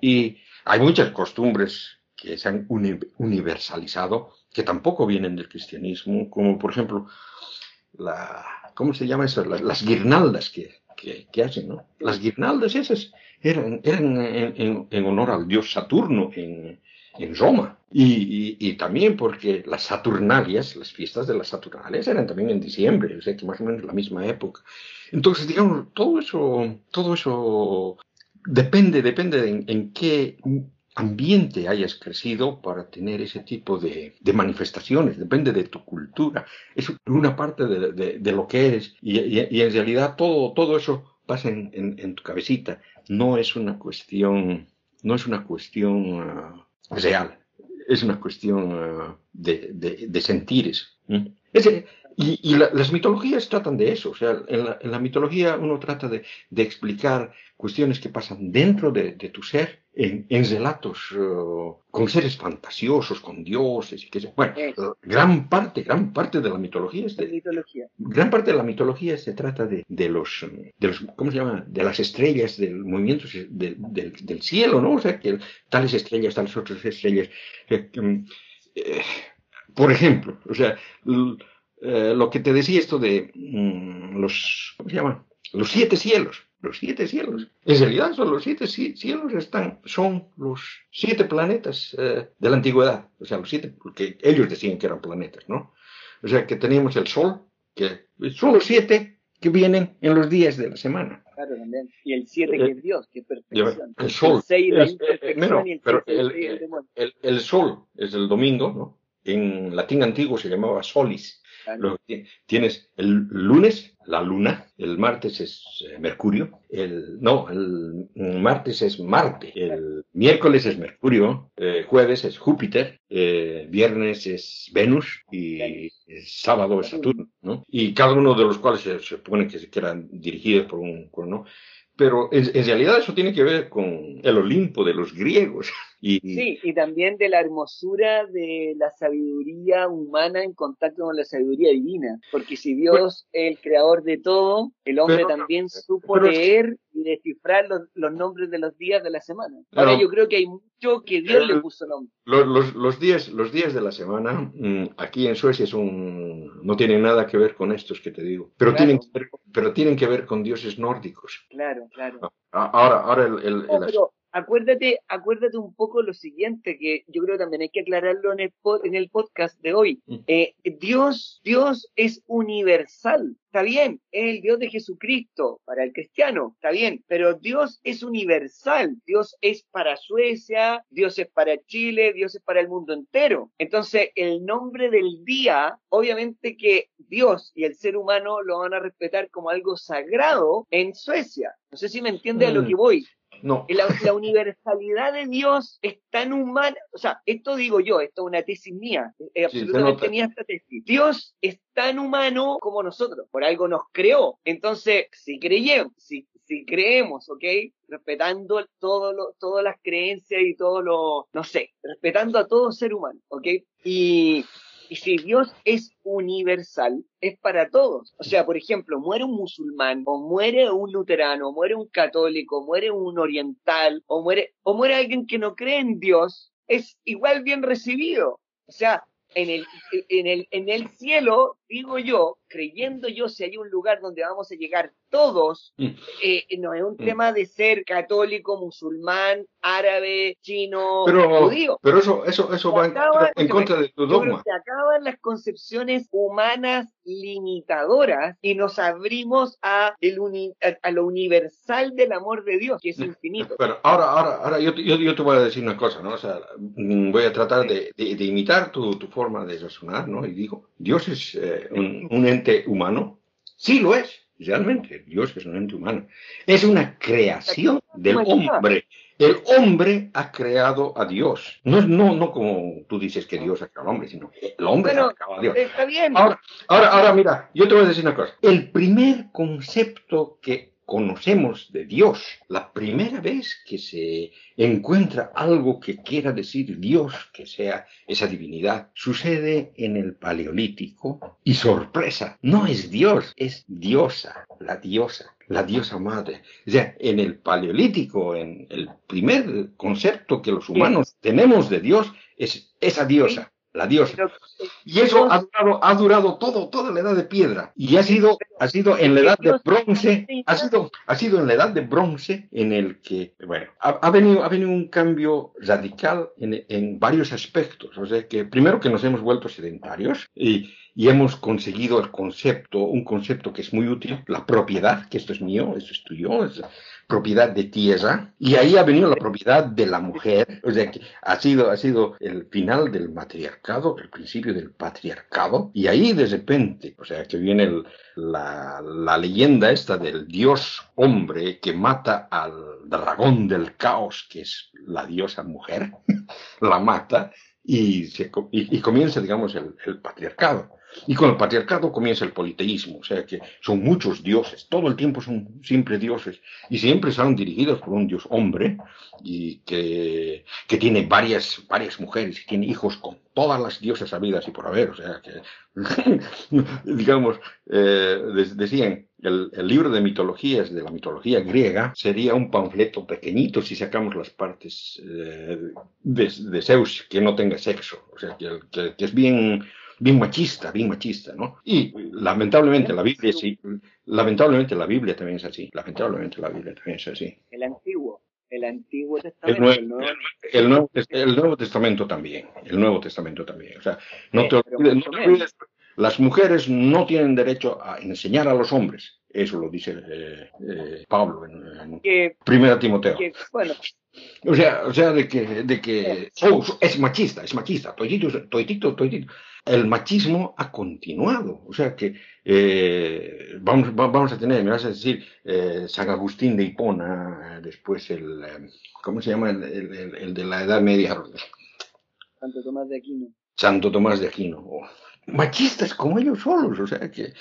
[SPEAKER 1] Y hay muchas costumbres que se han universalizado, que tampoco vienen del cristianismo, como por ejemplo, la, ¿cómo se llama eso? Las, guirnaldas que, que, hacen, ¿no? Las guirnaldas esas eran, eran en, en, honor al dios Saturno en, en Roma. Y, también porque las Saturnalias, las fiestas de las Saturnalias eran también en diciembre, o sea que más o menos la misma época. Entonces, digamos, todo eso, todo eso depende, depende de en, qué ambiente hayas crecido para tener ese tipo de, manifestaciones, depende de tu cultura, es una parte de, lo que eres. Y, en realidad todo, todo eso pasa en, tu cabecita, no es una cuestión, no es una cuestión ah, real. Es una cuestión de, de, sentires. Y, las mitologías tratan de eso. O sea, en la, mitología uno trata de, explicar cuestiones que pasan dentro de, tu ser en, relatos eh, con seres fantasiosos, con dioses y que bueno, gran parte, gran parte de la mitología es de,
[SPEAKER 2] mitología.
[SPEAKER 1] gran parte de la mitología se trata de, los, de los, ¿cómo se llama? De las estrellas, del movimiento del, del, cielo, ¿no? O sea, que tales estrellas, tales otras estrellas. Mm, eh, por ejemplo, o sea, eh, lo que te decía esto de mm, los, ¿cómo se llama? Los siete cielos los siete cielos. En realidad son los siete cielos están, son los siete planetas eh, de la antigüedad. O sea, los siete, porque ellos decían que eran planetas, ¿no? O sea, que teníamos el Sol, que son los siete que vienen en los días de la semana.
[SPEAKER 2] Claro, también. Y el siete que es Dios, que perfección.
[SPEAKER 1] El Sol. El, el Sol es el domingo, ¿no? En latín antiguo se llamaba Solis tienes el lunes, la luna, el martes es eh, Mercurio, el, no, el martes es Marte, el miércoles es Mercurio, eh, jueves es Júpiter, eh, viernes es Venus y sábado es Saturno, ¿no? Y cada uno de los cuales se, supone que quedan dirigidos por un, ¿no? Pero en, realidad eso tiene que ver con el Olimpo de los griegos.
[SPEAKER 2] Y, sí, y también de la hermosura de la sabiduría humana en contacto con la sabiduría divina. Porque si Dios es el creador de todo, el hombre también supo leer y descifrar los, nombres de los días de la semana. Ahora yo creo que hay mucho que Dios le puso nombre.
[SPEAKER 1] Los, los, días, los días de la semana, mm, aquí en Suecia un, no tienen nada que ver con estos que te digo. Pero, tienen, que ver, pero tienen que ver con dioses nórdicos.
[SPEAKER 2] Claro, claro.
[SPEAKER 1] Ah, ahora, ahora el,
[SPEAKER 2] acuérdate, acuérdate un poco lo siguiente, que yo creo también hay que aclararlo en el, en el podcast de hoy. Mm. Eh, Dios, Dios es universal. Está bien, es el Dios de Jesucristo para el cristiano, está bien, pero Dios es universal, Dios es para Suecia, Dios es para Chile, Dios es para el mundo entero. Entonces, el nombre del día, obviamente que Dios y el ser humano lo van a respetar como algo sagrado en Suecia. No sé si me entiende a lo mm. que voy.
[SPEAKER 1] No.
[SPEAKER 2] La, universalidad de Dios es tan humana, o sea, esto digo yo, esto es una tesis mía, es absolutamente mía esta tesis. Dios es tan humano como nosotros, por algo nos creó. Entonces, si creemos, si, si creemos, ¿ok? Respetando todo lo, todas las creencias y todo lo, no sé, respetando a todo ser humano, ¿ok? Y, y si Dios es universal, es para todos. O sea, por ejemplo, muere un musulmán, o muere un luterano, o muere un católico, muere un oriental, o muere, o muere alguien que no cree en Dios, es igual bien recibido. O sea, en el, en el, en el cielo, digo yo, creyendo yo si hay un lugar donde vamos a llegar todos, mm. eh, no es un mm. tema de ser católico, musulmán, árabe, chino, judío.
[SPEAKER 1] Pero eso, eso, eso va en, contra de tu dogma.
[SPEAKER 2] Se acaban las concepciones humanas limitadoras y nos abrimos a, el a, lo universal del amor de Dios, que es mm. infinito.
[SPEAKER 1] Pero ahora, ahora, ahora yo, yo, yo te voy a decir una cosa, ¿no? O sea, voy a tratar de, de, imitar tu, tu, forma de razonar, ¿no? Y digo, Dios es eh, un, un ente humano. Sí lo es realmente Dios es un ente humano. Es una creación del hombre. El hombre ha creado a Dios. No, no, no como tú dices que Dios ha creado al hombre, sino el hombre ha creado a Dios.
[SPEAKER 2] Está bien.
[SPEAKER 1] Ahora, ahora, ahora, mira, yo te voy a decir una cosa. El primer concepto que conocemos de Dios. La primera vez que se encuentra algo que quiera decir Dios, que sea esa divinidad, sucede en el Paleolítico y sorpresa, no es Dios, es diosa, la diosa, la diosa madre. O sea, en el Paleolítico, en el primer concepto que los humanos tenemos de Dios es esa diosa. La diosa. Y eso ha durado, ha durado todo, toda la edad de piedra. Y ha sido, ha sido en la edad de bronce, ha sido, ha sido en la edad de bronce en el que, bueno, ha, venido, ha venido un cambio radical en, en, varios aspectos. O sea que primero que nos hemos vuelto sedentarios y, y hemos conseguido el concepto, un concepto que es muy útil, la propiedad, que esto es mío, esto es tuyo, es, propiedad de tierra y ahí ha venido la propiedad de la mujer, o sea que ha sido, ha sido el final del matriarcado, el principio del patriarcado y ahí de repente, o sea que viene la, la leyenda esta del dios hombre que mata al dragón del caos, que es la diosa mujer, la mata y, y, comienza, digamos, el patriarcado. Y con el patriarcado comienza el politeísmo, o sea que son muchos dioses, todo el tiempo son siempre dioses, y siempre son dirigidos por un dios hombre, y que, que tiene varias, varias mujeres, y tiene hijos con todas las diosas habidas y por haber, o sea que, digamos, eh, decían, el, libro de mitologías de la mitología griega sería un panfleto pequeñito si sacamos las partes eh, de, de, Zeus que no tenga sexo, o sea que, que, que es bien bien machista, bien machista, ¿no? Y lamentablemente la Biblia sí, lamentablemente la Biblia también es así, lamentablemente la Biblia también es así.
[SPEAKER 2] El antiguo, el antiguo testamento.
[SPEAKER 1] El Nuevo, el nuevo, el nuevo Testamento también, el Nuevo Testamento también. O sea, no te olvides, no te olvides las mujeres no tienen derecho a enseñar a los hombres. Eso lo dice eh, eh, Pablo en, en Primera Timoteo. Que, bueno, o sea, o sea, de que, de que oh, es machista, es machista, toitito, toitito, toitito el machismo ha continuado. O sea que eh, vamos, vamos a tener, me vas a decir, eh, San Agustín de Hipona, después el, eh, ¿cómo se llama? El, el, de la Edad Media.
[SPEAKER 2] Santo Tomás de Aquino.
[SPEAKER 1] Santo Tomás de Aquino. machistas como ellos solos, o sea que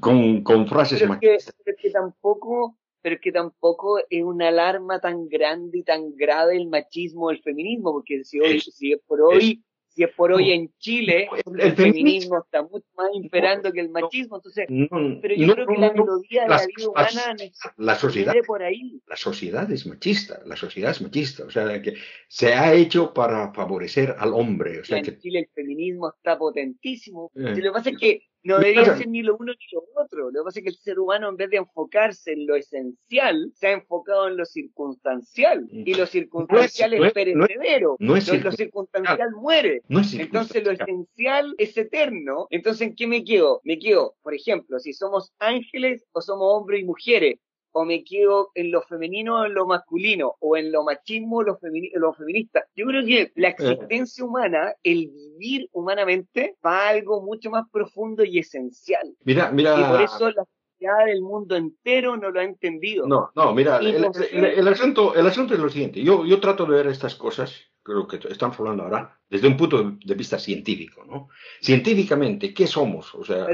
[SPEAKER 1] con, con frases
[SPEAKER 2] pero
[SPEAKER 1] machistas.
[SPEAKER 2] Que, que tampoco pero que tampoco es una alarma tan grande y tan grave el machismo o el feminismo, porque si hoy, si por hoy si es por hoy en Chile, el, feminismo está mucho más imperando que el machismo, entonces, pero yo creo que la melodía de la vida humana
[SPEAKER 1] la sociedad,
[SPEAKER 2] por ahí.
[SPEAKER 1] La sociedad es machista, la sociedad es machista, o sea, que se ha hecho para favorecer al hombre. O sea,
[SPEAKER 2] en
[SPEAKER 1] que...
[SPEAKER 2] Chile el feminismo está potentísimo. Eh. lo que pasa es que no debería ser ni lo uno ni lo otro. Lo que pasa es que el ser humano, en vez de enfocarse en lo esencial, se ha enfocado en lo circunstancial. Y lo circunstancial es, perecedero. lo, circunstancial muere. Entonces lo esencial es eterno. Entonces, ¿en qué me quedo? Me quedo, por ejemplo, si somos ángeles o somos hombres y mujeres o me quedo en lo femenino o en lo masculino, o en lo machismo o lo, lo feminista. Yo creo que la eh. existencia humana, el vivir humanamente, va a algo mucho más profundo y esencial.
[SPEAKER 1] Mira, mira.
[SPEAKER 2] Y por eso la sociedad del mundo entero no lo ha entendido.
[SPEAKER 1] No, no, mira, el, el, asunto, el asunto es lo siguiente. Yo, yo trato de ver estas cosas creo que estamos hablando ahora, desde un punto de vista científico, ¿no? Científicamente, ¿qué somos? O sea,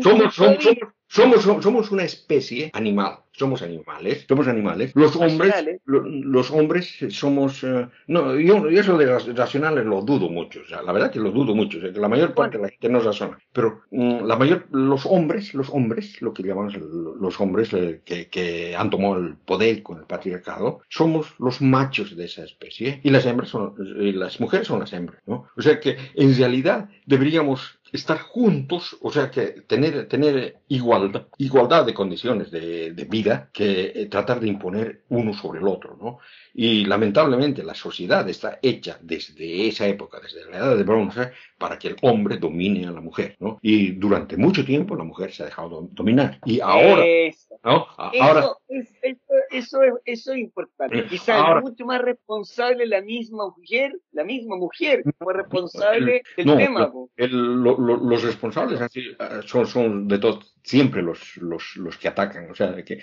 [SPEAKER 1] somos, somos, somos, somos, una especie animal, somos animales, somos animales. Los hombres, los hombres somos, eh, no, yo, eso de las racionales lo dudo mucho, o sea, la verdad que lo dudo mucho, o sea, que la mayor parte de la gente no razona, pero mm, la mayor, los hombres, los hombres, lo que llamamos los hombres eh, que, que han tomado el poder con el patriarcado, somos los machos de esa especie y las hembras son, y las mujeres son las hembras, ¿no? O sea que en realidad deberíamos estar juntos, o sea que tener, tener igualdad, igualdad de condiciones de, de vida que eh, tratar de imponer uno sobre el otro, ¿no? Y lamentablemente la sociedad está hecha desde esa época, desde la edad de bronce, para que el hombre domine a la mujer, ¿no? Y durante mucho tiempo la mujer se ha dejado dominar. Y ahora, ¿no?
[SPEAKER 2] Ahora, eso, es, eso, es, eso es importante. Quizás es mucho más responsable la misma mujer, la misma mujer, más responsable del tema.
[SPEAKER 1] El, los responsables son, son de todos siempre los, los, los que atacan, o sea, que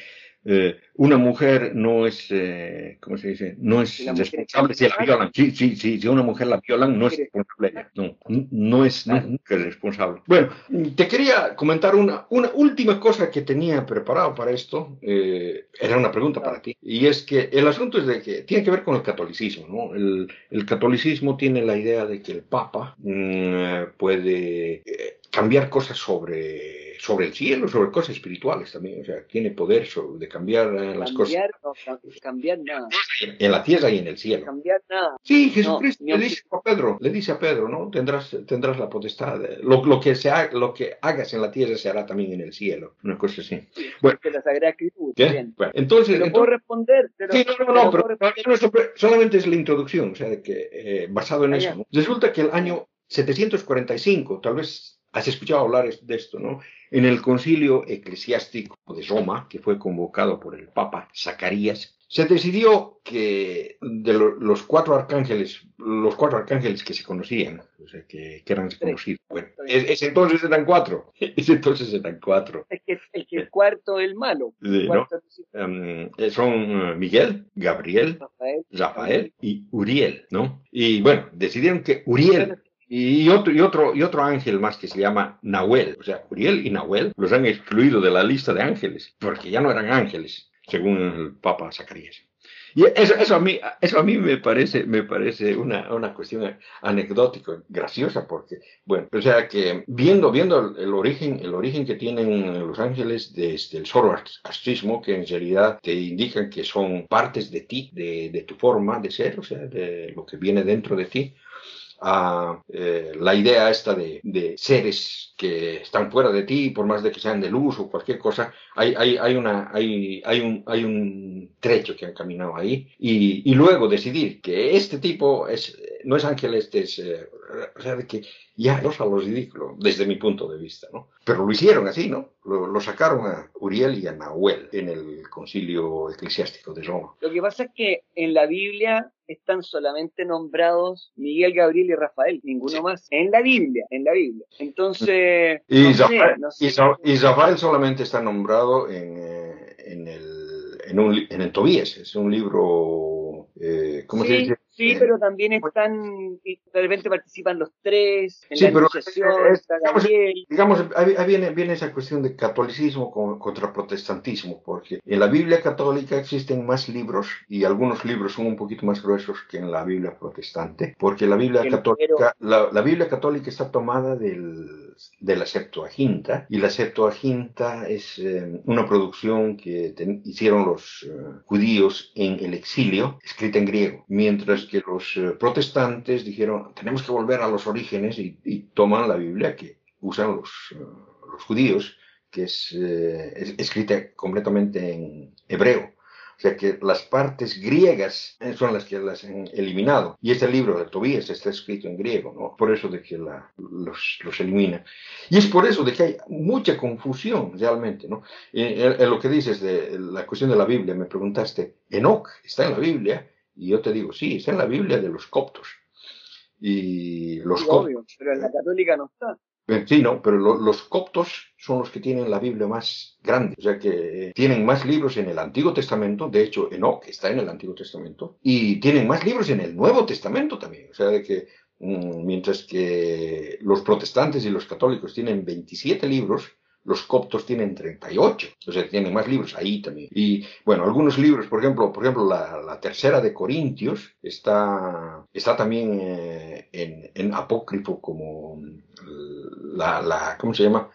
[SPEAKER 1] eh, una mujer no es, eh, ¿cómo se dice? No es responsable si la violan. Sí, sí, sí, si una mujer la violan, no es responsable. No, no es, responsable. Bueno, te quería comentar una, una última cosa que tenía preparado para esto. Eh, era una pregunta para ti. Y es que el asunto es de que tiene que ver con el catolicismo, ¿no? El, el catolicismo tiene la idea de que el Papa mm, puede cambiar cosas sobre sobre el cielo, sobre cosas espirituales también. O sea, tiene poder de cambiar eh, las cosas.
[SPEAKER 2] No, cambiar nada.
[SPEAKER 1] En la tierra y en el cielo.
[SPEAKER 2] Cambiar nada.
[SPEAKER 1] Sí, Jesucristo le dice a Pedro, le dice a Pedro, ¿no? Tendrás, tendrás la potestad. Lo, lo, que se lo que hagas en la tierra se hará también en el cielo. Una cosa así.
[SPEAKER 2] Bueno. Que la Sagrada Escritura.
[SPEAKER 1] Bueno, entonces.
[SPEAKER 2] Pero puedo responder. Pero,
[SPEAKER 1] sí, no, no, no, pero, solamente es la introducción, o sea, de que eh, basado en ah, eso. Resulta que el año 745, tal vez Has escuchado hablar de esto, ¿no? En el concilio eclesiástico de Roma, que fue convocado por el Papa Zacarías, se decidió que de los cuatro arcángeles, los cuatro arcángeles que se conocían, o sea, que, eran conocidos, bueno, ese entonces eran cuatro, ese entonces eran cuatro.
[SPEAKER 2] Es que, el cuarto es el malo.
[SPEAKER 1] Em, eh, son eh, Miguel, Gabriel, Rafael, y Uriel, ¿no? Y bueno, decidieron que Uriel y otro, y, otro, y otro ángel más que se llama Nahuel. O sea, Uriel y Nahuel los han excluido de la lista de ángeles, porque ya no eran ángeles, según el Papa Zacarías. Y eso, eso, a mí, eso a mí me parece, me parece una, una cuestión anecdótica, graciosa, porque, bueno, o sea que viendo, viendo el, origen, el origen que tienen los ángeles desde el zoroastrismo, que en realidad te indican que son partes de ti, de, de tu forma de ser, o sea, de lo que viene dentro de ti, a eh, la idea esta de, de, seres que están fuera de ti, por más de que sean de luz o cualquier cosa, hay, hay, hay, una, hay, hay, un, hay un trecho que han caminado ahí y, y luego decidir que este tipo es, no es ángel, este es, eh, o sea, de que ya los a lo ridículo, desde mi punto de vista, ¿no? Pero lo hicieron así, ¿no? Lo, sacaron a Uriel y a Nahuel en el concilio eclesiástico de Roma.
[SPEAKER 2] Lo que pasa es que en la Biblia están solamente nombrados Miguel, Gabriel y Rafael, ninguno más. En la Biblia, en la Biblia. Entonces.
[SPEAKER 1] Y, Rafael, solamente está nombrado en, eh, en, el, en, un, en el Tobías, es un libro. Eh, ¿Cómo se dice?
[SPEAKER 2] Sí, pero también están, de repente participan los tres, en la pero
[SPEAKER 1] digamos, ahí viene, viene esa cuestión de catolicismo contra protestantismo, porque en la Biblia católica existen más libros, y algunos libros son un poquito más gruesos que en la Biblia protestante, porque la Biblia católica, la, Biblia católica está tomada del, de la Septuaginta, y la Septuaginta es eh, una producción que hicieron los eh, judíos en el exilio, escrita en griego, mientras que los eh, protestantes dijeron, tenemos que volver a los orígenes y, toman la Biblia que usan los, eh, los judíos, que eh, es, escrita completamente en hebreo. O sea que las partes griegas son las que las han eliminado. Y este libro de Tobías está escrito en griego, ¿no? Por eso de que la, los, los, elimina. Y es por eso de que hay mucha confusión realmente, ¿no? En, lo que dices de la cuestión de la Biblia, me preguntaste, Enoch está en la Biblia, y yo te digo, sí, está en la Biblia de los coptos. Y los
[SPEAKER 2] coptos. pero en la católica no está.
[SPEAKER 1] Eh, sí, no, pero los coptos son los que tienen la Biblia más grande, o sea que tienen más libros en el Antiguo Testamento, de hecho Enoch está en el Antiguo Testamento, y tienen más libros en el Nuevo Testamento también, o sea de que mm, mientras que los protestantes y los católicos tienen 27 libros, los coptos tienen 38, o sea, tienen más libros ahí también. Y bueno, algunos libros, por ejemplo, por ejemplo la, tercera de Corintios está, está también eh, en, en, apócrifo como la, la, ¿cómo se llama?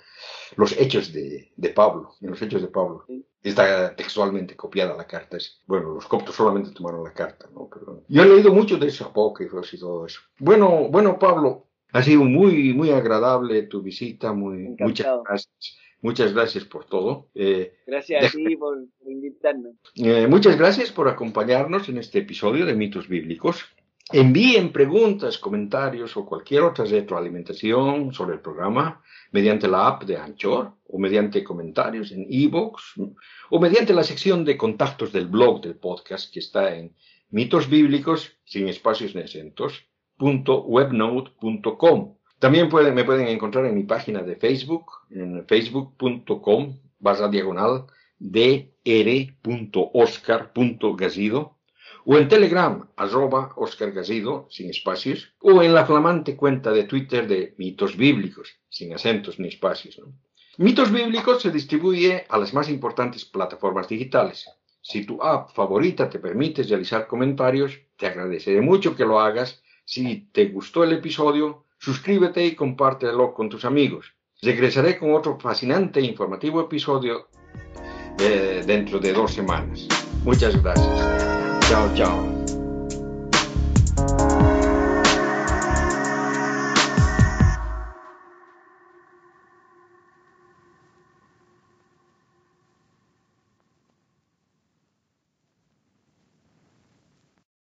[SPEAKER 1] Los hechos de, de Pablo, en los hechos de Pablo. Está textualmente copiada la carta. bueno, los coptos solamente tomaron la carta, ¿no? Pero, yo he leído mucho de esos apócrifos y todo eso. Bueno, bueno, Pablo, ha sido muy, muy agradable tu visita, muy, muchas gracias. Muchas gracias por todo.
[SPEAKER 2] Eh, gracias a ti por, invitarnos.
[SPEAKER 1] Eh, muchas gracias por acompañarnos en este episodio de Mitos Bíblicos. Envíen preguntas, comentarios o cualquier otra retroalimentación sobre el programa mediante la app de Anchor o mediante comentarios en ebooks o mediante la sección de contactos del blog del podcast que está en mitos bíblicos sin espacios también me pueden encontrar en mi página de Facebook, en facebook.com barra diagonal dr.oscar.gazido o en Telegram, arroba Oscar sin espacios, o en la flamante cuenta de Twitter de Mitos Bíblicos, sin acentos ni espacios. Mitos Bíblicos se distribuye a las más importantes plataformas digitales. Si tu app favorita te permite realizar comentarios, te agradeceré mucho que lo hagas. Si te gustó el episodio, suscríbete y compártelo con tus amigos. Regresaré con otro fascinante e informativo episodio eh, dentro de dos semanas. Muchas gracias. Chao, chao.